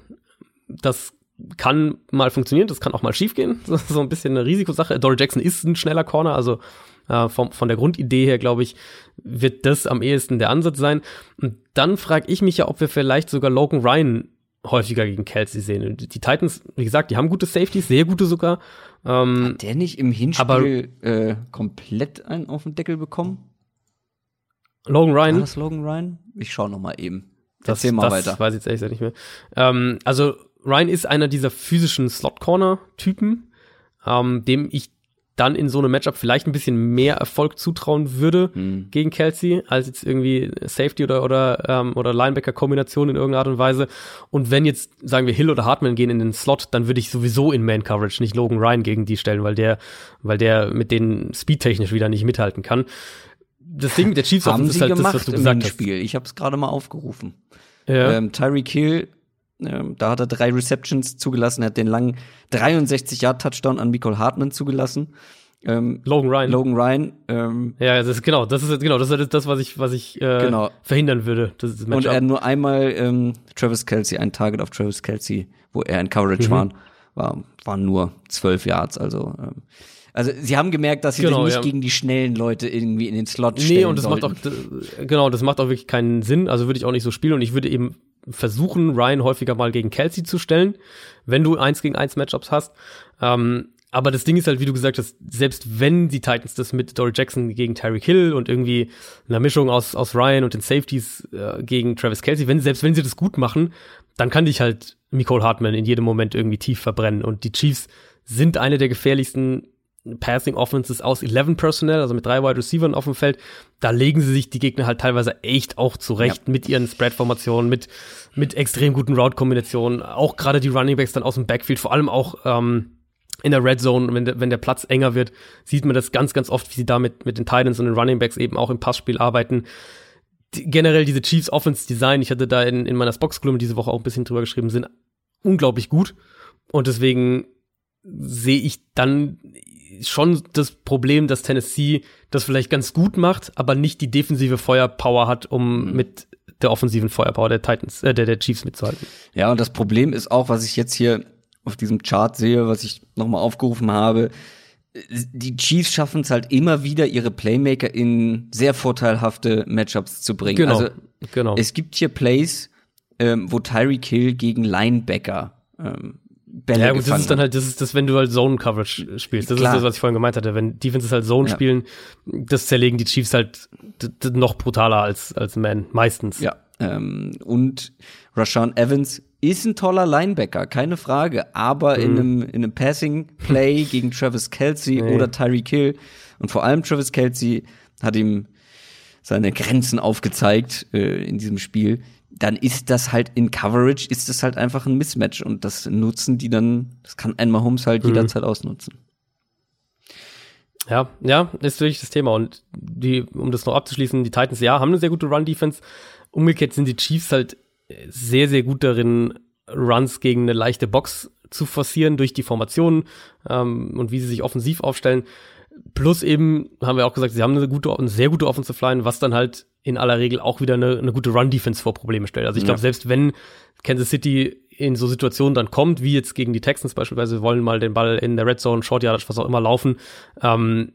Speaker 2: Das kann mal funktionieren, das kann auch mal schiefgehen. [LAUGHS] So, so ein bisschen eine Risikosache. Dory Jackson ist ein schneller Corner, also äh, vom, von der Grundidee her, glaube ich, wird das am ehesten der Ansatz sein. Und dann frage ich mich ja, ob wir vielleicht sogar Logan Ryan häufiger gegen Kelsey sehen. Und die Titans, wie gesagt, die haben gute Safeties, sehr gute sogar.
Speaker 1: Ähm, Hat der nicht im Hinspiel aber, äh, komplett einen auf den Deckel bekommen?
Speaker 2: Logan Ryan? War
Speaker 1: das Logan Ryan? Ich schau noch mal eben.
Speaker 2: Das, Erzähl mal das weiter. weiß ich jetzt ehrlich gesagt nicht mehr. Ähm, also Ryan ist einer dieser physischen Slot-Corner-Typen, ähm, dem ich dann in so einem Matchup vielleicht ein bisschen mehr Erfolg zutrauen würde hm. gegen Kelsey, als jetzt irgendwie Safety oder oder ähm, oder Linebacker-Kombination in irgendeiner Art und Weise. Und wenn jetzt, sagen wir, Hill oder Hartman gehen in den Slot, dann würde ich sowieso in Man-Coverage nicht Logan Ryan gegen die stellen, weil der, weil der mit denen speedtechnisch wieder nicht mithalten kann. Das Ding mit der Chiefs
Speaker 1: Haben ist halt das, was du gesagt hast. Spiel. Ich habe es gerade mal aufgerufen. Ja. Ähm, Tyreek Hill ähm, da hat er drei Receptions zugelassen, er hat den langen 63 Yard Touchdown an Nicole Hartman zugelassen.
Speaker 2: Ähm, Logan Ryan.
Speaker 1: Logan Ryan. Ähm,
Speaker 2: ja, das ist genau, das ist genau, das ist das, was ich, was ich äh, genau. verhindern würde. Das
Speaker 1: ist das Und er hat nur einmal ähm, Travis Kelsey, ein Target auf Travis Kelsey, wo er in Coverage mhm. war, war, waren nur zwölf Yards. Also ähm, Also sie haben gemerkt, dass sie
Speaker 2: Genau,
Speaker 1: den nicht
Speaker 2: ja.
Speaker 1: gegen die schnellen Leute irgendwie in den Slot stellen
Speaker 2: Nee, und das
Speaker 1: sollten.
Speaker 2: macht auch, genau, das macht auch wirklich keinen Sinn. Also würde ich auch nicht so spielen und ich würde eben versuchen, Ryan häufiger mal gegen Kelsey zu stellen, wenn du eins gegen eins Matchups hast. Ähm, aber das Ding ist halt, wie du gesagt hast, selbst wenn die Titans das mit Dory Jackson gegen Tyreek Hill und irgendwie einer Mischung aus, aus Ryan und den Safeties äh, gegen Travis Kelsey, wenn, selbst wenn sie das gut machen, dann kann dich halt Nicole Hartman in jedem Moment irgendwie tief verbrennen. Und die Chiefs sind eine der gefährlichsten Passing Offenses aus 11 Personnel, also mit drei Wide Receivers auf dem Feld. Da legen sie sich die Gegner halt teilweise echt auch zurecht mit ihren Spread-Formationen, mit, mit extrem guten Route-Kombinationen. Auch gerade die Running Backs dann aus dem Backfield, vor allem auch ähm, in der Red Zone, wenn der, wenn der Platz enger wird, sieht man das ganz, ganz oft, wie sie da mit, mit den Titans und den Running Backs eben auch im Passspiel arbeiten. Die, generell diese Chiefs Offense Design, ich hatte da in, in meiner Spox-Kolumne diese Woche auch ein bisschen drüber geschrieben, sind unglaublich gut. Und deswegen sehe ich dann schon das Problem, dass Tennessee das vielleicht ganz gut macht, aber nicht die defensive Feuerpower hat, um mit der offensiven Feuerpower der Titans, äh, der, der Chiefs mitzuhalten.
Speaker 1: Ja, und das Problem ist auch, was ich jetzt hier auf diesem Chart sehe, was ich nochmal aufgerufen habe, die Chiefs schaffen es halt immer wieder, ihre Playmaker in sehr vorteilhafte Matchups zu bringen.
Speaker 2: Genau,
Speaker 1: Also
Speaker 2: genau.
Speaker 1: es gibt hier Plays, ähm, wo Tyreek Hill gegen Linebacker ähm, Bälle
Speaker 2: Ja, gut, das ist dann halt, das ist das, wenn du halt Zone Coverage spielst. Das
Speaker 1: Klar.
Speaker 2: ist das, was ich vorhin gemeint hatte. Wenn Defenses halt Zone
Speaker 1: Ja.
Speaker 2: spielen, das zerlegen die Chiefs halt noch brutaler als, als Man, meistens.
Speaker 1: Ja. Ähm, und Rashawn Evans ist ein toller Linebacker, keine Frage. Aber in einem, in einem Passing-Play [LAUGHS] gegen Travis Kelsey
Speaker 2: Nee.
Speaker 1: oder Tyreek Hill und vor allem Travis Kelsey hat ihm seine Grenzen aufgezeigt äh, in diesem Spiel, dann ist das halt in Coverage, ist das halt einfach ein Mismatch und das nutzen die dann, das kann ein Mahomes halt jederzeit ausnutzen.
Speaker 2: Ja, ja, ist wirklich das Thema. Und die, um das noch abzuschließen, die Titans, ja, haben eine sehr gute Run-Defense. Umgekehrt sind die Chiefs halt sehr, sehr gut darin, Runs gegen eine leichte Box zu forcieren durch die Formationen ähm, und wie sie sich offensiv aufstellen. Plus eben, haben wir auch gesagt, sie haben eine gute, eine sehr gute Offensive Line, was dann halt in aller Regel auch wieder eine, eine gute Run-Defense vor Probleme stellt. Also ich glaube,
Speaker 1: Ja.
Speaker 2: selbst wenn Kansas City in so Situationen dann kommt, wie jetzt gegen die Texans beispielsweise, wir wollen mal den Ball in der Red Zone, Short Yardage, was auch immer laufen, ähm,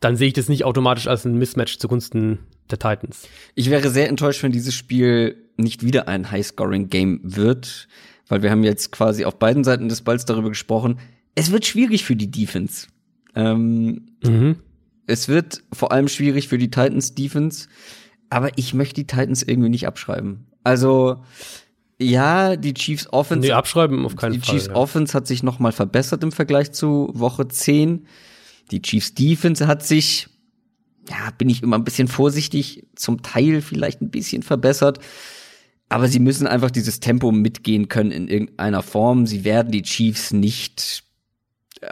Speaker 2: dann sehe ich das nicht automatisch als ein Mismatch zugunsten der Titans.
Speaker 1: Ich wäre sehr enttäuscht, wenn dieses Spiel nicht wieder ein High-Scoring-Game wird, weil wir haben jetzt quasi auf beiden Seiten des Balls darüber gesprochen. Es wird schwierig für die Defense. Ähm,
Speaker 2: Mhm.
Speaker 1: es wird vor allem schwierig für die Titans Defense, aber ich möchte die Titans irgendwie nicht abschreiben. Also ja, die Chiefs Offense
Speaker 2: Nee, abschreiben auf keinen
Speaker 1: die
Speaker 2: Fall.
Speaker 1: Chiefs
Speaker 2: ja.
Speaker 1: Offense hat sich noch mal verbessert im Vergleich zu Woche 10. Die Chiefs Defense hat sich, ja, bin ich immer ein bisschen vorsichtig, zum Teil vielleicht ein bisschen verbessert. Aber sie müssen einfach dieses Tempo mitgehen können in irgendeiner Form. Sie werden die Chiefs nicht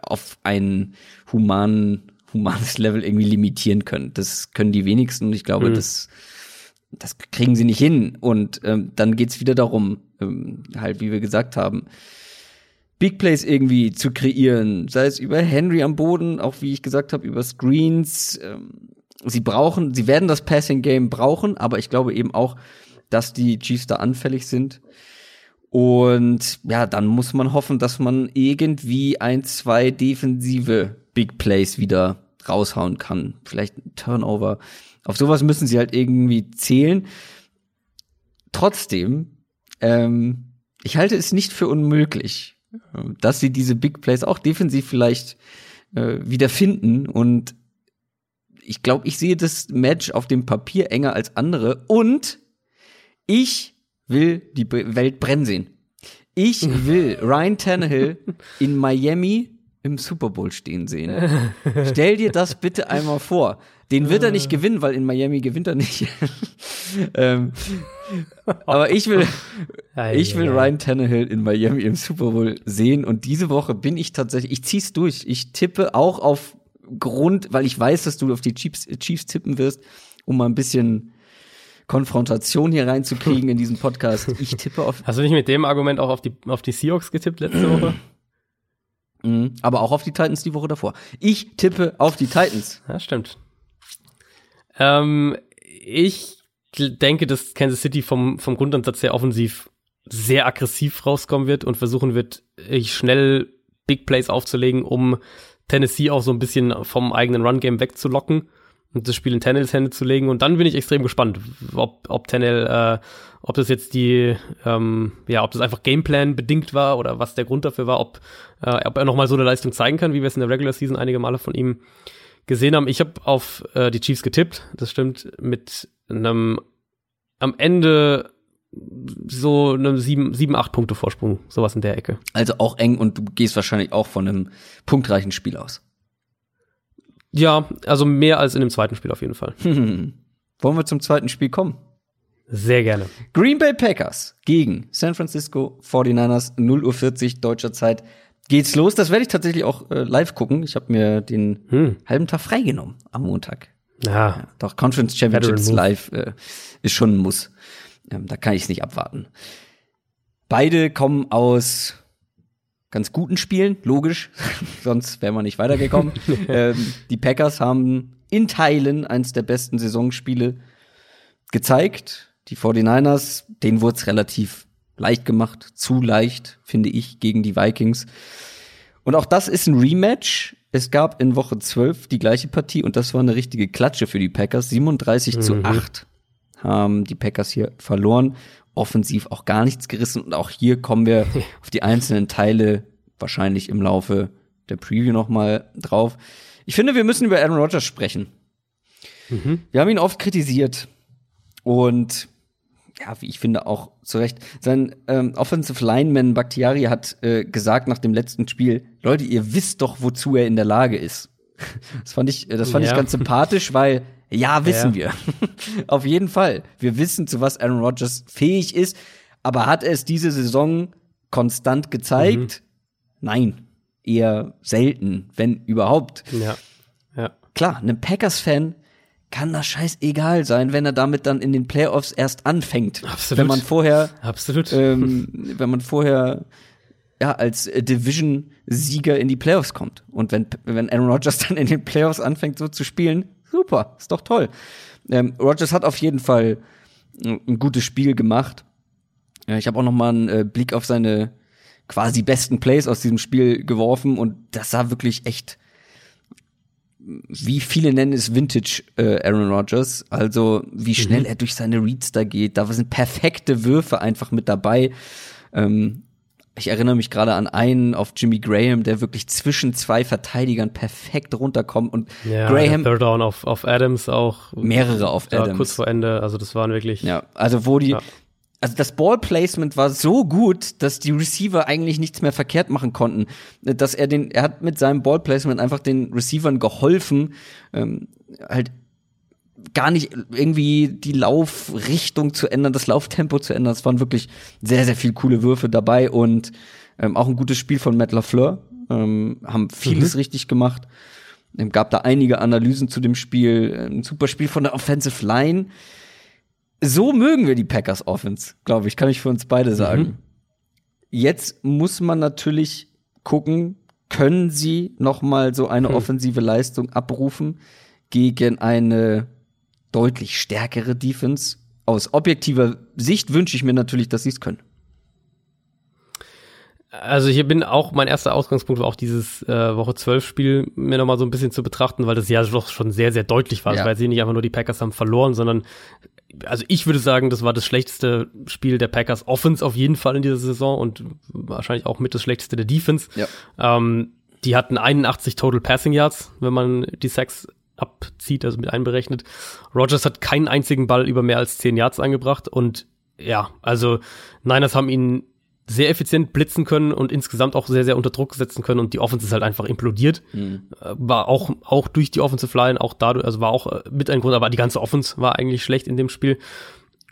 Speaker 1: auf ein human, humanes Level irgendwie limitieren können. Das können die wenigsten und ich glaube,
Speaker 2: Mhm.
Speaker 1: das, das kriegen sie nicht hin. Und ähm, dann geht's wieder darum, ähm, halt, wie wir gesagt haben, Big Plays irgendwie zu kreieren, sei es über Henry am Boden, auch wie ich gesagt habe, über Screens. Ähm, sie brauchen, sie werden das Passing Game brauchen, aber ich glaube eben auch, dass die Chiefs da anfällig sind. Und ja, dann muss man hoffen, dass man irgendwie ein, zwei defensive Big Plays wieder raushauen kann. Vielleicht ein Turnover. Auf sowas müssen sie halt irgendwie zählen. Trotzdem, ähm, ich halte es nicht für unmöglich, äh, dass sie diese Big Plays auch defensiv vielleicht äh, wieder finden. Und ich glaube, ich sehe das Match auf dem Papier enger als andere. Und ich will die Welt brennen sehen. Ich [LAUGHS] will Ryan Tannehill in Miami im Super Bowl stehen sehen. Stell dir das bitte einmal vor. Den wird er nicht gewinnen, weil in Miami gewinnt er nicht. [LAUGHS] ähm, aber ich will, ich will Ryan Tannehill in Miami im Super Bowl sehen und diese Woche bin ich tatsächlich, ich zieh's durch. Ich tippe auch auf Grund, weil ich weiß, dass du auf die Chiefs, Chiefs tippen wirst, um mal ein bisschen Konfrontation hier reinzukriegen in diesen [LAUGHS] Podcast. Ich tippe auf,
Speaker 2: Hast du nicht mit dem Argument auch auf die, auf die Seahawks getippt letzte [CLEARS THROAT] Woche?
Speaker 1: Mhm, aber auch auf die Titans die Woche davor. Ich tippe auf die Titans.
Speaker 2: Ja, stimmt. Ähm, ich denke, dass Kansas City vom, vom Grundansatz her offensiv sehr aggressiv rauskommen wird und versuchen wird, äh, schnell Big Plays aufzulegen, um Tennessee auch so ein bisschen vom eigenen Run-Game wegzulocken und das Spiel in Tennels Hände zu legen. Und dann bin ich extrem gespannt, ob, ob Tennell, äh, ob das jetzt die, ähm, ja, ob das einfach Gameplan bedingt war oder was der Grund dafür war, ob, äh, ob er nochmal so eine Leistung zeigen kann, wie wir es in der Regular Season einige Male von ihm gesehen haben. Ich habe auf äh, die Chiefs getippt, das stimmt, mit einem am Ende so einem sieben, sieben, acht Punkte Vorsprung, sowas in der Ecke.
Speaker 1: Also auch eng und du gehst wahrscheinlich auch von einem punktreichen Spiel aus.
Speaker 2: Ja, also mehr als in dem zweiten Spiel auf jeden Fall.
Speaker 1: Hm. [LAUGHS] Wollen wir zum zweiten Spiel kommen?
Speaker 2: Sehr gerne.
Speaker 1: Green Bay Packers gegen San Francisco 49ers, 0.40 Uhr deutscher Zeit. Geht's los? Das werde ich tatsächlich auch äh, live gucken. Ich habe mir den hm. halben Tag freigenommen am Montag.
Speaker 2: Ja. ja
Speaker 1: doch, Conference Championships live äh, ist schon ein Muss. Ähm, da kann ich es nicht abwarten. Beide kommen aus ganz guten Spielen, logisch, [LAUGHS] sonst wären wir nicht weitergekommen. [LAUGHS] ähm, die Packers haben in Teilen eins der besten Saisonspiele gezeigt. Die 49ers, denen wurde es relativ leicht gemacht, zu leicht, finde ich, gegen die Vikings. Und auch das ist ein Rematch. Es gab in Woche 12 die gleiche Partie und das war eine richtige Klatsche für die Packers. 37 mhm. zu 8 haben die Packers hier verloren offensiv auch gar nichts gerissen. Und auch hier kommen wir auf die einzelnen Teile wahrscheinlich im Laufe der Preview noch mal drauf. Ich finde, wir müssen über Aaron Rodgers sprechen. Mhm. Wir haben ihn oft kritisiert und ja, wie ich finde auch zu Recht. Sein ähm, Offensive Lineman Bakhtiari hat äh, gesagt nach dem letzten Spiel, Leute, ihr wisst doch, wozu er in der Lage ist. [LAUGHS] Das fand ich, das fand ja. ich ganz sympathisch, weil ja, wissen ja. wir. [LAUGHS] Auf jeden Fall. Wir wissen, zu was Aaron Rodgers fähig ist. Aber hat er es diese Saison konstant gezeigt? Mhm. Nein. Eher selten, wenn überhaupt.
Speaker 2: Ja. ja.
Speaker 1: Klar, einem Packers-Fan kann das scheißegal sein, wenn er damit dann in den Playoffs erst anfängt.
Speaker 2: Absolut.
Speaker 1: Wenn man vorher,
Speaker 2: Absolut.
Speaker 1: Ähm, [LAUGHS] wenn man vorher ja, als Division-Sieger in die Playoffs kommt. Und wenn, wenn Aaron Rodgers [LAUGHS] dann in den Playoffs anfängt, so zu spielen, super, ist doch toll. Ähm, Rogers hat auf jeden Fall ein gutes Spiel gemacht. Ich habe auch noch mal einen äh, Blick auf seine quasi besten Plays aus diesem Spiel geworfen und das sah wirklich echt, wie viele nennen es Vintage äh, Aaron Rodgers. Also wie schnell mhm. er durch seine Reads da geht. Da sind perfekte Würfe einfach mit dabei. Ähm, ich erinnere mich gerade an einen auf Jimmy Graham, der wirklich zwischen zwei Verteidigern perfekt runterkommt und
Speaker 2: ja, Graham Third Down auf, auf Adams auch.
Speaker 1: Mehrere auf Adams.
Speaker 2: kurz vor Ende, also das waren wirklich
Speaker 1: ja, also wo die ja. also das Ballplacement war so gut, dass die Receiver eigentlich nichts mehr verkehrt machen konnten, dass er den er hat mit seinem Ballplacement einfach den Receivern geholfen, ähm, halt gar nicht irgendwie die Laufrichtung zu ändern, das Lauftempo zu ändern. Es waren wirklich sehr, sehr viele coole Würfe dabei und ähm, auch ein gutes Spiel von Matt LaFleur. Ähm, haben vieles mhm. richtig gemacht. Ähm, gab da einige Analysen zu dem Spiel. Ein super Spiel von der Offensive Line. So mögen wir die Packers Offense, glaube ich, kann ich für uns beide sagen. Mhm. Jetzt muss man natürlich gucken, können sie noch mal so eine mhm. offensive Leistung abrufen gegen eine deutlich stärkere Defense. Aus objektiver Sicht wünsche ich mir natürlich, dass sie es können.
Speaker 2: Also hier bin auch, mein erster Ausgangspunkt war auch dieses äh, Woche 12 Spiel mir nochmal so ein bisschen zu betrachten, weil das ja doch schon sehr, sehr deutlich war. Ja. Weil sie nicht einfach nur die Packers haben verloren, sondern also ich würde sagen, das war das schlechteste Spiel der Packers Offense auf jeden Fall in dieser Saison und wahrscheinlich auch mit das schlechteste der Defense.
Speaker 1: Ja.
Speaker 2: Ähm, die hatten 81 Total Passing Yards, wenn man die Sacks abzieht, also mit einberechnet. Rogers hat keinen einzigen Ball über mehr als 10 Yards angebracht und ja, also Niners haben ihn sehr effizient blitzen können und insgesamt auch sehr, sehr unter Druck setzen können und die Offense ist halt einfach implodiert. Mhm. War auch, auch durch die Offensive Line, auch dadurch, also war auch äh, mit ein Grund, aber die ganze Offense war eigentlich schlecht in dem Spiel.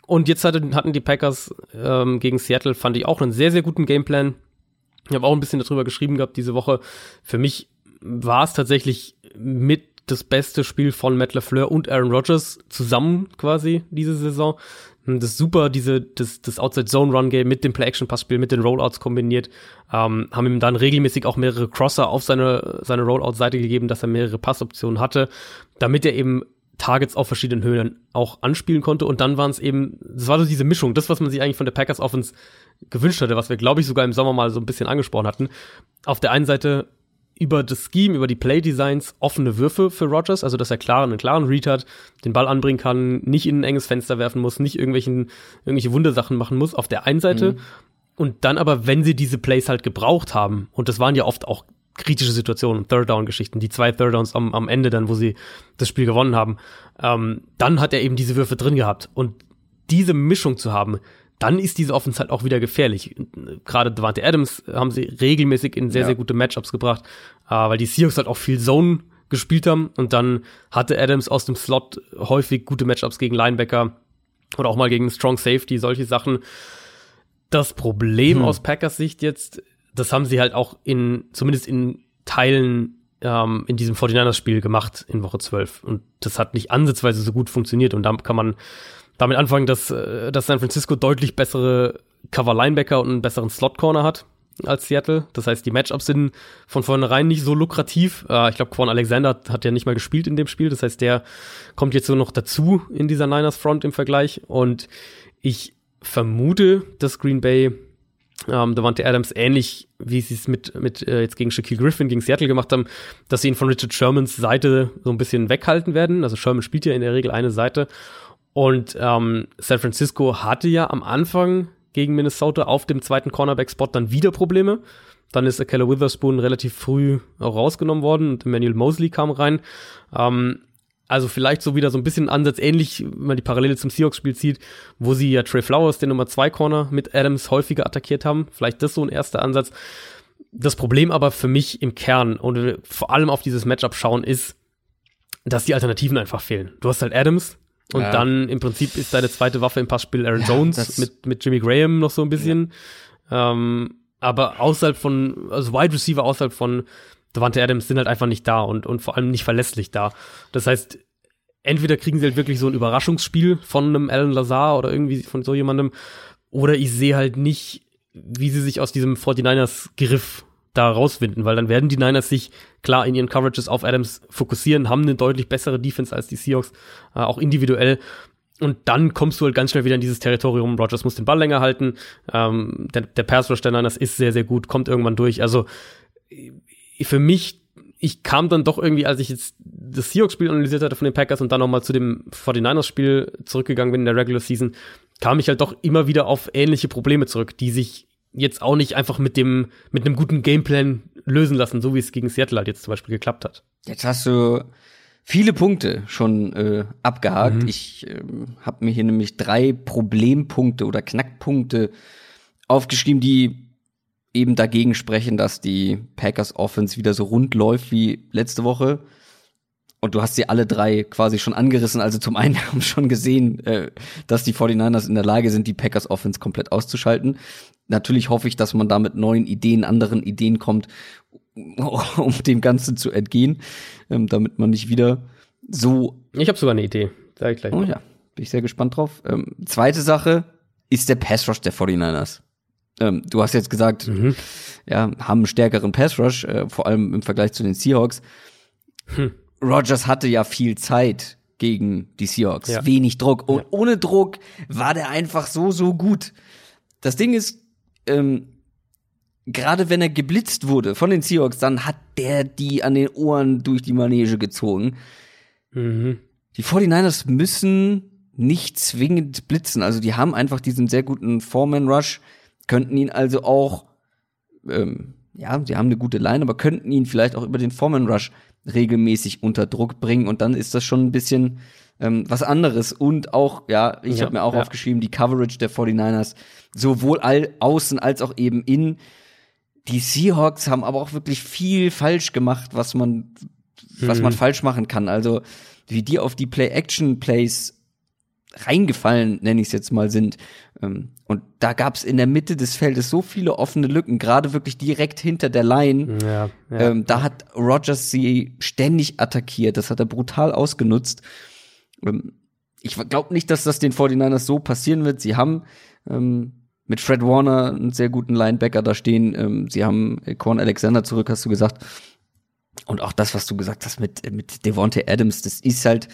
Speaker 2: Und jetzt hatten, hatten die Packers ähm, gegen Seattle, fand ich auch einen sehr, sehr guten Gameplan. Ich habe auch ein bisschen darüber geschrieben gehabt diese Woche. Für mich war es tatsächlich mit das beste Spiel von Matt LaFleur und Aaron Rodgers zusammen quasi diese Saison. Das ist super, diese, das, das Outside-Zone-Run-Game mit dem Play-Action-Passspiel, mit den Rollouts kombiniert, ähm, haben ihm dann regelmäßig auch mehrere Crosser auf seine, seine Rollout-Seite gegeben, dass er mehrere Passoptionen hatte, damit er eben Targets auf verschiedenen Höhen auch anspielen konnte. Und dann waren es eben, das war so diese Mischung, das, was man sich eigentlich von der Packers Offense gewünscht hatte, was wir, glaube ich, sogar im Sommer mal so ein bisschen angesprochen hatten. Auf der einen Seite über das Scheme, über die Play-Designs offene Würfe für Rogers, also dass er klar, einen klaren Read hat, den Ball anbringen kann, nicht in ein enges Fenster werfen muss, nicht irgendwelchen, irgendwelche Wundersachen machen muss, auf der einen Seite. Mhm. Und dann aber, wenn sie diese Plays halt gebraucht haben, und das waren ja oft auch kritische Situationen, Third-Down-Geschichten, die zwei Third-Downs am, am Ende dann, wo sie das Spiel gewonnen haben, ähm, dann hat er eben diese Würfe drin gehabt. Und diese Mischung zu haben, dann ist diese Offense halt auch wieder gefährlich. Gerade Devante Adams haben sie regelmäßig in sehr, ja. sehr gute Matchups gebracht, äh, weil die Seahawks halt auch viel Zone gespielt haben und dann hatte Adams aus dem Slot häufig gute Matchups gegen Linebacker oder auch mal gegen Strong Safety, solche Sachen. Das Problem hm. aus Packers Sicht jetzt, das haben sie halt auch in, zumindest in Teilen ähm, in diesem 49ers-Spiel gemacht in Woche 12. Und das hat nicht ansatzweise so gut funktioniert. Und da kann man damit anfangen, dass, äh, dass San Francisco deutlich bessere Cover-Linebacker und einen besseren Slot-Corner hat als Seattle. Das heißt, die Matchups sind von vornherein nicht so lukrativ. Äh, ich glaube, Quan Alexander hat ja nicht mal gespielt in dem Spiel. Das heißt, der kommt jetzt nur noch dazu in dieser Niners Front im Vergleich. Und ich vermute, dass Green Bay ähm, Davante Adams ähnlich, wie sie es mit, mit äh, jetzt gegen Shaquille Griffin, gegen Seattle gemacht haben, dass sie ihn von Richard Shermans Seite so ein bisschen weghalten werden. Also Sherman spielt ja in der Regel eine Seite und ähm, San Francisco hatte ja am Anfang gegen Minnesota auf dem zweiten Cornerback-Spot dann wieder Probleme. Dann ist Keller Witherspoon relativ früh auch rausgenommen worden und Emmanuel Mosley kam rein. Ähm, also vielleicht so wieder so ein bisschen Ansatz ähnlich, wenn man die Parallele zum Seahawks-Spiel zieht, wo sie ja Trey Flowers, den Nummer 2 Corner, mit Adams häufiger attackiert haben. Vielleicht das so ein erster Ansatz. Das Problem aber für mich im Kern und vor allem auf dieses Matchup schauen ist, dass die Alternativen einfach fehlen. Du hast halt Adams, und ja. dann im Prinzip ist seine zweite Waffe im Passspiel Aaron ja, Jones mit, mit Jimmy Graham noch so ein bisschen. Ja. Ähm, aber außerhalb von, also Wide Receiver außerhalb von Devante Adams sind halt einfach nicht da und, und vor allem nicht verlässlich da. Das heißt, entweder kriegen sie halt wirklich so ein Überraschungsspiel von einem Alan Lazar oder irgendwie von so jemandem, oder ich sehe halt nicht, wie sie sich aus diesem 49ers Griff da rauswinden, weil dann werden die Niners sich klar in ihren Coverages auf Adams fokussieren, haben eine deutlich bessere Defense als die Seahawks, äh, auch individuell. Und dann kommst du halt ganz schnell wieder in dieses Territorium. Rogers muss den Ball länger halten. Ähm, der, der Pass Rush der Niners ist sehr, sehr gut, kommt irgendwann durch. Also für mich, ich kam dann doch irgendwie, als ich jetzt das Seahawks-Spiel analysiert hatte von den Packers und dann nochmal zu dem 49ers-Spiel zurückgegangen bin in der Regular Season, kam ich halt doch immer wieder auf ähnliche Probleme zurück, die sich jetzt auch nicht einfach mit dem, mit einem guten Gameplan lösen lassen, so wie es gegen Seattle halt jetzt zum Beispiel geklappt hat.
Speaker 1: Jetzt hast du viele Punkte schon äh, abgehakt. Mhm. Ich äh, habe mir hier nämlich drei Problempunkte oder Knackpunkte aufgeschrieben, die eben dagegen sprechen, dass die Packers Offense wieder so rund läuft wie letzte Woche. Und du hast sie alle drei quasi schon angerissen. Also zum einen [LAUGHS] haben wir schon gesehen, äh, dass die 49ers in der Lage sind, die Packers Offense komplett auszuschalten. Natürlich hoffe ich, dass man da mit neuen Ideen, anderen Ideen kommt, [LAUGHS] um dem Ganzen zu entgehen, ähm, damit man nicht wieder so.
Speaker 2: Ich habe sogar eine Idee. Sag ich gleich.
Speaker 1: Oh ja, bin ich sehr gespannt drauf. Ähm, zweite Sache ist der Pass Rush der 49ers. Ähm, du hast jetzt gesagt, mhm. ja, haben einen stärkeren Pass Rush, äh, vor allem im Vergleich zu den Seahawks. Hm. Rogers hatte ja viel Zeit gegen die Seahawks, ja. wenig Druck und ja. ohne Druck war der einfach so so gut. Das Ding ist, ähm, gerade wenn er geblitzt wurde von den Seahawks, dann hat der die an den Ohren durch die Manege gezogen. Mhm. Die 49ers müssen nicht zwingend blitzen. Also die haben einfach diesen sehr guten Foreman-Rush, könnten ihn also auch, ähm, ja, sie haben eine gute Line, aber könnten ihn vielleicht auch über den Foreman-Rush regelmäßig unter Druck bringen und dann ist das schon ein bisschen ähm, was anderes. Und auch, ja, ich ja, habe mir auch ja. aufgeschrieben, die Coverage der 49ers, sowohl all, außen als auch eben in. Die Seahawks haben aber auch wirklich viel falsch gemacht, was man, was man mhm. falsch machen kann. Also, wie die auf die Play-Action-Plays reingefallen, nenne ich es jetzt mal, sind. Ähm, und da gab es in der Mitte des Feldes so viele offene Lücken, gerade wirklich direkt hinter der Line. Ja, ja, ähm, da hat Rogers sie ständig attackiert. Das hat er brutal ausgenutzt. Ähm, ich glaube nicht, dass das den 49ers so passieren wird. Sie haben ähm, mit Fred Warner einen sehr guten Linebacker da stehen. Ähm, sie haben Corn Alexander zurück, hast du gesagt. Und auch das, was du gesagt hast mit, mit Devontae Adams, das ist halt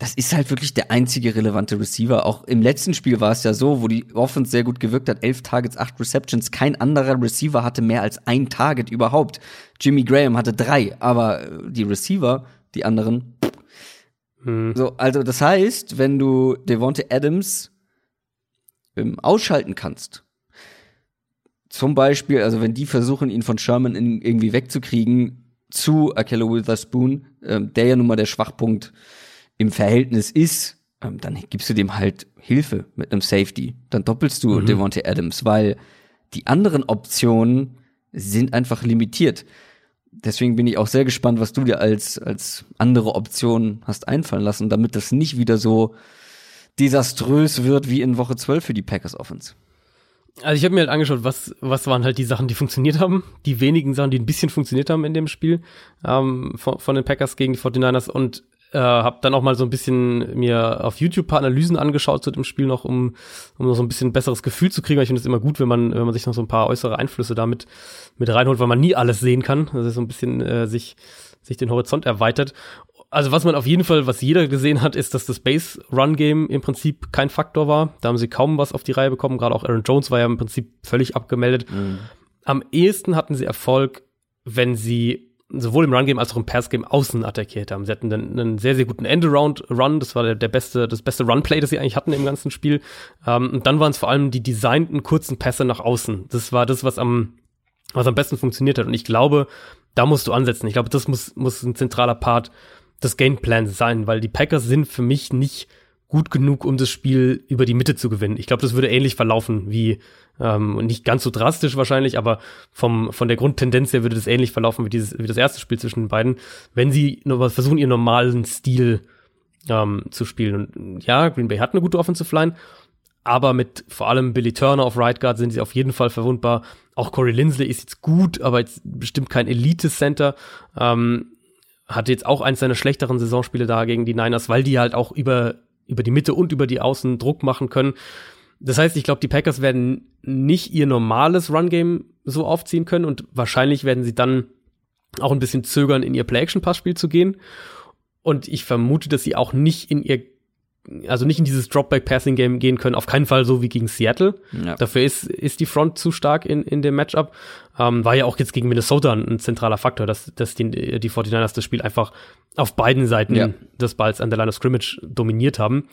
Speaker 1: das ist halt wirklich der einzige relevante Receiver. Auch im letzten Spiel war es ja so, wo die Offense sehr gut gewirkt hat. Elf Targets, acht Receptions. Kein anderer Receiver hatte mehr als ein Target überhaupt. Jimmy Graham hatte drei, aber äh, die Receiver, die anderen. Hm. So, also das heißt, wenn du Devonte Adams ähm, ausschalten kannst, zum Beispiel, also wenn die versuchen, ihn von Sherman in, irgendwie wegzukriegen, zu Akello Witherspoon, äh, der ja nun mal der Schwachpunkt im Verhältnis ist, ähm, dann gibst du dem halt Hilfe mit einem Safety. Dann doppelst du mhm. Devontae Adams, weil die anderen Optionen sind einfach limitiert. Deswegen bin ich auch sehr gespannt, was du dir als, als andere Option hast einfallen lassen, damit das nicht wieder so desaströs wird wie in Woche 12 für die Packers Offense.
Speaker 2: Also ich habe mir halt angeschaut, was, was waren halt die Sachen, die funktioniert haben, die wenigen Sachen, die ein bisschen funktioniert haben in dem Spiel ähm, von, von den Packers gegen die 49ers und äh, habe dann auch mal so ein bisschen mir auf YouTube paar Analysen angeschaut zu dem Spiel noch, um, um noch so ein bisschen besseres Gefühl zu kriegen. Ich finde es immer gut, wenn man, wenn man sich noch so ein paar äußere Einflüsse damit mit reinholt, weil man nie alles sehen kann. Also so ein bisschen äh, sich, sich den Horizont erweitert. Also was man auf jeden Fall, was jeder gesehen hat, ist, dass das Base-Run-Game im Prinzip kein Faktor war. Da haben sie kaum was auf die Reihe bekommen. Gerade auch Aaron Jones war ja im Prinzip völlig abgemeldet. Mhm. Am ehesten hatten sie Erfolg, wenn sie sowohl im Run-Game als auch im Pass-Game außen attackiert haben. Sie hatten einen, einen sehr, sehr guten End-Around-Run. Das war der, der beste, das beste Run-Play, das sie eigentlich hatten im ganzen Spiel. Ähm, und dann waren es vor allem die designten kurzen Pässe nach außen. Das war das, was am, was am besten funktioniert hat. Und ich glaube, da musst du ansetzen. Ich glaube, das muss, muss ein zentraler Part des Gameplans sein, weil die Packers sind für mich nicht gut genug, um das Spiel über die Mitte zu gewinnen. Ich glaube, das würde ähnlich verlaufen wie ähm, nicht ganz so drastisch wahrscheinlich, aber vom von der Grundtendenz her würde das ähnlich verlaufen wie dieses wie das erste Spiel zwischen den beiden, wenn sie versuchen ihren normalen Stil ähm, zu spielen. Und ja, Green Bay hat eine gute Offensive Line, aber mit vor allem Billy Turner auf Right Guard sind sie auf jeden Fall verwundbar. Auch Corey Lindsley ist jetzt gut, aber jetzt bestimmt kein Elite Center. Ähm, hatte jetzt auch eins seiner schlechteren Saisonspiele da gegen die Niners, weil die halt auch über über die Mitte und über die Außen Druck machen können. Das heißt, ich glaube, die Packers werden nicht ihr normales Run-Game so aufziehen können und wahrscheinlich werden sie dann auch ein bisschen zögern, in ihr Play-Action-Passspiel zu gehen. Und ich vermute, dass sie auch nicht in ihr, also nicht in dieses Dropback-Passing-Game gehen können, auf keinen Fall so wie gegen Seattle. Ja. Dafür ist, ist die Front zu stark in, in dem Matchup. Ähm, war ja auch jetzt gegen Minnesota ein, ein zentraler Faktor, dass, dass die, die 49ers das Spiel einfach auf beiden Seiten ja. des Balls an der Line of Scrimmage dominiert haben.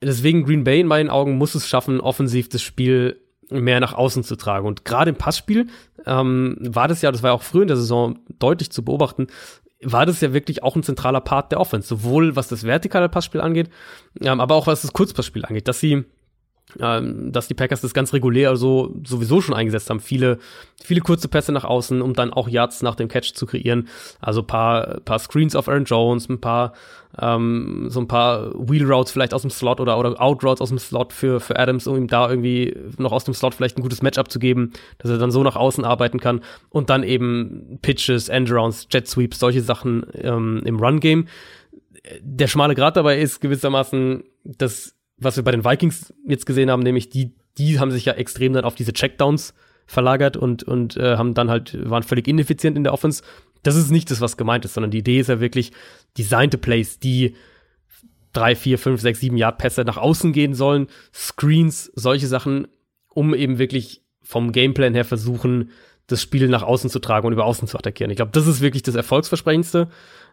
Speaker 2: Deswegen Green Bay in meinen Augen muss es schaffen, offensiv das Spiel mehr nach außen zu tragen. Und gerade im Passspiel ähm, war das ja, das war ja auch früh in der Saison deutlich zu beobachten, war das ja wirklich auch ein zentraler Part der Offense, sowohl was das vertikale Passspiel angeht, ähm, aber auch was das Kurzpassspiel angeht, dass sie ähm, dass die Packers das ganz regulär so sowieso schon eingesetzt haben. Viele, viele kurze Pässe nach außen, um dann auch Yards nach dem Catch zu kreieren. Also paar, paar Screens auf Aaron Jones, ein paar, ähm, so ein paar Wheel Routes vielleicht aus dem Slot oder, oder Out Routes aus dem Slot für, für Adams, um ihm da irgendwie noch aus dem Slot vielleicht ein gutes Matchup zu geben, dass er dann so nach außen arbeiten kann. Und dann eben Pitches, Endrounds, Jet Sweeps, solche Sachen ähm, im Run Game. Der schmale Grad dabei ist gewissermaßen, dass was wir bei den Vikings jetzt gesehen haben, nämlich die, die haben sich ja extrem dann auf diese Checkdowns verlagert und, und äh, haben dann halt, waren völlig ineffizient in der Offense. Das ist nicht das, was gemeint ist, sondern die Idee ist ja wirklich designte Plays, die drei, vier, fünf, sechs, sieben Yard Pässe nach außen gehen sollen, Screens, solche Sachen, um eben wirklich vom Gameplan her versuchen, das Spiel nach außen zu tragen und über außen zu attackieren. Ich glaube, das ist wirklich das Erfolgsversprechendste,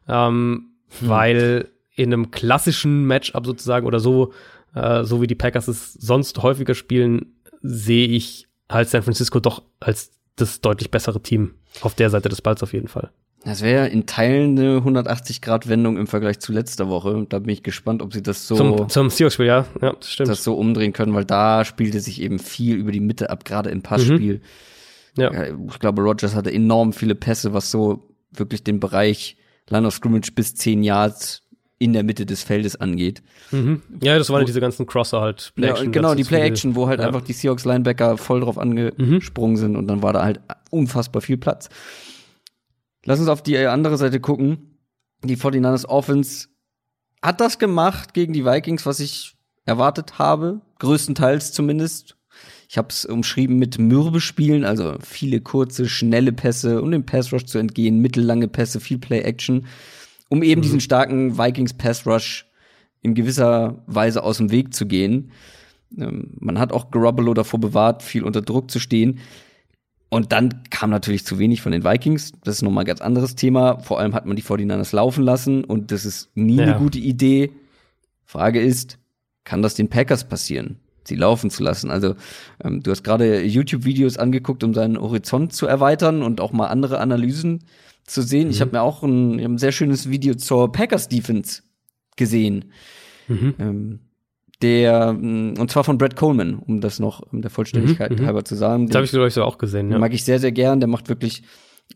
Speaker 2: ähm, hm. weil in einem klassischen Matchup sozusagen oder so äh, so wie die Packers es sonst häufiger spielen, sehe ich halt San Francisco doch als das deutlich bessere Team auf der Seite des Balls auf jeden Fall.
Speaker 1: Das wäre in Teilen eine 180-Grad-Wendung im Vergleich zu letzter Woche. Da bin ich gespannt, ob sie das so
Speaker 2: zum, zum Seahawks-Spiel, ja, ja,
Speaker 1: das stimmt. Das so umdrehen können, weil da spielte sich eben viel über die Mitte ab, gerade im Passspiel. Mhm. Ja. Ich glaube, Rogers hatte enorm viele Pässe, was so wirklich den Bereich Line of Scrimmage bis 10 Yards in der Mitte des Feldes angeht.
Speaker 2: Mhm. Ja, das waren wo, diese ganzen Crosser halt.
Speaker 1: Play ja, genau, die Play-Action, wo halt ja. einfach die Seahawks-Linebacker voll drauf angesprungen mhm. sind und dann war da halt unfassbar viel Platz. Lass uns auf die andere Seite gucken. Die 49ers Offense hat das gemacht gegen die Vikings, was ich erwartet habe, größtenteils zumindest. Ich habe es umschrieben mit mürbe Spielen, also viele kurze, schnelle Pässe, um dem Pass Rush zu entgehen, mittellange Pässe, viel Play Action um eben mhm. diesen starken Vikings Pass Rush in gewisser Weise aus dem Weg zu gehen. Ähm, man hat auch Garoppolo davor bewahrt, viel unter Druck zu stehen. Und dann kam natürlich zu wenig von den Vikings. Das ist nochmal ein ganz anderes Thema. Vor allem hat man die 49ers laufen lassen und das ist nie ja. eine gute Idee. Frage ist, kann das den Packers passieren? sie laufen zu lassen. Also ähm, du hast gerade YouTube-Videos angeguckt, um deinen Horizont zu erweitern und auch mal andere Analysen zu sehen. Mhm. Ich habe mir auch ein, ein, sehr schönes Video zur Packers Defense gesehen. Mhm. Ähm, der, mm, und zwar von Brad Coleman, um das noch um der Vollständigkeit mhm, mhm. halber zu sagen.
Speaker 2: Das habe ich, glaube ich, so auch gesehen,
Speaker 1: ja. Mag ich sehr, sehr gern. Der macht wirklich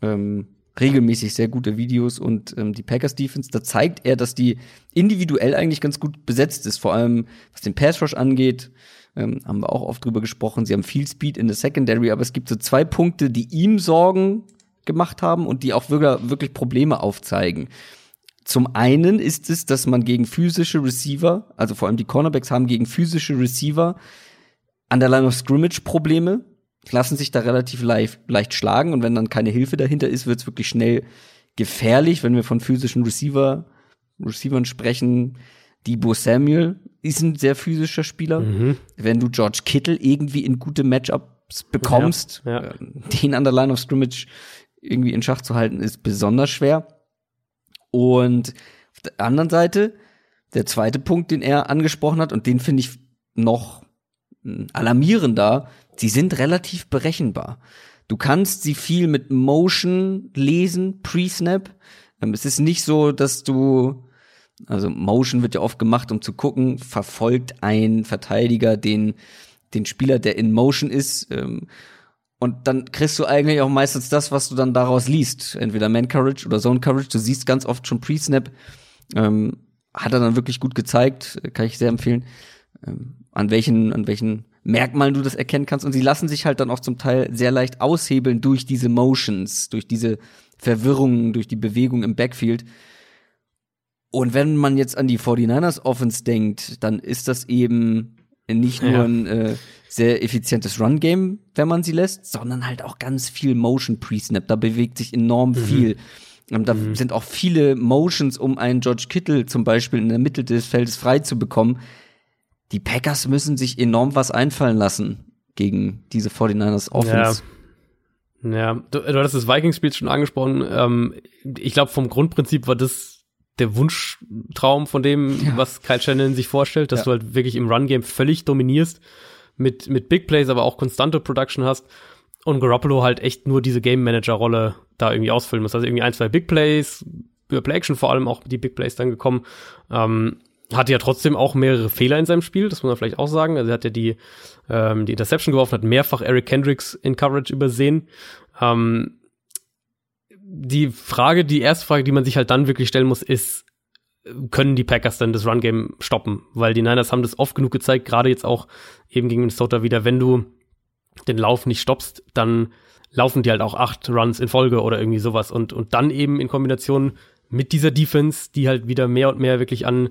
Speaker 1: ähm, regelmäßig sehr gute Videos und ähm, die Packers Defense, da zeigt er, dass die individuell eigentlich ganz gut besetzt ist, vor allem was den Pass Rush angeht. Ähm, haben wir auch oft drüber gesprochen. Sie haben viel Speed in der Secondary, aber es gibt so zwei Punkte, die ihm Sorgen gemacht haben und die auch wirklich, wirklich Probleme aufzeigen. Zum einen ist es, dass man gegen physische Receiver, also vor allem die Cornerbacks haben gegen physische Receiver an der Line of Scrimmage Probleme, lassen sich da relativ leicht, leicht schlagen und wenn dann keine Hilfe dahinter ist, wird es wirklich schnell gefährlich, wenn wir von physischen Receiver, Receivern sprechen. Debo Samuel ist ein sehr physischer Spieler. Mhm. Wenn du George Kittle irgendwie in gute Matchups bekommst, ja, ja. Den an der Line of Scrimmage irgendwie in Schach zu halten, ist besonders schwer. Und auf der anderen Seite, der zweite Punkt, den er angesprochen hat, und den finde ich noch hm, alarmierender, sie sind relativ berechenbar. Du kannst sie viel mit Motion lesen, pre-Snap. Ähm, es ist nicht so, dass du, also Motion wird ja oft gemacht, um zu gucken, verfolgt ein Verteidiger den, den Spieler, der in Motion ist. Ähm, und dann kriegst du eigentlich auch meistens das, was du dann daraus liest. Entweder Man Courage oder Zone Courage. Du siehst ganz oft schon Pre-Snap. Ähm, hat er dann wirklich gut gezeigt, kann ich sehr empfehlen, ähm, an welchen, an welchen Merkmalen du das erkennen kannst. Und sie lassen sich halt dann auch zum Teil sehr leicht aushebeln durch diese Motions, durch diese Verwirrungen, durch die Bewegung im Backfield. Und wenn man jetzt an die 49ers Offense denkt, dann ist das eben nicht nur ja. ein äh, sehr effizientes Run-Game, wenn man sie lässt, sondern halt auch ganz viel Motion Pre-Snap. Da bewegt sich enorm mhm. viel. Und da mhm. sind auch viele Motions, um einen George Kittle zum Beispiel in der Mitte des Feldes frei zu bekommen. Die Packers müssen sich enorm was einfallen lassen gegen diese 49ers Offense.
Speaker 2: Ja, ja. Du, du hast das Vikings-Spiel schon angesprochen. Ähm, ich glaube, vom Grundprinzip war das der Wunschtraum von dem, ja. was Kyle Shannon sich vorstellt, dass ja. du halt wirklich im Run-Game völlig dominierst, mit, mit Big Plays, aber auch konstante Production hast und Garoppolo halt echt nur diese Game Manager-Rolle da irgendwie ausfüllen muss. Also irgendwie ein, zwei Big Plays, über Play Action vor allem auch die Big Plays dann gekommen. Ähm, hatte ja trotzdem auch mehrere Fehler in seinem Spiel, das muss man vielleicht auch sagen. Also er hat ja die, ähm, die Interception geworfen, hat mehrfach Eric Kendricks in Coverage übersehen. Ähm, die Frage, die erste Frage, die man sich halt dann wirklich stellen muss, ist, können die Packers dann das Run-Game stoppen? Weil die Niners haben das oft genug gezeigt, gerade jetzt auch eben gegen Minnesota wieder, wenn du den Lauf nicht stoppst, dann laufen die halt auch acht Runs in Folge oder irgendwie sowas. Und, und dann eben in Kombination mit dieser Defense, die halt wieder mehr und mehr wirklich an,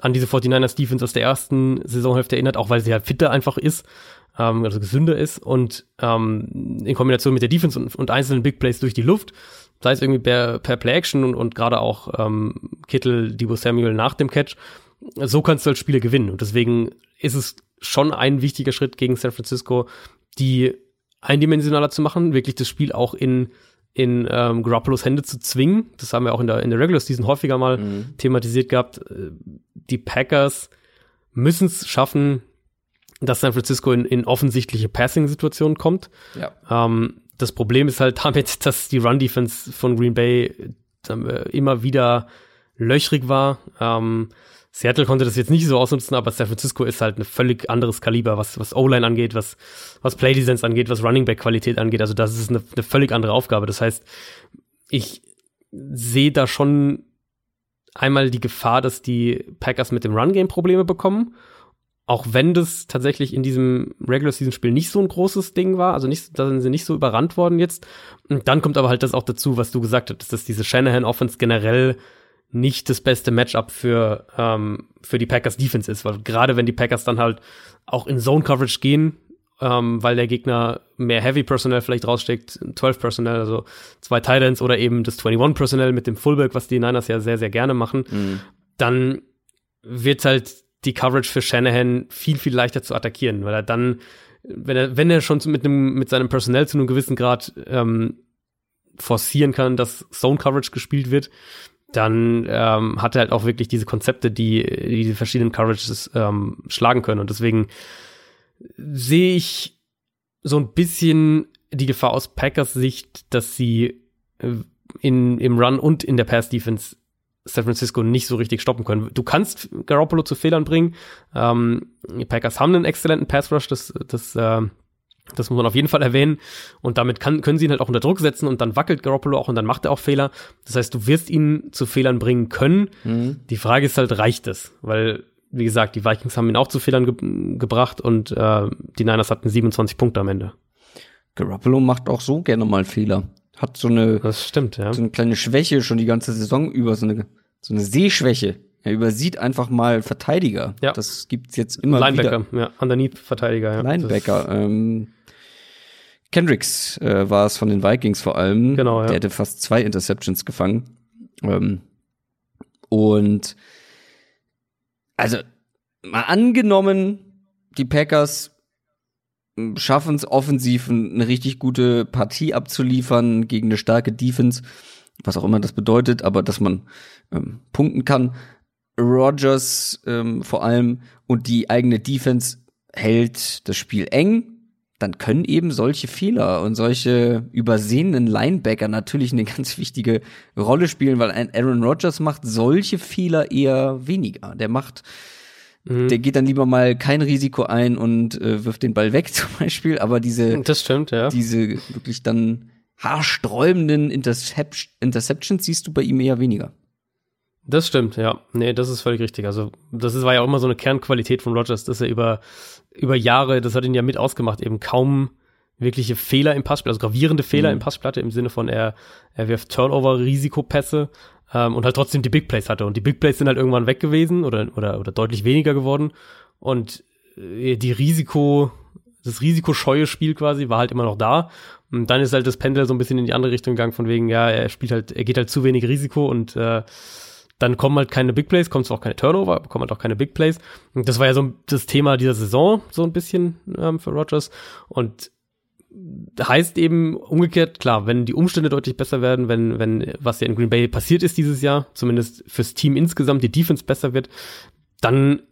Speaker 2: an diese 49ers Defense aus der ersten Saisonhälfte erinnert, auch weil sie halt fitter einfach ist ähm, also gesünder ist und ähm, in Kombination mit der Defense und, und einzelnen Big Plays durch die Luft, sei es irgendwie per, per Play Action und, und gerade auch ähm, Kittel, Debo Samuel nach dem Catch, so kannst du als Spieler gewinnen. Und deswegen ist es schon ein wichtiger Schritt gegen San Francisco, die eindimensionaler zu machen, wirklich das Spiel auch in in ähm, Garoppolos Hände zu zwingen. Das haben wir auch in der in der Regular Season häufiger mal mhm. thematisiert gehabt. Die Packers müssen es schaffen, dass San Francisco in, in offensichtliche Passing-Situationen kommt. Ja. Ähm, das Problem ist halt damit, [LAUGHS] dass die Run-Defense von Green Bay äh, immer wieder löchrig war. Ähm, Seattle konnte das jetzt nicht so ausnutzen, aber San Francisco ist halt ein völlig anderes Kaliber, was, was O-Line angeht, was, was Play-Designs angeht, was Running Back-Qualität angeht. Also das ist eine, eine völlig andere Aufgabe. Das heißt, ich sehe da schon einmal die Gefahr, dass die Packers mit dem Run-Game Probleme bekommen auch wenn das tatsächlich in diesem Regular Season Spiel nicht so ein großes Ding war, also nicht, da sind sie nicht so überrannt worden jetzt. Und dann kommt aber halt das auch dazu, was du gesagt hast, dass diese Shanahan Offense generell nicht das beste Matchup für, ähm, für die Packers Defense ist, weil gerade wenn die Packers dann halt auch in Zone Coverage gehen, ähm, weil der Gegner mehr Heavy Personnel vielleicht raussteckt, 12 Personnel, also zwei Titans oder eben das 21 Personnel mit dem Fullback, was die Niners ja sehr, sehr gerne machen, mhm. dann wird halt die Coverage für Shanahan viel, viel leichter zu attackieren, weil er dann, wenn er, wenn er schon mit einem, mit seinem Personell zu einem gewissen Grad ähm, forcieren kann, dass Zone Coverage gespielt wird, dann ähm, hat er halt auch wirklich diese Konzepte, die, die, die verschiedenen Coverages ähm, schlagen können. Und deswegen sehe ich so ein bisschen die Gefahr aus Packers Sicht, dass sie äh, in, im Run und in der Pass Defense San Francisco nicht so richtig stoppen können. Du kannst Garoppolo zu Fehlern bringen. Ähm, die Packers haben einen exzellenten Pass Rush, das, das, äh, das muss man auf jeden Fall erwähnen. Und damit kann, können sie ihn halt auch unter Druck setzen und dann wackelt Garoppolo auch und dann macht er auch Fehler. Das heißt, du wirst ihn zu Fehlern bringen können. Mhm. Die Frage ist halt, reicht es? Weil, wie gesagt, die Vikings haben ihn auch zu Fehlern ge gebracht und äh, die Niners hatten 27 Punkte am Ende.
Speaker 1: Garoppolo macht auch so gerne mal Fehler hat so eine,
Speaker 2: das stimmt, ja.
Speaker 1: so eine kleine Schwäche schon die ganze Saison über, so eine, so eine Sehschwäche. Er übersieht einfach mal Verteidiger. Ja. Das gibt's jetzt immer
Speaker 2: Linebacker,
Speaker 1: wieder.
Speaker 2: ja, Underneath-Verteidiger, ja.
Speaker 1: Linebacker. Ähm, Kendricks äh, war es von den Vikings vor allem.
Speaker 2: Genau, ja.
Speaker 1: Der hätte fast zwei Interceptions gefangen. Ähm, und also mal angenommen, die Packers schaffen es offensiv eine richtig gute Partie abzuliefern gegen eine starke Defense, was auch immer das bedeutet, aber dass man ähm, punkten kann. Rogers ähm, vor allem und die eigene Defense hält das Spiel eng, dann können eben solche Fehler und solche übersehenen Linebacker natürlich eine ganz wichtige Rolle spielen, weil ein Aaron Rodgers macht solche Fehler eher weniger. Der macht Mhm. Der geht dann lieber mal kein Risiko ein und äh, wirft den Ball weg [LAUGHS] zum Beispiel. Aber diese,
Speaker 2: das stimmt, ja.
Speaker 1: diese wirklich dann haarsträubenden Intercep Interceptions siehst du bei ihm eher weniger.
Speaker 2: Das stimmt, ja. Nee, das ist völlig richtig. Also, das ist, war ja auch immer so eine Kernqualität von Rogers, dass er über, über Jahre, das hat ihn ja mit ausgemacht, eben kaum wirkliche Fehler im Passspiel, also gravierende Fehler mhm. im Passplatte im Sinne von er, er wirft Turnover-Risikopässe ähm, und halt trotzdem die Big Plays hatte. Und die Big Plays sind halt irgendwann weg gewesen oder, oder, oder deutlich weniger geworden. Und äh, die Risiko, das risikoscheue Spiel quasi war halt immer noch da. Und dann ist halt das Pendel so ein bisschen in die andere Richtung gegangen, von wegen, ja, er spielt halt, er geht halt zu wenig Risiko und äh, dann kommen halt keine Big Plays, kommt zwar auch keine Turnover, kommen halt auch keine Big Plays. Und das war ja so das Thema dieser Saison, so ein bisschen ähm, für Rogers. Und heißt eben umgekehrt, klar, wenn die Umstände deutlich besser werden, wenn, wenn, was ja in Green Bay passiert ist dieses Jahr, zumindest fürs Team insgesamt, die Defense besser wird, dann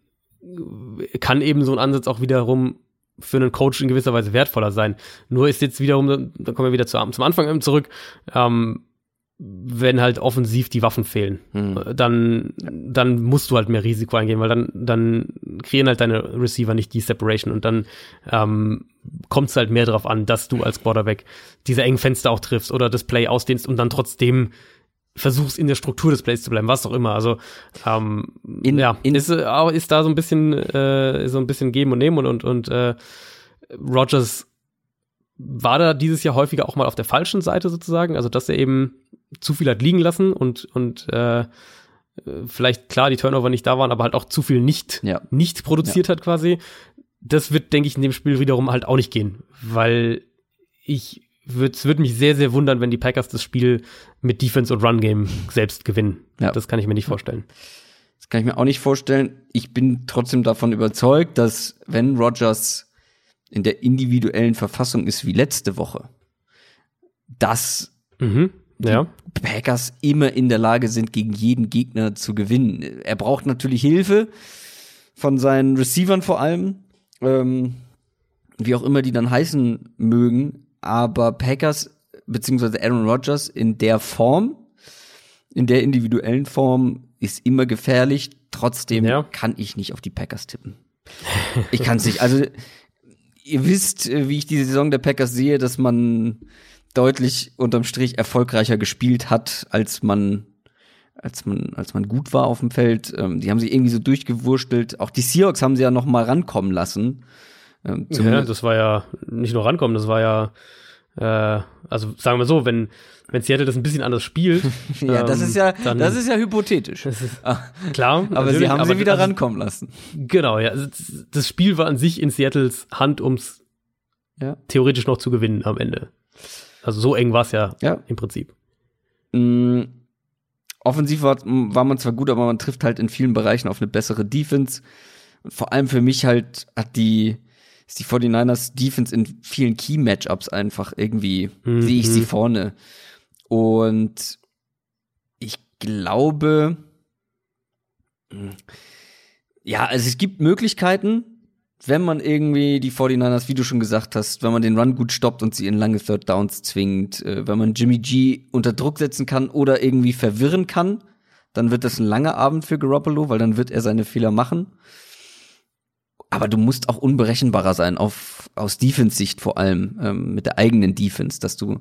Speaker 2: kann eben so ein Ansatz auch wiederum für einen Coach in gewisser Weise wertvoller sein. Nur ist jetzt wiederum, da kommen wir wieder zu, zum Anfang zurück, ähm, wenn halt offensiv die Waffen fehlen, hm. dann, dann musst du halt mehr Risiko eingehen, weil dann, dann kreieren halt deine Receiver nicht die Separation und dann ähm, kommt es halt mehr darauf an, dass du als Quarterback diese engen Fenster auch triffst oder das Play ausdehnst und dann trotzdem versuchst in der Struktur des Plays zu bleiben, was auch immer. Also ähm, in, ja, in ist, äh, ist da so ein bisschen äh, so ein bisschen geben und nehmen und und, und äh, Rogers war da dieses Jahr häufiger auch mal auf der falschen Seite sozusagen, also dass er eben zu viel hat liegen lassen und, und äh, vielleicht klar die Turnover nicht da waren, aber halt auch zu viel nicht, ja. nicht produziert ja. hat quasi. Das wird, denke ich, in dem Spiel wiederum halt auch nicht gehen, weil ich würde es würde mich sehr, sehr wundern, wenn die Packers das Spiel mit Defense und Run Game selbst gewinnen. Ja. Das kann ich mir nicht vorstellen.
Speaker 1: Das kann ich mir auch nicht vorstellen. Ich bin trotzdem davon überzeugt, dass wenn Rogers in der individuellen Verfassung ist wie letzte Woche, dass
Speaker 2: mhm ja.
Speaker 1: Packers immer in der Lage sind, gegen jeden Gegner zu gewinnen. Er braucht natürlich Hilfe von seinen Receivern vor allem, ähm, wie auch immer die dann heißen mögen. Aber Packers beziehungsweise Aaron Rodgers in der Form, in der individuellen Form, ist immer gefährlich. Trotzdem ja. kann ich nicht auf die Packers tippen. Ich kann es nicht. Also ihr wisst, wie ich die Saison der Packers sehe, dass man deutlich unterm Strich erfolgreicher gespielt hat, als man als man als man gut war auf dem Feld. Ähm, die haben sich irgendwie so durchgewurstelt. Auch die Seahawks haben sie ja noch mal rankommen lassen.
Speaker 2: Ähm, ja, das war ja nicht nur rankommen, das war ja äh, also sagen wir so, wenn wenn Seattle das ein bisschen anders spielt. [LAUGHS]
Speaker 1: ja, ähm, das ist ja dann, das ist ja hypothetisch.
Speaker 2: Ist, ah. klar,
Speaker 1: aber sie haben sie wieder also, rankommen lassen.
Speaker 2: Genau, ja. Das Spiel war an sich in Seattles Hand, ums ja. theoretisch noch zu gewinnen am Ende. Also so eng war es ja, ja, im Prinzip.
Speaker 1: Mm, offensiv war, war man zwar gut, aber man trifft halt in vielen Bereichen auf eine bessere Defense. Und vor allem für mich halt hat die, ist die 49ers Defense in vielen Key-Matchups einfach irgendwie, mhm. sehe ich sie vorne. Und ich glaube, hm, ja, also es gibt Möglichkeiten, wenn man irgendwie die 49ers, wie du schon gesagt hast, wenn man den Run gut stoppt und sie in lange Third Downs zwingt, äh, wenn man Jimmy G unter Druck setzen kann oder irgendwie verwirren kann, dann wird das ein langer Abend für Garoppolo, weil dann wird er seine Fehler machen. Aber du musst auch unberechenbarer sein, auf, aus Defense-Sicht vor allem, ähm, mit der eigenen Defense, dass du,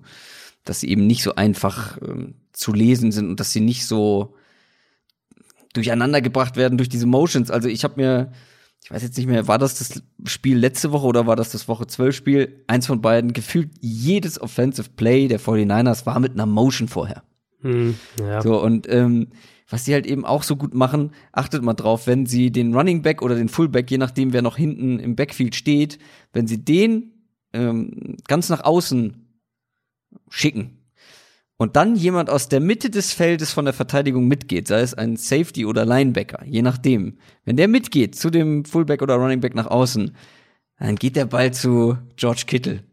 Speaker 1: dass sie eben nicht so einfach ähm, zu lesen sind und dass sie nicht so durcheinander gebracht werden durch diese Motions. Also ich habe mir ich weiß jetzt nicht mehr, war das das Spiel letzte Woche oder war das das Woche 12 Spiel? Eins von beiden. Gefühlt jedes Offensive Play der 49ers war mit einer Motion vorher. Hm, ja. So, und ähm, was sie halt eben auch so gut machen, achtet mal drauf, wenn sie den Running Back oder den Fullback, je nachdem wer noch hinten im Backfield steht, wenn sie den ähm, ganz nach außen schicken, und dann jemand aus der Mitte des Feldes von der Verteidigung mitgeht, sei es ein Safety oder Linebacker, je nachdem. Wenn der mitgeht zu dem Fullback oder Running Back nach außen, dann geht der Ball zu George Kittle.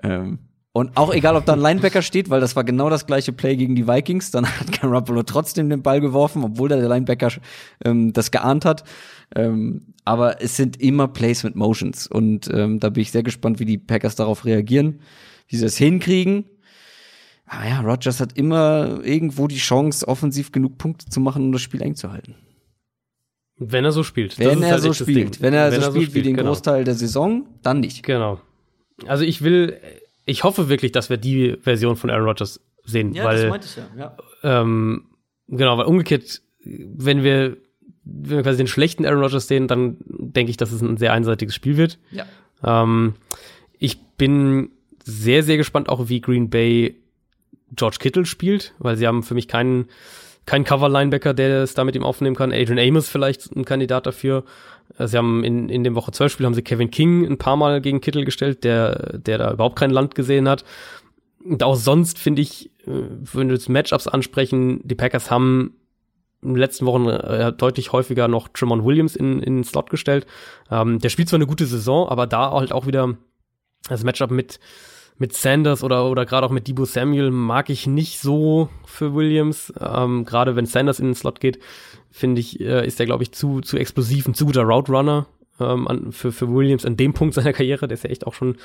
Speaker 1: Ähm, und auch egal, ob da ein Linebacker steht, weil das war genau das gleiche Play gegen die Vikings, dann [LAUGHS] hat Garoppolo trotzdem den Ball geworfen, obwohl der Linebacker ähm, das geahnt hat. Ähm, aber es sind immer Plays mit Motions und ähm, da bin ich sehr gespannt, wie die Packers darauf reagieren, wie sie das hinkriegen ah ja, Rogers hat immer irgendwo die Chance, offensiv genug Punkte zu machen, um das Spiel eng zu halten.
Speaker 2: Wenn er so spielt.
Speaker 1: Wenn er halt so spielt. Wenn er, Wenn so, er spielt so spielt wie den genau. Großteil der Saison, dann nicht.
Speaker 2: Genau. Also ich will, ich hoffe wirklich, dass wir die Version von Aaron Rodgers sehen. Ja, weil, das meinte ich ja. ja. Ähm, genau, weil umgekehrt, wenn wir, wenn wir quasi den schlechten Aaron Rodgers sehen, dann denke ich, dass es ein sehr einseitiges Spiel wird. Ja. Ähm, ich bin sehr, sehr gespannt auch, wie Green Bay George Kittle spielt, weil sie haben für mich keinen keinen Cover-Linebacker, der es da mit ihm aufnehmen kann. Adrian Amos vielleicht ein Kandidat dafür. Äh, sie haben in, in dem Woche 12 Spiel haben sie Kevin King ein paar Mal gegen Kittle gestellt, der, der da überhaupt kein Land gesehen hat. Und auch sonst finde ich, äh, wenn wir jetzt Matchups ansprechen, die Packers haben in den letzten Wochen äh, deutlich häufiger noch Tremont Williams in, in den Slot gestellt. Ähm, der spielt zwar eine gute Saison, aber da halt auch wieder das Matchup mit mit Sanders oder, oder gerade auch mit Debo Samuel mag ich nicht so für Williams. Ähm, gerade wenn Sanders in den Slot geht, finde ich, äh, ist er, glaube ich, zu, zu explosiv, ein zu guter Route Runner ähm, an, für, für Williams an dem Punkt seiner Karriere. Der ist ja echt auch schon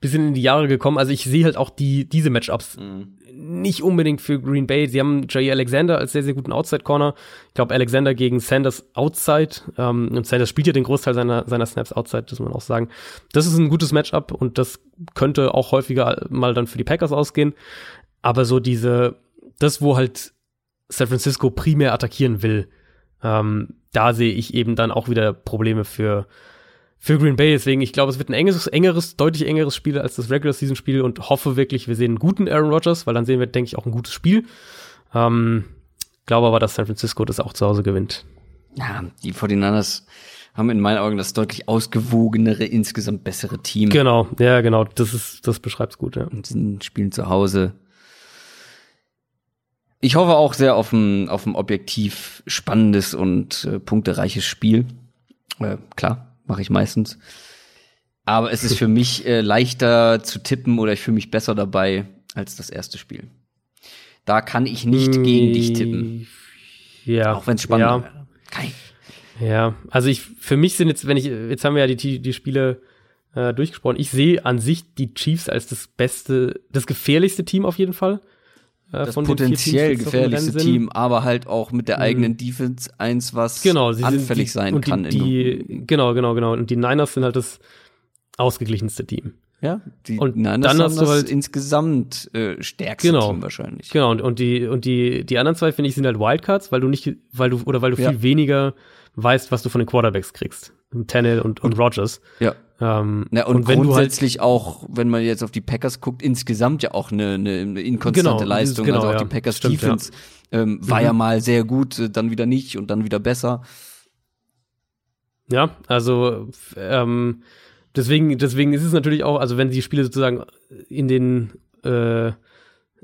Speaker 2: bisschen in die Jahre gekommen. Also ich sehe halt auch die, diese Matchups mhm. nicht unbedingt für Green Bay. Sie haben Jay Alexander als sehr, sehr guten Outside-Corner. Ich glaube, Alexander gegen Sanders Outside. Ähm, und Sanders spielt ja den Großteil seiner, seiner Snaps Outside, das muss man auch sagen. Das ist ein gutes Matchup und das könnte auch häufiger mal dann für die Packers ausgehen. Aber so diese, das, wo halt San Francisco primär attackieren will, ähm, da sehe ich eben dann auch wieder Probleme für für Green Bay. Deswegen, ich glaube, es wird ein engeres, engeres, deutlich engeres Spiel als das Regular Season Spiel und hoffe wirklich, wir sehen einen guten Aaron Rodgers, weil dann sehen wir, denke ich, auch ein gutes Spiel. Ähm, glaube aber, dass San Francisco das auch zu Hause gewinnt.
Speaker 1: Ja, die 49ers haben in meinen Augen das deutlich ausgewogenere, insgesamt bessere Team.
Speaker 2: Genau, ja, genau. Das ist, das beschreibt's gut, ja.
Speaker 1: Und sind, spielen zu Hause. Ich hoffe auch sehr auf ein, auf ein objektiv spannendes und äh, punktereiches Spiel. Äh, klar, mache ich meistens. Aber es ist für [LAUGHS] mich äh, leichter zu tippen oder ich fühle mich besser dabei als das erste Spiel. Da kann ich nicht gegen dich tippen.
Speaker 2: Ja.
Speaker 1: Auch wenn es spannend ja. wäre. Kein.
Speaker 2: Ja, also ich, für mich sind jetzt, wenn ich, jetzt haben wir ja die, die Spiele äh, durchgesprochen. Ich sehe an sich die Chiefs als das beste, das gefährlichste Team auf jeden Fall.
Speaker 1: Äh, das potenziell Teams, gefährlichste Team, aber halt auch mit der mhm. eigenen. Defense eins, was
Speaker 2: genau,
Speaker 1: anfällig die, sein kann.
Speaker 2: Die, die, genau, genau, genau. Und die Niners sind halt das ausgeglichenste Team.
Speaker 1: Ja, die und Niners dann hast du halt insgesamt äh, stärkste
Speaker 2: genau,
Speaker 1: Team wahrscheinlich.
Speaker 2: Genau, und, und die und die die anderen zwei finde ich sind halt Wildcards, weil du nicht, weil du oder weil du ja. viel weniger weißt, was du von den Quarterbacks kriegst. Tannehill und, und, und Rogers.
Speaker 1: Ja. Ähm, ja, und, und wenn grundsätzlich halt, auch, wenn man jetzt auf die Packers guckt, insgesamt ja auch eine, eine, eine inkonstante genau, Leistung. Genau, also auch ja, die Packers stimmt, Defense ja. ähm, war mhm. ja mal sehr gut, äh, dann wieder nicht und dann wieder besser.
Speaker 2: Ja, also ähm, deswegen, deswegen ist es natürlich auch, also wenn die Spiele sozusagen in den äh,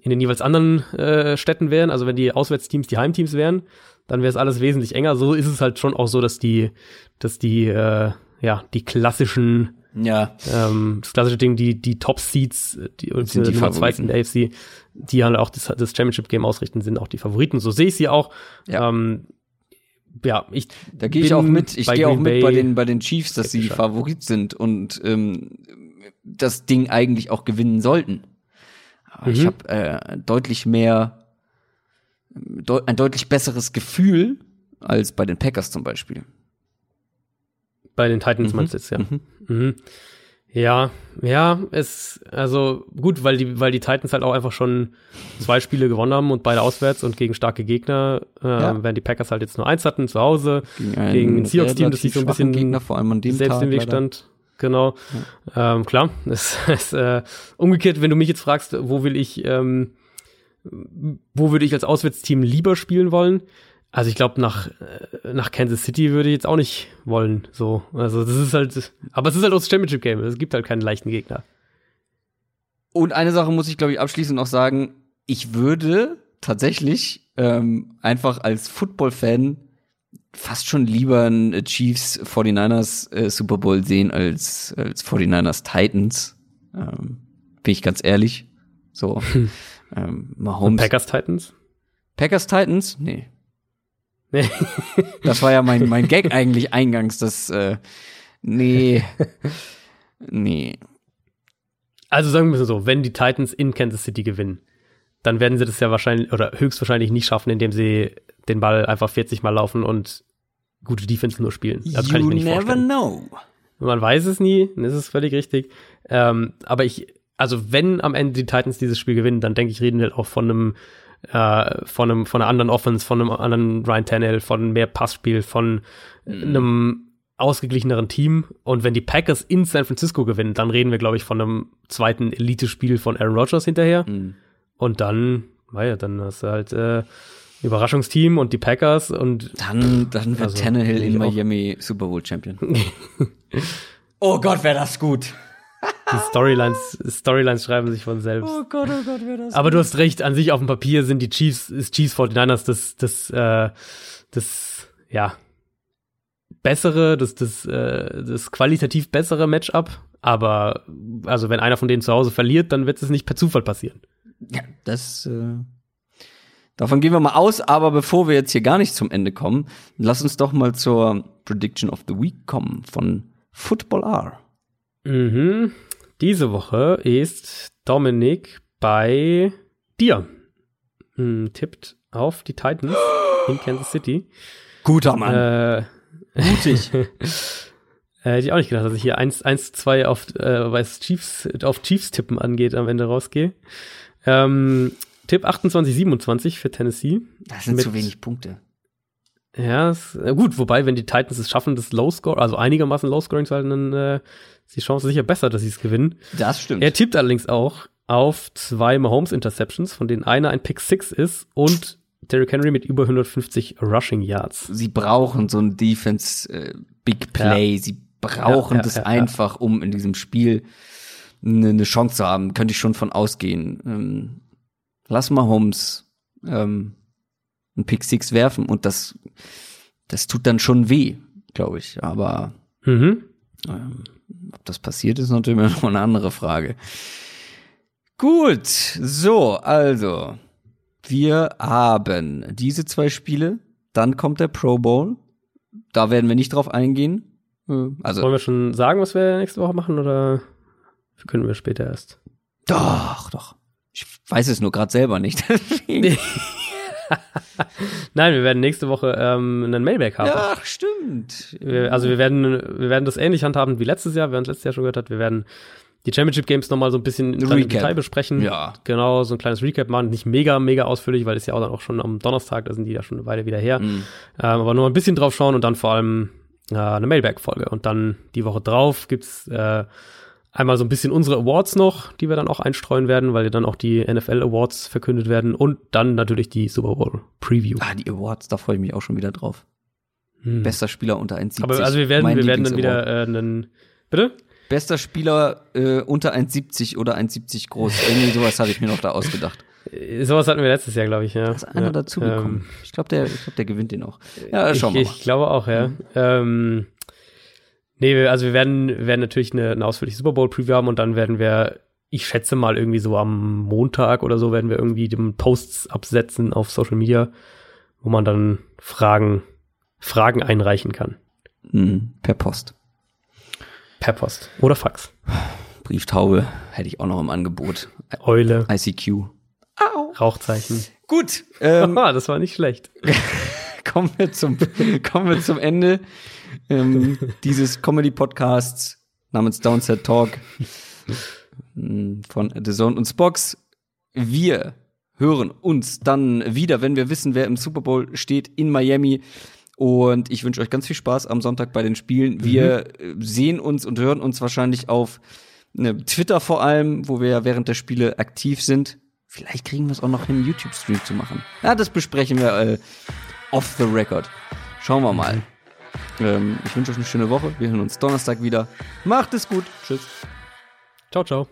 Speaker 2: in den jeweils anderen äh, Städten wären, also wenn die Auswärtsteams die Heimteams wären, dann wäre es alles wesentlich enger. So ist es halt schon auch so, dass die, dass die, äh, ja, die klassischen,
Speaker 1: Ja.
Speaker 2: ähm, das klassische Ding, die, die Top-Seeds, die,
Speaker 1: Sind die
Speaker 2: Nummer zwei in der AFC, die halt auch das, das Championship-Game ausrichten, sind auch die Favoriten. So sehe ich sie auch.
Speaker 1: Ja.
Speaker 2: Ähm, ja, ich
Speaker 1: Da gehe ich auch mit. Ich gehe auch
Speaker 2: Green
Speaker 1: mit bei
Speaker 2: Bay
Speaker 1: den, bei den Chiefs, dass sie
Speaker 2: skeptischer.
Speaker 1: Favorit sind und ähm, das Ding eigentlich auch gewinnen sollten. Aber ich
Speaker 2: Mhm.
Speaker 1: habe äh, deutlich mehr, ein deutlich besseres Gefühl als bei den Packers zum Beispiel.
Speaker 2: Bei den Titans
Speaker 1: Mhm.
Speaker 2: meinst du jetzt, ja.
Speaker 1: Mhm.
Speaker 2: Mhm. Ja, ja, es, also gut, weil die, weil die Titans halt auch einfach schon zwei Spiele gewonnen haben und beide auswärts und gegen starke Gegner, äh,
Speaker 1: Ja.
Speaker 2: während die Packers halt jetzt nur eins hatten zu Hause,
Speaker 1: ein
Speaker 2: Gegen ein Seahawks-Team, das sich so ein bisschen
Speaker 1: Gegner, vor allem an dem
Speaker 2: selbst
Speaker 1: Tag
Speaker 2: im Weg
Speaker 1: leider.
Speaker 2: stand. Genau. Ähm, klar, [LAUGHS] es ist äh, umgekehrt, wenn du mich jetzt fragst, wo will ich, ähm, wo würde ich als Auswärtsteam lieber spielen wollen? Also ich glaube, nach, äh, nach Kansas City würde ich jetzt auch nicht wollen. So. Also das ist halt, aber es ist halt auch das Championship-Game. Es gibt halt keinen leichten Gegner.
Speaker 1: Und eine Sache muss ich, glaube ich, abschließend noch sagen. Ich würde tatsächlich ähm, einfach als Football-Fan fast schon lieber ein Chiefs 49ers äh, Super Bowl sehen als, als 49ers Titans. Ähm, bin ich ganz ehrlich. So. [LAUGHS] ähm, Mahomes.
Speaker 2: Packers Titans?
Speaker 1: Packers Titans? Nee.
Speaker 2: Nee. [LAUGHS]
Speaker 1: Das war ja mein, mein Gag eigentlich eingangs. Das, äh, nee. [LAUGHS] Nee.
Speaker 2: Also sagen wir es so, wenn die Titans in Kansas City gewinnen, dann werden sie das ja wahrscheinlich oder höchstwahrscheinlich nicht schaffen, indem sie den Ball einfach 40 Mal laufen und gute Defense nur spielen. Das kann ich mir nicht vorstellen.
Speaker 1: know.
Speaker 2: Man weiß es nie, das ist völlig richtig. Ähm, aber ich, also wenn am Ende die Titans dieses Spiel gewinnen, dann denke ich, reden wir auch von einem, äh, von einem, von einer anderen Offense, von einem anderen Ryan Tannehill, von mehr Passspiel, von einem ausgeglicheneren Team. Und wenn die Packers in San Francisco gewinnen, dann reden wir, glaube ich, von einem zweiten Elite-Spiel von Aaron Rodgers hinterher.
Speaker 1: Mhm.
Speaker 2: Und dann, naja, dann hast du halt äh, Überraschungsteam und die Packers und
Speaker 1: Dann, dann wird
Speaker 2: Also,
Speaker 1: Tannehill in
Speaker 2: ich auch.
Speaker 1: Miami Super Bowl Champion. [LAUGHS] oh Gott, wäre das gut.
Speaker 2: Die Storylines, Storylines schreiben sich von selbst.
Speaker 1: Oh Gott, oh Gott, wäre das
Speaker 2: Aber du hast recht, an sich auf dem Papier sind die Chiefs, ist Chiefs 49ers das, das, äh, das, ja, bessere, das, das, äh, das qualitativ bessere Matchup. Aber, also wenn einer von denen zu Hause verliert, dann wird es nicht per Zufall passieren.
Speaker 1: Ja, das, äh, davon gehen wir mal aus, aber bevor wir jetzt hier gar nicht zum Ende kommen, lass uns doch mal zur Prediction of the Week kommen von Football R.
Speaker 2: Mhm. Diese Woche ist Dominik bei dir. Hm, tippt auf die Titans in Kansas City.
Speaker 1: Guter Mann.
Speaker 2: Äh,
Speaker 1: Mutig. [LAUGHS]
Speaker 2: äh, hätte ich auch nicht gedacht, dass ich hier 1, 1 2 auf, äh, was Chiefs, auf Chiefs tippen angeht, am Ende rausgehe. Ähm, Tipp 28, 27 für Tennessee.
Speaker 1: Das sind
Speaker 2: Mit-
Speaker 1: zu wenig Punkte.
Speaker 2: Ja, ist, äh, gut, wobei, wenn die Titans es schaffen, das Low-Score, also einigermaßen Low-Scoring zu halten, dann äh, ist die Chance sicher besser, dass sie es gewinnen.
Speaker 1: Das stimmt.
Speaker 2: Er tippt allerdings auch auf zwei Mahomes-Interceptions, von denen einer ein Pick 6 ist und Derrick Henry mit über 150 Rushing Yards.
Speaker 1: Sie brauchen so ein Defense äh, Big Play. Sie brauchen
Speaker 2: Ja, ja,
Speaker 1: das
Speaker 2: ja, ja.
Speaker 1: einfach, um in diesem Spiel eine, eine Chance zu haben. Könnte ich schon von ausgehen. Ähm, lass mal Holmes ähm, ein Pick Six werfen und das, das tut dann schon weh, glaube ich. Aber
Speaker 2: Mhm.
Speaker 1: ähm, ob das passiert, ist natürlich [LAUGHS] noch eine andere Frage. Gut, so, also, wir haben diese zwei Spiele, dann kommt der Pro Bowl. Da werden wir nicht drauf eingehen. Äh, Also,
Speaker 2: Wollen wir schon sagen, was wir nächste Woche machen oder können wir später erst?
Speaker 1: doch, doch. Ich weiß es nur gerade selber nicht. [LAUGHS] [LAUGHS] [LAUGHS]
Speaker 2: Nein, wir werden nächste Woche ähm, einen Mailback haben.
Speaker 1: Ach, stimmt.
Speaker 2: Wir, also wir werden, wir werden das ähnlich handhaben wie letztes Jahr, uns letztes Jahr schon gehört hat. Wir werden die Championship Games nochmal so ein bisschen
Speaker 1: Recap.
Speaker 2: Detail besprechen.
Speaker 1: Ja.
Speaker 2: Genau, so ein kleines Recap machen. Nicht mega, mega ausführlich, weil es ja auch dann auch schon am Donnerstag, da sind die ja schon eine Weile wieder her.
Speaker 1: Mhm.
Speaker 2: Ähm, aber nur ein bisschen drauf schauen und dann vor allem äh, eine Mailback-Folge. Und dann die Woche drauf gibt's äh, einmal so ein bisschen unsere Awards noch, die wir dann auch einstreuen werden, weil ja dann auch die NFL Awards verkündet werden und dann natürlich die Super Bowl Preview.
Speaker 1: Ah, die Awards, da freue ich mich auch schon wieder drauf.
Speaker 2: Hm.
Speaker 1: Bester Spieler unter 1,70.
Speaker 2: Aber also wir werden,
Speaker 1: Mein
Speaker 2: wir werden dann wieder äh, einen. Bitte?
Speaker 1: Bester Spieler äh, unter 1,70 oder 1,70 groß. Irgendwie [LAUGHS] sowas habe ich mir noch da ausgedacht.
Speaker 2: Äh, sowas hatten wir letztes Jahr, glaube ich, ja.
Speaker 1: Ist einer
Speaker 2: ja,
Speaker 1: dazu
Speaker 2: ähm,
Speaker 1: ich glaube, der, ich glaub, der gewinnt den auch. Ja, schauen wir
Speaker 2: ich,
Speaker 1: mal.
Speaker 2: ich glaube auch, ja. Ähm, nee, also wir werden, werden natürlich eine, eine ausführliche Super Bowl Preview haben und dann werden wir, ich schätze mal irgendwie so am Montag oder so werden wir irgendwie den Posts absetzen auf Social Media, wo man dann Fragen, Fragen einreichen kann.
Speaker 1: Mhm, per Post.
Speaker 2: Per Post oder Fax.
Speaker 1: Brieftaube hätte ich auch noch im Angebot.
Speaker 2: Eule,
Speaker 1: ICQ.
Speaker 2: Rauchzeichen.
Speaker 1: Gut, ähm, [LAUGHS]
Speaker 2: Ah, das war nicht schlecht. [LAUGHS]
Speaker 1: kommen wir zum, kommen wir zum Ende ähm, dieses Comedy-Podcasts namens Downset Talk ähm, von The Zone und Spox. Wir hören uns dann wieder, wenn wir wissen, wer im Super Bowl steht in Miami. Und ich wünsche euch ganz viel Spaß am Sonntag bei den Spielen. Wir äh, sehen uns und hören uns wahrscheinlich auf ne, Twitter vor allem, wo wir ja während der Spiele aktiv sind. Vielleicht kriegen wir es auch noch hin, YouTube-Stream zu machen. Ja, das besprechen wir äh, off the record. Schauen wir mal. Ähm, ich wünsche euch eine schöne Woche. Wir hören uns Donnerstag wieder. Macht es gut. Tschüss.
Speaker 2: Ciao, ciao.